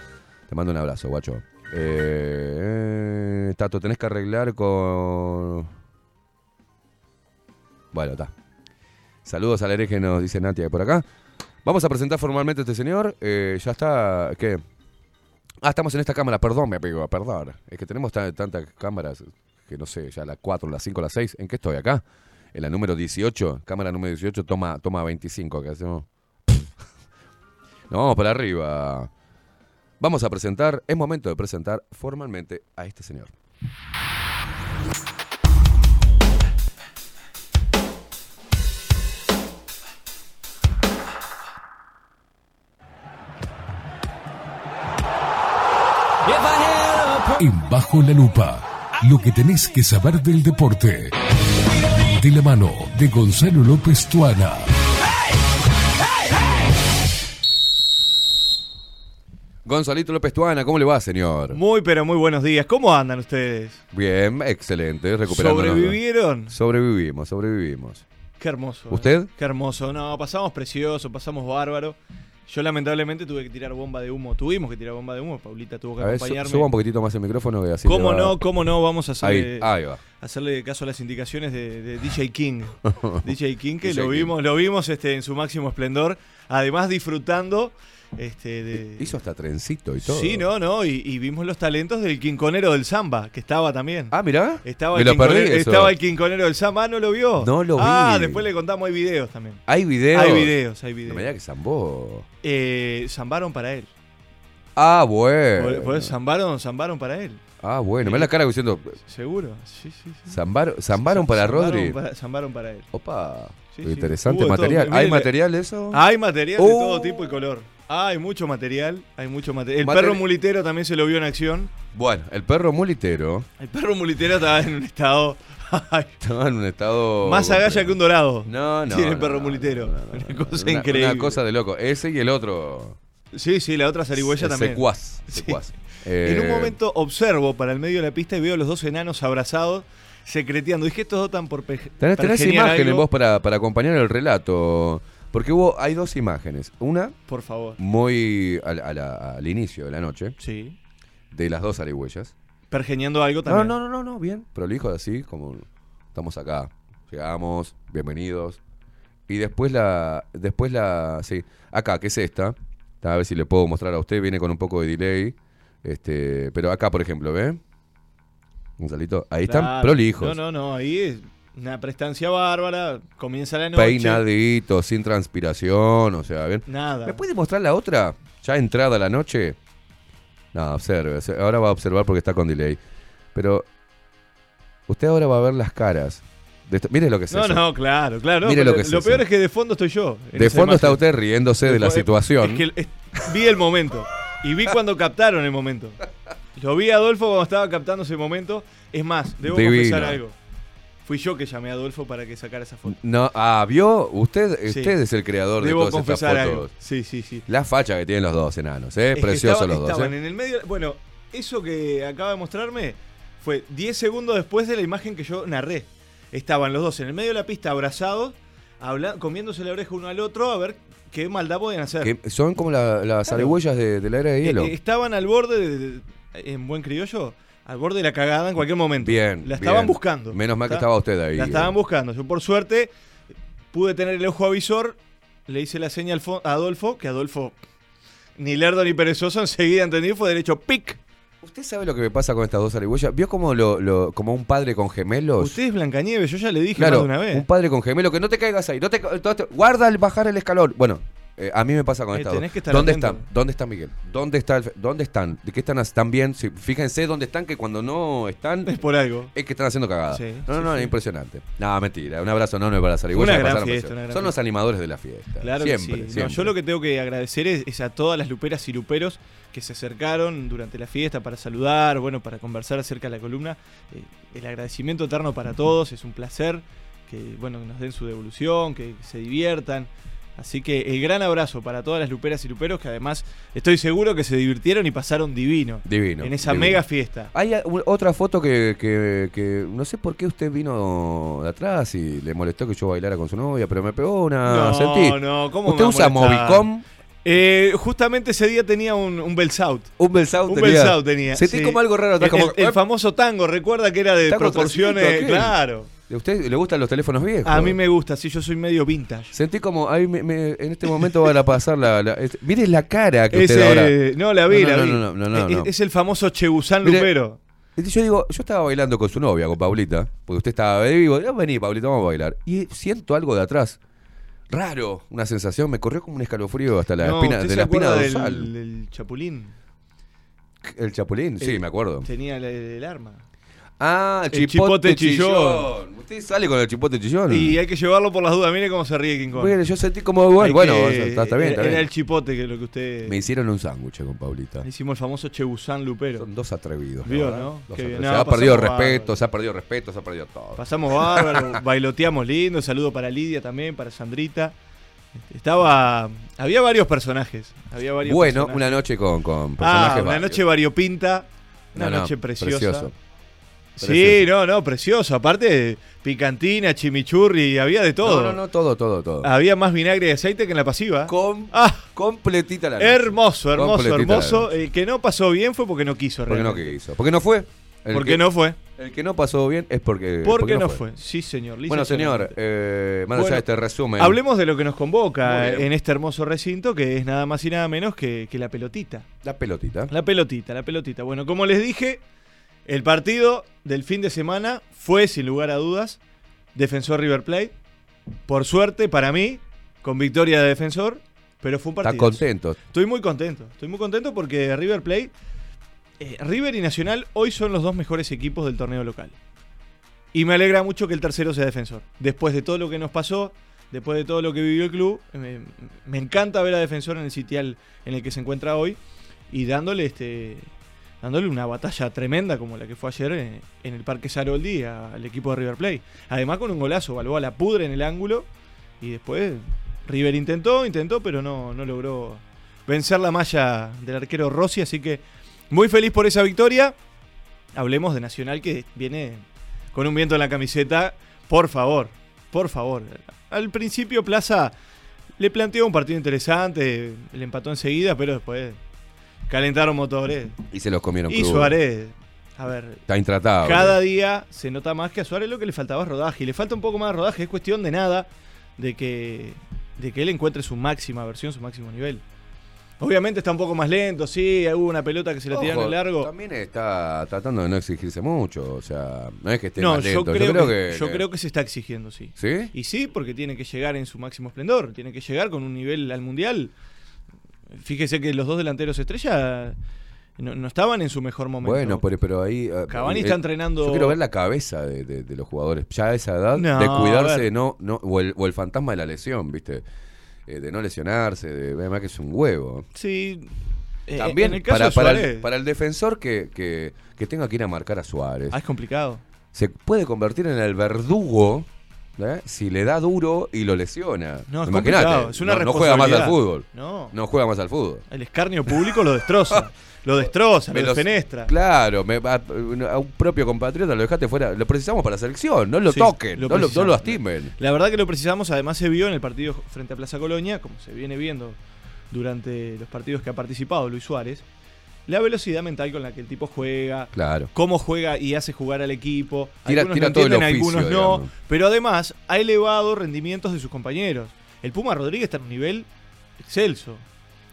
Te mando un abrazo, guacho. Eh, Tato, tenés que arreglar con... Bueno, está. Saludos al hereje, nos dice Natia por acá. Vamos a presentar formalmente a este señor. Eh, ya está, ¿qué? Ah, estamos en esta cámara, perdón, me pego, perdón. Es que tenemos ta- tantas cámaras que no sé, ya las 4, las 5, las 6. ¿En qué estoy acá? En la número 18, cámara número 18, toma, toma 25, que hacemos. No, vamos para arriba. Vamos a presentar, es momento de presentar formalmente a este señor. En Bajo la Lupa, lo que tenés que saber del deporte. De la mano de Gonzalo López Tuana. Gonzalito López Tuana, ¿cómo le va, señor? Muy, pero muy buenos días. ¿Cómo andan ustedes? Bien, excelente. ¿Sobrevivieron? Sobrevivimos, sobrevivimos. Qué hermoso. ¿Usted? ¿eh? Qué hermoso. No, pasamos precioso, pasamos bárbaro. Yo lamentablemente tuve que tirar bomba de humo. Tuvimos que tirar bomba de humo. Paulita tuvo que A ver, su- acompañarme. suba un poquitito más el micrófono que así. ¿Cómo va- no? ¿Cómo no? Vamos a hacerle, Ahí, ahí va. hacerle caso a las indicaciones de, de DJ King. DJ King, que DJ lo King. vimos, lo vimos este, en su máximo esplendor. Además, disfrutando. Este, de... Hizo hasta trencito y todo. Sí, no, no. Y, y vimos los talentos del quinconero del samba, que estaba también. Ah, mirá. Estaba, Me el, lo perdí eso. estaba el quinconero del samba. Ah, ¿no lo vio? No lo Ah, vi. después le contamos, hay videos también. ¿Hay videos? Hay videos, hay No videos. diga que zambó. Eh, zambaron para él. Ah, bueno. Eso zambaron, zambaron para él. Ah, bueno. Me la cara diciendo. Seguro. Sí, sí, sí. Zambar- ¿Zambaron para Zambaron Rodri? para- zambaron para él. Opa. Sí. Interesante material. ¿Hay material eso? Hay material de Oh. todo tipo y color. Hay mucho material, hay mucho material. El perro mulitero también se lo vio en acción. Bueno, el perro mulitero El perro mulitero estaba en un estado estaba en un estado. más agalla que un dorado. No, no. Tiene el no, perro no, mulitero. Una cosa Una- increíble. Una cosa de loco. Ese y el otro. Sí, sí, la otra zarigüeya también. Secuaz. Sí. secuaz. En un Eh, momento observo para el medio de la pista y veo a los dos enanos abrazados, secreteando. Dije, estos dos tan por Tenés, tenés imágenes vos para, para acompañar el relato. Porque hubo, hay dos imágenes. Una Por favor. muy al, al inicio de la noche, Sí. de las dos arigüeyas. Pergeñando algo No, también. no, no, no, no, bien. Prolijo así, como estamos acá. Llegamos, bienvenidos. Y después la. Después la. Sí. Acá, que es esta. A ver si le puedo mostrar a usted. Viene con un poco de delay. Este. Pero acá, por ejemplo, ¿ve? Un salito. Ahí están Claro. prolijos. No, no, no. Ahí es una prestancia bárbara. Comienza la noche. Peinadito, sin transpiración. O sea, bien. Nada. ¿Me puede mostrar la otra? Ya entrada la noche. No, observe. Ahora va a observar porque está con delay. Pero. Usted ahora va a ver las caras. esto- Mire lo que es No, eso. no, claro, claro. Mire lo que es eso. peor es que de fondo estoy yo. De fondo está usted riéndose de la situación. Es que el- es- vi el momento. Y vi cuando captaron el momento. Lo vi a Adolfo cuando estaba captando ese momento. Es más, debo Divino. confesar algo. Fui yo que llamé a Adolfo para que sacara esa foto. No, ah, ¿vio? Usted, Sí. usted es el creador Debo de todas estas confesar fotos. algo. Sí, sí, sí. La facha que tienen los dos enanos, ¿eh? Es Preciosos estaban- los dos. estaban ¿eh? en el medio. Bueno, eso que acaba de mostrarme fue 10 segundos después de la imagen que yo narré. Estaban los dos en el medio de la pista abrazados, habla- comiéndose la oreja uno al otro a ver qué maldad podían hacer. Que son como la- las Claro. de, de la era de Eh, hielo. eh, estaban al borde, de- de- en buen criollo, al borde de la cagada en cualquier momento. Bien. La estaban bien. buscando. Menos mal que estaba usted ahí. La estaban buscando. Yo, por suerte, pude tener el ojo avisor. Le hice la seña a Adolfo, que Adolfo, ni lerdo ni perezoso, enseguida entendió, fue derecho pic. ¿Usted sabe lo que me pasa con estas dos arigüeyas? ¿Vio como, lo, lo- como un padre con gemelos? Usted es Blancanieves, yo ya le dije Claro, más de una vez. un padre con gemelo, que no te caigas ahí, no te- guarda el bajar el escalón. Bueno, eh, a mí me pasa con Eh, tenés que estar ¿Dónde atento. están? ¿Dónde está Miguel? ¿Dónde está el ¿Dónde están? ¿De qué están? ¿Están bien? Sí, fíjense dónde están, que cuando no están Es por algo. es que están haciendo cagadas. Sí, no, no, no, es impresionante. No, mentira. Un abrazo enorme para las arigüeyas. Una gran pasaron fiesta, precioso. una gran Son los animadores de la fiesta. Claro siempre, que sí. No, siempre. yo lo que tengo que agradecer es, es a todas las luperas y luperos que se acercaron durante la fiesta para saludar, bueno, para conversar acerca de la columna. Eh, el agradecimiento eterno para todos, es un placer que, bueno, que nos den su devolución, que se diviertan. Así que el gran abrazo para todas las luperas y luperos que además estoy seguro que se divirtieron y pasaron divino. Divino. En esa divino. mega fiesta. Hay otra foto que, que- que no sé por qué usted vino de atrás y le molestó que yo bailara con su novia, pero me pegó una. no, sentí. no, ¿cómo ¿Usted me usa? Movicom? Eh, justamente ese día tenía un, un Belsaut. Un Belsaut Un tenía. Belsaut tenía. Sentí sí. como algo raro El, como- el- el famoso tango, recuerda que era de proporciones. Claro. ¿A usted le gustan los teléfonos viejos? A mí me gusta, sí, yo soy medio vintage. Sentí como, ahí me- me- en este momento van a pasar la... la- mire la cara que usted ahora... No, la vi, No, la no, vi. no, no, no, es, no. es el famoso Chebusán Lupero. Y Yo digo, yo estaba bailando con su novia, con Paulita, porque usted estaba vivo. Vení, Paulita, vamos a bailar. Y siento algo de atrás. Raro, una sensación, me corrió como un escalofrío hasta la No, espina, ¿usted de la espina dorsal. del, del Chapulín? El chapulín, sí, El- me acuerdo. Tenía el, el arma. Ah, el, el chipote, chipote chillón. chillón. Usted sale con el chipote chillón. Y hay que llevarlo por las dudas. Mire cómo se ríe King Kong. Bueno, yo sentí como, bueno, Hay bueno, está, está bien, está era, bien. el chipote que lo que usted. Me hicieron un sándwich con Paulita. Hicimos el famoso Chebusán Lupero. Son dos atrevidos. Vio. ¿no? Dos Qué bien. atrevidos. No, se ha perdido respeto, se ha perdido respeto, se ha perdido todo. Pasamos bárbaro, bailoteamos lindo. Saludo para Lidia también, para Sandrita. Estaba. Había varios personajes. Había varios Bueno, personajes. una noche con, con Ah, personajes una varios. noche variopinta. Una No, no, noche preciosa. precioso. Sí, no, no, precioso. Aparte, picantina, chimichurri, había de todo. No, no, no, todo, todo, todo. Había más vinagre y aceite que en la pasiva. Com- Ah, completita la noche. hermoso, hermoso, hermoso. El que no pasó bien fue porque no quiso, Porque no realmente. quiso. Porque no fue. El Porque que- no fue. El que no pasó bien es porque. Porque no fue. Sí, señor. Bueno, señor, eh, más allá Bueno, de este resumen. Hablemos de lo que nos convoca en este hermoso recinto, que es nada más y nada menos que, que la pelotita. La pelotita. La pelotita, la pelotita. Bueno, como les dije, el partido del fin de semana fue, sin lugar a dudas, Defensor River Plate. Por suerte, para mí, con victoria de Defensor, pero fue un partido. contento. Estoy muy contento. Estoy muy contento porque River Plate, eh, River y Nacional hoy son los dos mejores equipos del torneo local. Y me alegra mucho que el tercero sea Defensor. Después de todo lo que nos pasó, después de todo lo que vivió el club. Me, me encanta ver a Defensor en el sitial en el que se encuentra hoy y dándole este dándole una batalla tremenda como la que fue ayer en, en el Parque Saroldi al equipo de River Plate. Además con un golazo, Balboa la pudre en el ángulo y después River intentó, intentó, pero no, no logró vencer la malla del arquero Rossi, así que muy feliz por esa victoria. Hablemos de Nacional que viene con un viento en la camiseta. Por favor, por favor. Al principio Plaza le planteó un partido interesante, le empató enseguida, pero después calentaron motores. Y se los comieron Y. Suárez, a ver, Está intratable. cada día se nota más que a Suárez lo que le faltaba es rodaje. Y le falta un poco más de rodaje. Es cuestión de nada de que, de que él encuentre su máxima versión, su máximo nivel. Obviamente está un poco más lento, sí, hubo una pelota que se la tiraron largo. También está tratando de no exigirse mucho. O sea, no es que esté No, más yo lento. creo, que, yo creo que se está exigiendo, sí. ¿Sí? Y sí, porque tiene que llegar en su máximo esplendor, tiene que llegar con un nivel al mundial. Fíjese que los dos delanteros estrella no, no estaban en su mejor momento. Bueno, pero, pero ahí. eh, Cavani eh, está entrenando- Yo quiero ver la cabeza de, de- de los jugadores. Ya a esa edad, No, de cuidarse, no, no, o, el, o el fantasma de la lesión, ¿viste? Eh, de no lesionarse, de además que es un huevo. Sí. eh, También el para, el, para el defensor que, que, que tenga que ir a marcar a Suárez. Ah, es complicado. Se puede convertir en el verdugo ¿eh? si le da duro y lo lesiona. No, es Imagínate, complicado, es una no, no juega más al fútbol. No. No juega más al fútbol. El escarnio público lo destroza. lo destroza, Me lo defenestra. Claro, me- a, a un propio compatriota lo dejaste fuera. Lo precisamos para la selección, no lo Sí, toquen, no, lo, no lo lastimen. La verdad que lo precisamos, además se vio en el partido frente a Plaza Colonia, como se viene viendo durante los partidos que ha participado Luis Suárez, la velocidad mental con la que el tipo juega, Claro. cómo juega y hace jugar al equipo. Tira- algunos tira todo el entienden, oficio, algunos no, digamos. pero además ha elevado rendimientos de sus compañeros. El Puma Rodríguez está en un nivel excelso,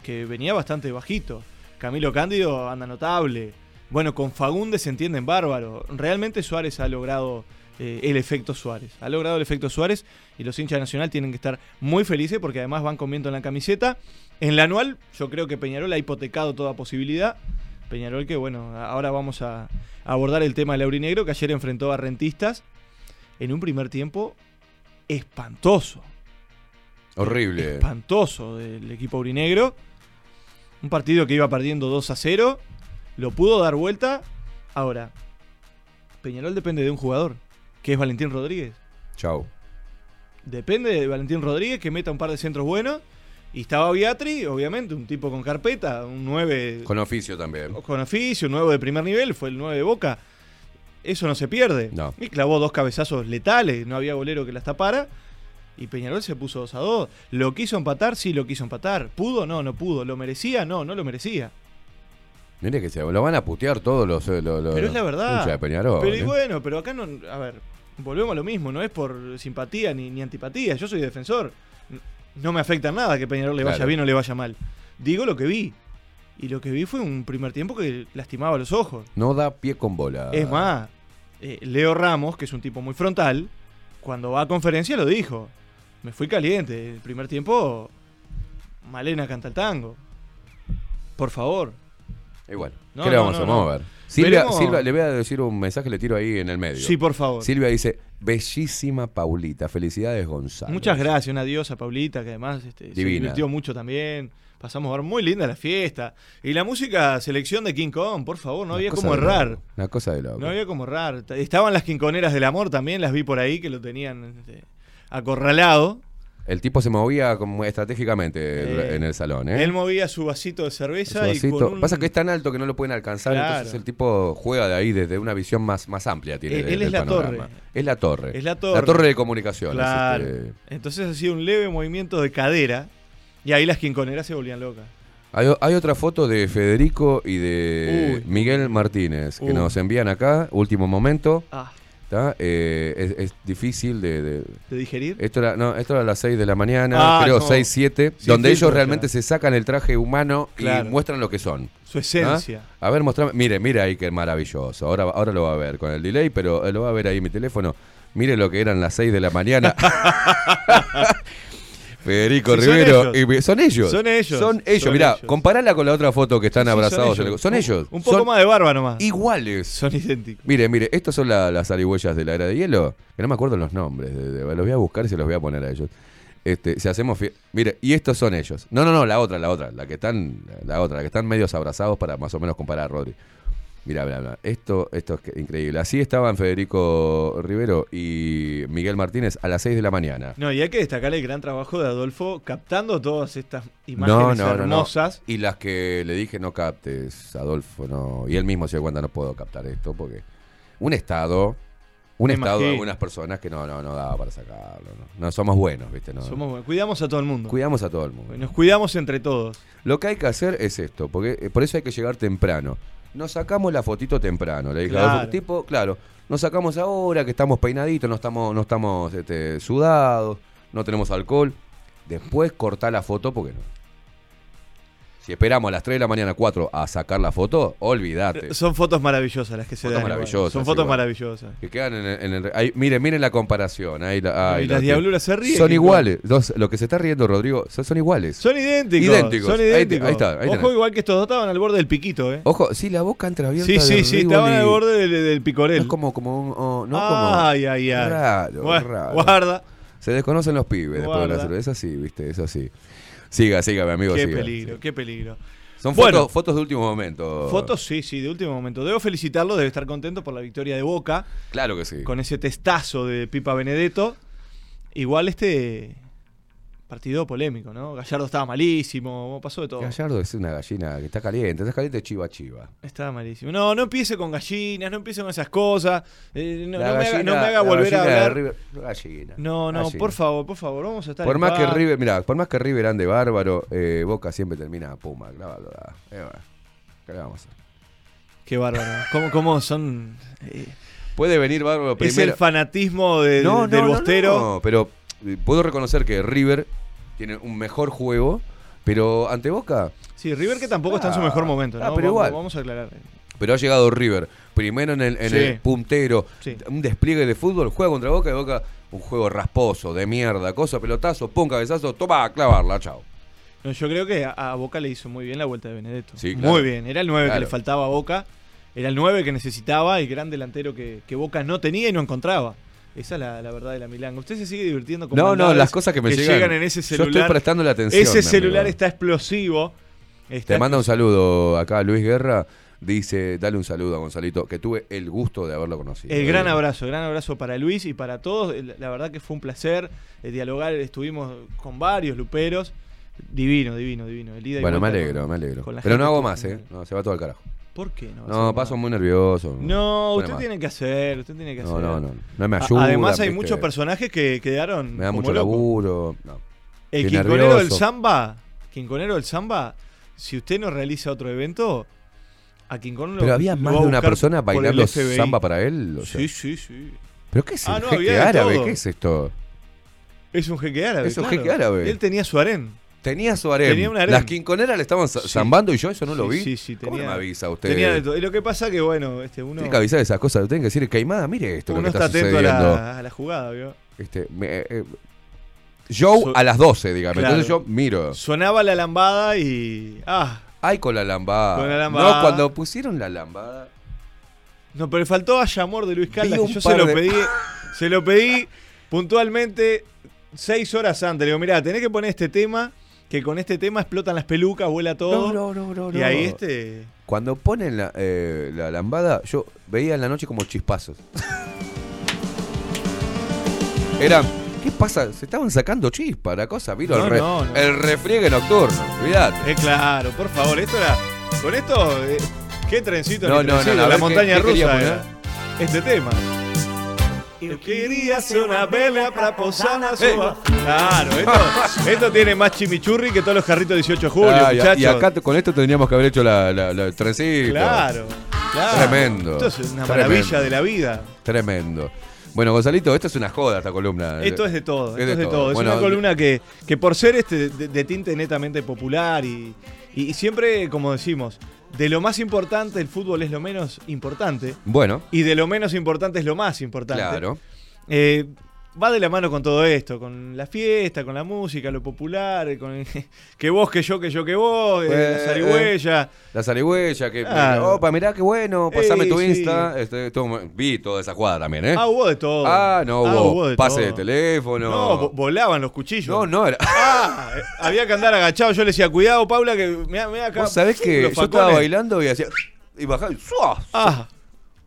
que venía bastante bajito. Camilo Cándido anda notable. Bueno, con Fagundes se entienden bárbaro. Realmente Suárez ha logrado eh, el efecto Suárez. Ha logrado el efecto Suárez y los hinchas de Nacional tienen que estar muy felices porque además van con viento en la camiseta. En la anual, yo creo que Peñarol ha hipotecado toda posibilidad. Peñarol que, bueno, ahora vamos a abordar el tema del Aurinegro que ayer enfrentó a Rentistas en un primer tiempo espantoso. Horrible. Espantoso del equipo aurinegro. Un partido que iba perdiendo 2 a 0. Lo pudo dar vuelta. Ahora, Peñarol depende de un jugador, que es Valentín Rodríguez. Chau. Depende de Valentín Rodríguez que meta un par de centros buenos. Y estaba Beatri, obviamente, un tipo con carpeta, un 9 Con oficio también. con oficio, un 9 de primer nivel, fue el 9 de Boca. Eso no se pierde. No. Y clavó dos cabezazos letales, no había golero que las tapara. Y Peñarol se puso 2 a 2. ¿Lo quiso empatar? Sí, lo quiso empatar. ¿Pudo? No, no pudo. ¿Lo merecía? No, no lo merecía. Mire que se lo van a putear todos los. los- los- Pero es la verdad. hinchas de Peñarol, pero y ¿eh? bueno, pero acá no. A ver, volvemos a lo mismo. No es por simpatía ni, ni antipatía. Yo soy defensor. No me afecta nada que Peñarol le vaya Claro. bien o le vaya mal. Digo lo que vi. Y lo que vi fue un primer tiempo que lastimaba los ojos. No da pie con bola. Es más, eh, Leo Ramos, que es un tipo muy frontal, cuando va a conferencia lo dijo. Me fui caliente. El primer tiempo, Malena canta el tango. Por favor. No, ¿qué le no, vamos no, a no. mover? Silvia, Veremos- Silvia, le voy a decir un mensaje, le tiro ahí en el medio. Sí, por favor. Silvia dice, bellísima Paulita, felicidades Gonzalo. Muchas gracias, una diosa Paulita, que además este, se Divina. divirtió mucho también. Pasamos a ver muy linda la fiesta. Y la música, selección de King Kong, por favor, no Una había como errar. Una cosa de loco. No había como errar. Estaban las quinconeras del amor también, las vi por ahí, que lo tenían este, acorralado. El tipo se movía como estratégicamente Eh, en el salón, ¿eh? Él movía su vasito de Su cerveza vasito. y con un- Pasa que es tan alto que no lo pueden alcanzar, Claro. entonces el tipo juega de ahí desde una visión más, más amplia. Tiene Él- de- él es la panorama. torre. Es la torre. Es la torre. de comunicaciones. Claro. este. Entonces hacía un leve movimiento de cadera y ahí las quinconeras se volvían locas. Hay, otra foto de Federico y de Uy. Miguel Martínez que Uy. nos envían acá, último momento. Ah, Eh, es, es difícil de, de- ¿de digerir? Esto era, no, esto era a las 6 de la mañana, Ah, creo no. 6, 7, Sí, donde filtro, ellos realmente claro. se sacan el traje humano Claro. y muestran lo que son. Su esencia. ¿Ah? A ver, mostrame. Mire, mire ahí que maravilloso. Ahora, ahora lo va a ver con el delay, pero lo va a ver ahí en mi teléfono. Mire lo que eran las 6 de la mañana. Federico Sí, son Rivero. ellos. y- son ellos. Son ellos. Son ellos. Son Mirá, ellos. comparala con la otra foto que están Sí, son abrazados. en ellos. el- Son ellos. Un poco Son más de barba nomás. Iguales. Son idénticos. Mire, mire, estos son la- las zarigüeyas de la era de hielo. Que no me acuerdo los nombres. de- de- los voy a buscar y se los voy a poner a ellos. Este, si hacemos Mire, y estos son ellos. No, no, no, la otra, la otra, la que están, la otra, la que están medios abrazados para más o menos comparar a Rodri. Mira, mira, mira. Esto, esto es increíble. Así estaban Federico Rivero y Miguel Martínez a las 6 de la mañana. No, y hay que destacar el gran trabajo de Adolfo captando todas estas imágenes No, no, no, no. hermosas. Y las que le dije no captes, Adolfo, no. Y él mismo se dio cuenta, no puedo captar esto porque un estado, un Me estado de algunas personas que no, no, no daba para sacarlo. No, No, somos buenos, ¿viste? No, Somos buenos. Cuidamos a todo el mundo. Cuidamos a todo el mundo. Nos cuidamos entre todos. Lo que hay que hacer es esto, porque eh, por eso hay que llegar temprano. Nos sacamos la fotito temprano, le dije Claro. Tipo, claro, nos sacamos ahora que estamos peinaditos, no estamos, no estamos este, sudados, no tenemos alcohol. Después cortá la foto porque no. Si esperamos a las 3 de la mañana, 4 a sacar la foto, olvídate. Son fotos maravillosas las que se Fotos dan. maravillosas, Son fotos igual. maravillosas. Que quedan en el. en el- ahí, miren, miren la comparación. Ahí la- ahí Y las la- diabluras se ríen, Son iguales. Dos- lo que se está riendo Rodrigo son, son iguales. Son idénticos. Idénticos. Son idénticos. ahí está, ahí Ojo, tenés. igual que estos dos estaban al borde del piquito, ¿eh? Ojo, sí, la boca entreabierta. Sí, sí, sí, estaban al borde del, del picorel. Es como, como un. oh, no como. Ay, ay, ay. Raro, Gua- raro. Guarda. Se desconocen los pibes después de la cerveza. Es así, viste, es así. Siga, siga, mi amigo. Qué siga. peligro, qué peligro. Son Bueno. fotos, fotos de último momento. Fotos, sí, sí, de último momento. Debo felicitarlo, debe estar contento por la victoria de Boca. Claro que sí. Con ese testazo de Pipa Benedetto. Igual este partido polémico, ¿no? Gallardo estaba malísimo, pasó de todo. Gallardo es una gallina que está caliente. Está caliente chiva chiva. Estaba malísimo. No, no empiece con gallinas, no empiece con esas cosas. eh, no, me haga, gallina- no me haga la volver a hablar. River- gallina. No, no, Gallina. por favor, por favor, vamos a estar Por en más que. River, mira, por más que River ande bárbaro, eh, Boca siempre termina a Puma. Ah, eh. ¿Qué le vamos a hacer? Qué bárbaro. ¿Cómo, cómo son? eh, Puede venir bárbaro es primero. el fanatismo de- No, no, del no, bostero. no, pero puedo reconocer que River tiene un mejor juego, pero ante Boca. Sí, River que tampoco está en su Ah, mejor momento, ah, pero igual. Vamos a aclarar. Pero ha llegado River, primero en el, en Sí. el puntero, Sí. un despliegue de fútbol, juega contra Boca y Boca un juego rasposo, de mierda, cosa, pelotazo, pum, cabezazo, toma, a clavarla, chao. No, yo creo que a, Boca le hizo muy bien la vuelta de Benedetto. Sí, claro. Muy bien. Era el 9 Claro. que le faltaba a Boca. Era el 9 que necesitaba y gran delantero que, que Boca no tenía y no encontraba. Esa es la, la verdad de la Milán. Usted se sigue divirtiendo con No, no, las cosas que me llegan. en ese Yo celular. estoy prestándole atención, Ese celular amigo. está explosivo. Está Te manda un saludo acá Luis Guerra, dice, dale un saludo a Gonzalito, que tuve el gusto de haberlo conocido. El gran Eh, abrazo, gran abrazo para Luis y para todos. El- La verdad que fue un placer eh, dialogar. Estuvimos con varios luperos. Divino, divino, divino. El Bueno, me alegro, con- me alegro. la Pero no hago más, ¿eh? No, se va todo al carajo. ¿Por qué no? No, paso muy nervioso. No, usted tiene que hacer, usted tiene que No, hacer. no, no. No me A- ayuda. Además hay muchos personajes que quedaron Me da como mucho locos. laburo. No. El Estoy quinconero del samba, quinconero del samba, si usted no realiza otro evento, a Quinconero Pero había lo más va a de una buscar persona por el bailando FBI. samba para él. o sea. Sí, sí, sí. ¿Pero qué es Ah, el no, jeque había de árabe? todo. ¿Qué es esto? Es un jeque árabe. Es un claro. jeque árabe. Él tenía su harén. Tenía su harem. Tenía un harem. Las quinconeras le estaban za- zambando y yo eso no lo vi. Sí, sí, ¿Cómo tenía. no me avisa usted? Tenía de todo. Y lo que pasa que, bueno, este, uno, Tiene que avisar esas cosas. Tienen que decir, Caimada, mire esto uno lo que está está, atento a la, a la jugada, ¿vio? Este, me- eh, Joe Su- a las 12, dígame. Claro. Entonces yo miro. Sonaba la lambada y. Ah, Ay, con la lambada. Con la lambada. No, cuando pusieron la lambada. No, pero faltó a Yamor de Luis Caldas. Que Yo se lo de- pedí, se lo pedí puntualmente seis horas antes. Le digo, mirá, tenés que poner este tema, que con este tema explotan las pelucas, vuela todo. No, no, no, no, Y no. ahí este. Cuando ponen la, eh, la lambada, yo veía en la noche como chispazos. Eran. ¿Qué pasa? Se estaban sacando chispa, la cosa. Vino No, el, re- no, no. el refriegue nocturno. Cuidate. Eh, claro, por favor, esto era. Con esto, eh, qué trencito, No, ni no, no, trencito, la ¿qué- montaña qué rusa poner? era este tema. Yo quería hacer una vela para posar na Eh. suba. Claro, esto, esto tiene más chimichurri que todos los carritos de 18 de julio, Ah, y, muchachos. y acá t- con esto tendríamos que haber hecho la, la- la- el trencito. Claro, claro. Tremendo. Esto es una Tremendo. maravilla de la vida. Tremendo. Bueno, Gonzalito, esto es una joda esta columna. Esto es de todo, Es esto de es de todo. todo. Es Bueno, una columna que, que por ser este de, de tinte netamente popular y, y- y siempre, como decimos, de lo más importante el fútbol es lo menos importante Bueno, y de lo menos importante es lo más importante. claro. Eh, va de la mano con todo esto, con la fiesta, con la música, lo popular, con que vos, que yo, que yo, que vos, eh, la Eh, zarigüeya. La zarigüeya, que. Claro. Opa, mirá qué bueno, pasame Ey, tu sí. Insta. Este, todo- vi toda esa jugada también, ¿eh? Ah, hubo de todo. Ah, no Ah, hubo, hubo de pase todo. de teléfono. No, vo- volaban los cuchillos. No, no, era. Ah, eh, había que andar agachado. Yo le decía, cuidado, Paula, que me acá. Vos sabés que yo estaba bailando y hacía. Y bajaba y ¡zua! Ah,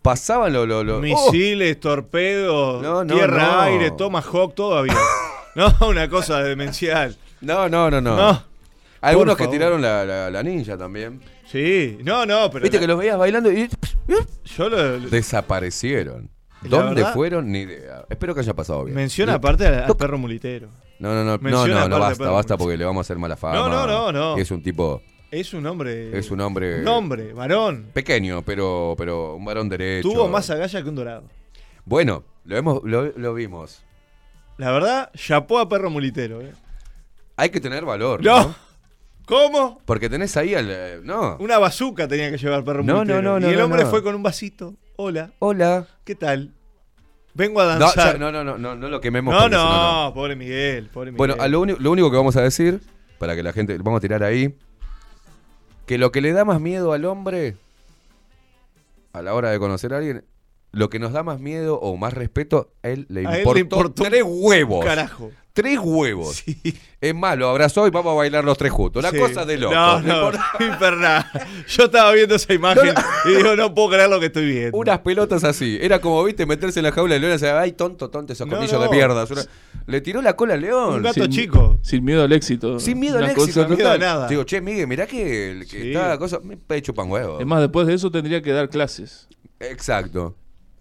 pasaban los. Lo, lo- ¡Oh! misiles, torpedos, No, no, tierra, no. aire, Tomahawk, todo había. no, una cosa demencial. No, no, no, no. No. Algunos que tiraron la, la- la ninja también. Sí, no, no, pero. Viste la- que los veías bailando y Yo lo. lo- desaparecieron. ¿Dónde verdad- fueron? Ni idea. Espero que haya pasado bien. Menciona aparte al, al perro mulitero. No, no, no, no, menciona no, no, basta, basta porque le vamos a hacer mala fama. No, no, no, no. Es un tipo, Es un hombre. es un hombre Un hombre, varón. pequeño, pero, pero un varón derecho. Tuvo más agallas que un dorado. Bueno, lo, hemos, lo, lo vimos. La verdad, chapó a perro mulitero. ¿eh? Hay que tener valor. No. ¿no? ¿Cómo? Porque tenés ahí al. eh, No. Una bazuca tenía que llevar perro No, mulitero. no, no, no, Y el hombre no. fue con un vasito. Hola, Hola. ¿qué tal? Vengo a danzar. no, no, no, no, no lo quememos. no, no, pobre Miguel, pobre Miguel. Bueno, lo, lo único que vamos a decir, para que la gente. Vamos a tirar ahí. Que lo que le da más miedo al hombre. A la hora de conocer a alguien. Lo que nos da más miedo o más respeto, a él le A él le importó, importó tres huevos. Carajo. Tres huevos. Es más, lo abrazó y vamos a bailar los tres juntos. Una Sí. cosa de loco. No, No no, importa. infernal. Yo estaba viendo esa imagen y digo, no puedo creer lo que estoy viendo. Unas pelotas así. Era como, viste, meterse en la jaula de león y decir, ay, tonto, tonto, esos No, colmillos no. de mierda. Una- Le tiró la cola al león. Un gato Sin- chico. Sin miedo al éxito. Sin miedo al éxito. Sin miedo a nada. Digo, che, Miguel, mirá que el que Sí. está cosa. Me pecho pan huevo. Es más, después de eso tendría que dar clases Exacto.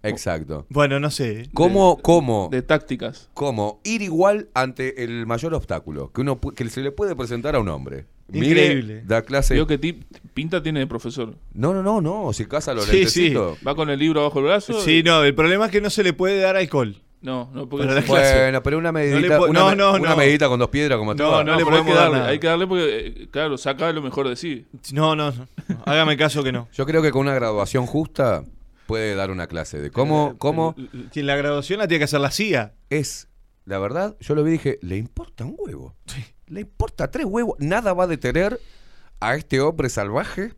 Exacto. Bueno, no sé. ¿Cómo, cómo, de tácticas. cómo ir igual ante el mayor obstáculo que uno pu- que se le puede presentar a un hombre? Mire, Increíble. Da clase. Digo que ti- pinta tiene de profesor. No, no, no, no. Si casa los Sí, lentecitos. Va con el libro bajo el brazo. Sí, no, el problema es que no se le puede dar alcohol. No, no, porque Para la clase. Bueno, pero una medidita, po- una, no, no, una no. medidita con dos piedras como No, no le hay que podemos dar darle, nada. hay que darle porque, eh, claro, saca lo mejor de sí. No, no, no. Hágame caso que no. Yo creo que con una graduación justa puede dar una clase de cómo, cómo Que la graduación la tiene que hacer la CIA. es. La verdad, yo lo vi y dije, le importa un huevo. Le importa tres huevos. Nada va a detener a este hombre salvaje.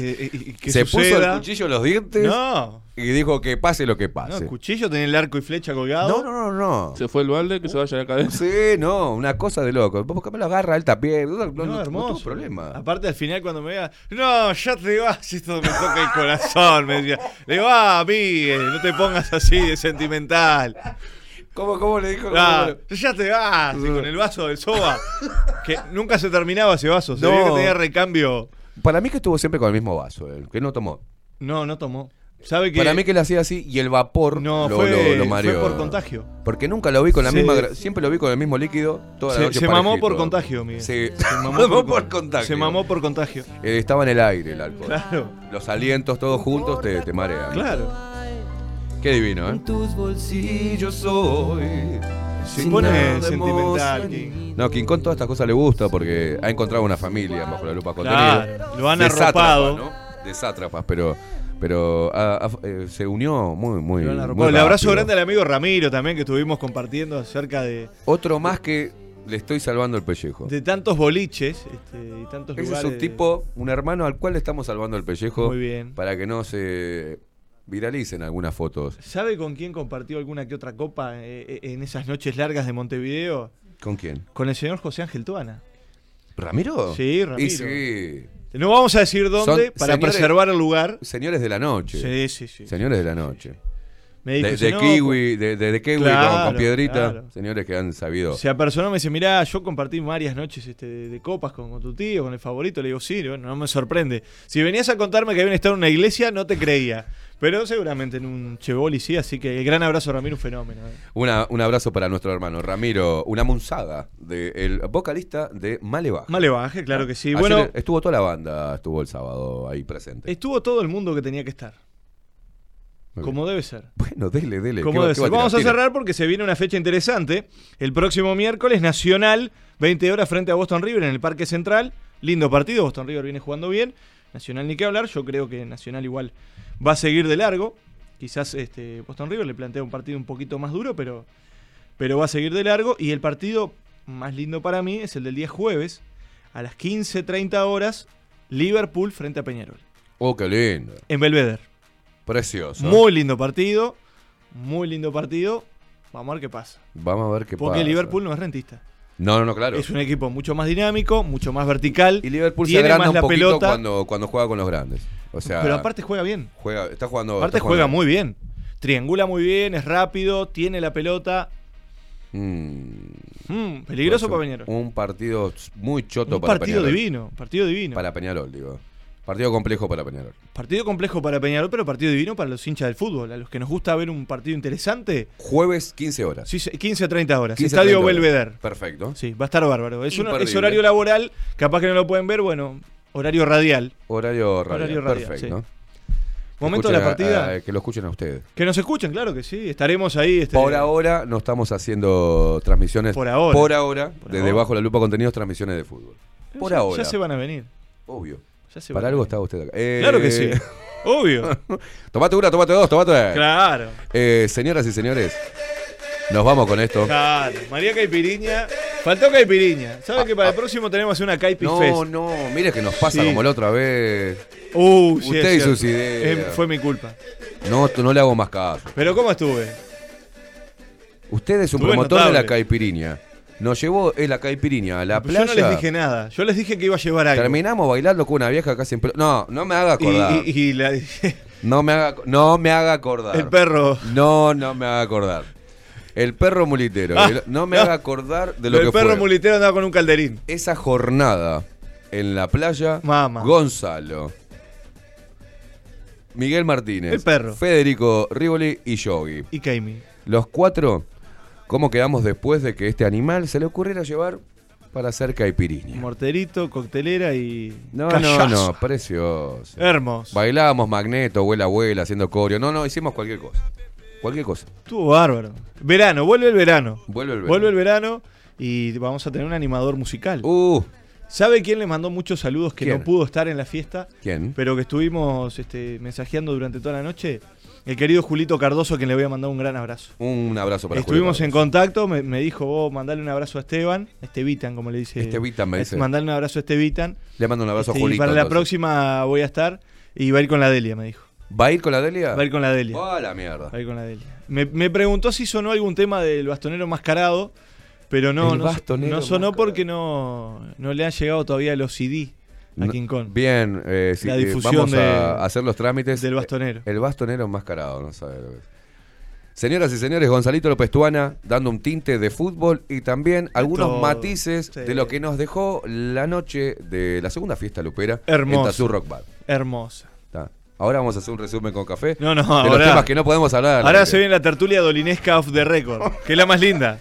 Y- y- y que Se puso el cuchillo en los dientes No, y dijo que pase lo que no, pase. el cuchillo tenía el arco y flecha colgado. No, no, no, no. Se fue el balde, que se vaya a la cadena. Sí, no, una cosa de loco. ¿Por qué me lo agarra él también? No, no, No, no, no hermoso. tuvo problema. Aparte, al final, cuando me vea, no, ya te vas, esto me toca el corazón. Me decía, le digo, ah, Miguel, no te pongas así de sentimental. ¿Cómo, cómo le dijo? Ah, ya te vas, y con el vaso del soba. Que nunca se terminaba ese vaso, se No. veía que tenía recambio. Para mí que estuvo siempre con el mismo vaso, él, que no tomó. No, no tomó. ¿Sabe que Para mí que le hacía así y el vapor No, lo, fue- lo, lo fue mareó. por contagio. Porque nunca lo vi con la Se- misma... Siempre lo vi con el mismo líquido toda la se, noche se mamó parejito. por contagio, Miguel. Sí, Se mamó por contagio. Se mamó por contagio. Eh, estaba en el aire el alcohol. Claro, Los alientos todos juntos te, te marean. claro. Qué divino, ¿eh? En tus bolsillos hoy. Se Sin pone sentimental. King. No, King Kong todas estas cosas le gusta porque ha encontrado una familia bajo la lupa contenido. Claro, lo han De arropado. sátrapas, ¿no? De sátrapas, pero, pero eh, se unió muy, muy, muy arropado. El abrazo grande al amigo Ramiro también, que estuvimos compartiendo acerca de, Otro más que le estoy salvando el pellejo. de tantos boliches este, y tantos Ese es lugares. un tipo, un hermano al cual le estamos salvando el pellejo Muy bien. para que no se viralicen algunas fotos. ¿Sabe con quién compartió alguna que otra copa eh, eh, en esas noches largas de Montevideo? ¿Con quién? Con el señor José Ángel Tuana. ¿Ramiro? Sí, Ramiro. Y sí. No vamos a decir dónde Son para señores- preservar el lugar. Señores de la noche. Sí, sí, sí. Señores de la noche. Me dijo, De, de no, kiwi, de, de- de kiwi con- piedrita. claro. Señores que han sabido. Se apersonó, me dice, mirá, yo compartí varias noches este, de, de copas con, con tu tío, con el favorito. Le digo, sí, bueno, no me sorprende. Si venías a contarme que habían estado en una iglesia, no te creía. Pero seguramente en un chevoli sí, así que el gran abrazo, Ramiro, un fenómeno. eh. Una- un abrazo para nuestro hermano Ramiro, una munzada del vocalista de Malevaje. Malevaje, claro que sí. Ayer Bueno, estuvo toda la banda, estuvo el sábado ahí presente. estuvo todo el mundo que tenía que estar, como debe ser. Bueno, dele, dele. Como ¿Qué va- debe va ser. tirar? Vamos a Tira. cerrar porque se viene una fecha interesante. El próximo miércoles, Nacional, 20 horas frente a Boston River en el Parque Central. Lindo partido, Boston River viene jugando bien. Nacional ni qué hablar, yo creo que Nacional igual va a seguir de largo. Quizás este, Boston River le plantea un partido un poquito más duro, pero, pero va a seguir de largo. Y el partido más lindo para mí es el del día jueves, a las 15.30 horas, Liverpool frente a Peñarol, Oh, qué lindo. en Belvedere. Precioso. Muy lindo partido, muy lindo partido. Vamos a ver qué pasa. Vamos a ver qué Porque pasa. Liverpool no es rentista. No, no, no, claro. Es un equipo mucho más dinámico, mucho más vertical. Y Liverpool se tiene agranda más un la poquito pelota. cuando, cuando juega con los grandes. O sea, pero aparte juega bien. juega, está jugando. Aparte está juega muy bien. Triangula muy bien, es rápido, tiene la pelota. Mm, Mm, peligroso para Peñarol. Un partido muy choto Un para partido Peñarol. divino, partido divino. Para Peñarol, digo. Partido complejo para Peñarol. Partido complejo para Peñarol, pero partido divino para los hinchas del fútbol. A los que nos gusta ver un partido interesante. Jueves, 15 horas. Sí, sí, 15 a 30 horas. 15 a Estadio 30 horas. Belvedere. Perfecto. Sí, va a estar bárbaro. Es, un- es horario laboral, capaz que no lo pueden ver, bueno, horario radial. Horario radial. Horario radial, Perfecto. sí. Momento de la a- partida. a- que lo escuchen a ustedes. Que nos escuchen, claro que sí. Estaremos ahí. Este, Por ahora no estamos haciendo transmisiones. Por ahora. Por ahora, Por desde ahora. Bajo la Lupa Contenidos, transmisiones de fútbol. Por ya, ahora. Ya se van a venir. Obvio. Ya se Para algo está usted acá. Eh, Claro que sí. Obvio. tomate una, tomate dos, tomate. Claro. Eh, señoras y señores, nos vamos con esto. Claro. María Caipiriña. Faltó Caipiriña. ¿Saben que para el próximo tenemos una Caipi No, Fest? no, mire que nos pasa Sí. como la otra vez. Uh, Usted y sus ideas. Fue mi culpa. No, no le hago más caso. Pero ¿cómo estuve? Usted es un Estuve promotor de la notable. Nos llevó en la caipirinha a la playa. Yo no les dije nada. Yo les dije que iba a llevar algo. Terminamos bailando con una vieja casi en pelo. No, no me haga acordar. Y, y- y la- No me haga, no me haga acordar. el perro. No, no me haga acordar. El perro mulitero. Ah, El- no me no. haga acordar de lo el que perro fue. mulitero andaba con un calderín. Esa jornada en la playa. Mamá. Gonzalo. Miguel Martínez. El perro. Federico Rivoli y Yogi. Y Kaimi. Los cuatro, ¿cómo quedamos después de que este animal se le ocurriera llevar para hacer caipirinha? Morterito, coctelera y. No, callazo. no, no, precioso. Hermoso. Bailábamos magneto, abuela, abuela, haciendo coreo. No, no, hicimos cualquier cosa. Cualquier cosa. Estuvo bárbaro. Verano, vuelve el verano. Vuelve el verano. Vuelve el verano y vamos a tener un animador musical. Uh, ¿Sabe quién le mandó muchos saludos que ¿Quién? no pudo estar en la fiesta? ¿quién? Pero que estuvimos este, mensajeando durante toda la noche. El querido Julito Cardoso, a quien le voy a mandar un gran abrazo. Un abrazo para Estuvimos Julio en contacto, me, me dijo vos mandale un abrazo a Esteban, Estevitan, como le dice. Estevitan, me dice. Mandale un abrazo a Estevitan. Le mando un abrazo Este, a y Julito. para la próxima voy a estar y va a ir con la Delia, me dijo. ¿Va a ir con la Delia? Va a ir con la Delia. ¡Ah, la mierda! Va a ir con la Delia. Me, me preguntó si sonó algún tema del bastonero mascarado, pero no, no, no sonó porque no, no le han llegado todavía los CD a King Kong. Bien, eh, sí, La eh, difusión vamos de- a hacer los trámites. del bastonero. El bastonero enmascarado, no sabe lo que es. Señoras y señores, Gonzalito López Tuana dando un tinte de fútbol y también algunos todo, matices sí. de lo que nos dejó la noche de la segunda fiesta lupera Hermoso. en Tazú Rock Bar. Hermosa. Ahora vamos a hacer un resumen con café No, no, de los temas que no podemos hablar. Ahora se viene la tertulia dolinesca off the record, que es la más linda.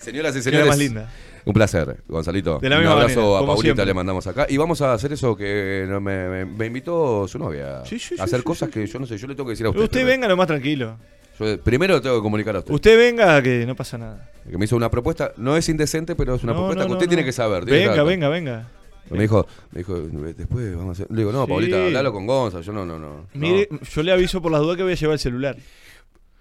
Señoras y que es señores, la más linda. Un placer, Gonzalito. De la un misma abrazo manera, a Paulita siempre. le mandamos acá. Y vamos a hacer eso que me, me- me invitó su novia. Sí, sí, a hacer sí, cosas que yo no sé, yo le tengo que decir a usted. Usted primero. venga lo más tranquilo. Yo primero le tengo que comunicar a usted. Usted venga que no pasa nada. Que me hizo una propuesta, no es indecente, pero es una No, propuesta no, que usted tiene que saber. tiene que Venga, saber. venga, venga. Me dijo, me dijo, después vamos a hacer. Le digo, no. Paulita, hablalo con Gonza. Yo no, no, no. Mire, yo le aviso por las dudas que voy a llevar el celular.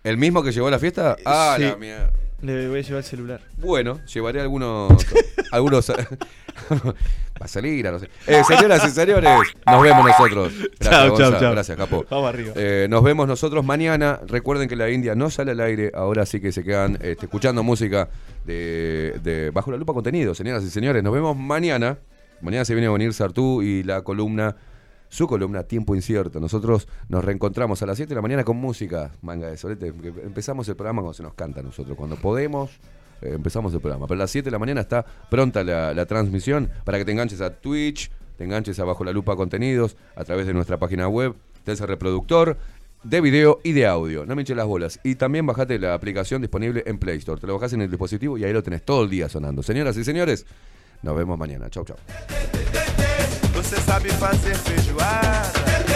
¿El mismo que llegó a la fiesta? Ah, la mierda. Le voy a llevar el celular. Bueno, llevaré algunos. algunos. Vaselina, no sé. Eh, señoras y señores, nos vemos nosotros. Gracias, Chao, chao, Gonza. chao. Gracias, Capo. Vamos arriba. Eh, nos vemos nosotros mañana. Recuerden que la India no sale al aire. Ahora sí que se quedan este, escuchando música de, de Bajo la Lupa Contenido. Señoras y señores, nos vemos mañana. Mañana se viene a venir Sartú y la columna, su columna Tiempo Incierto. Nosotros nos reencontramos a las 7 de la mañana con música, manga de solete. Empezamos el programa cuando se nos canta a nosotros. Cuando podemos, eh, empezamos el programa. Pero a las 7 de la mañana está pronta la, la transmisión para que te enganches a Twitch, te enganches a Bajo la Lupa Contenidos, a través de nuestra página web, tenés el reproductor de video y de audio. No me hinches las bolas. Y también bajate la aplicación disponible en Play Store. Te lo bajás en el dispositivo y ahí lo tenés todo el día sonando. Señoras y señores, nos vemos mañana. Chau, chau. Você sabe fazer feijoada?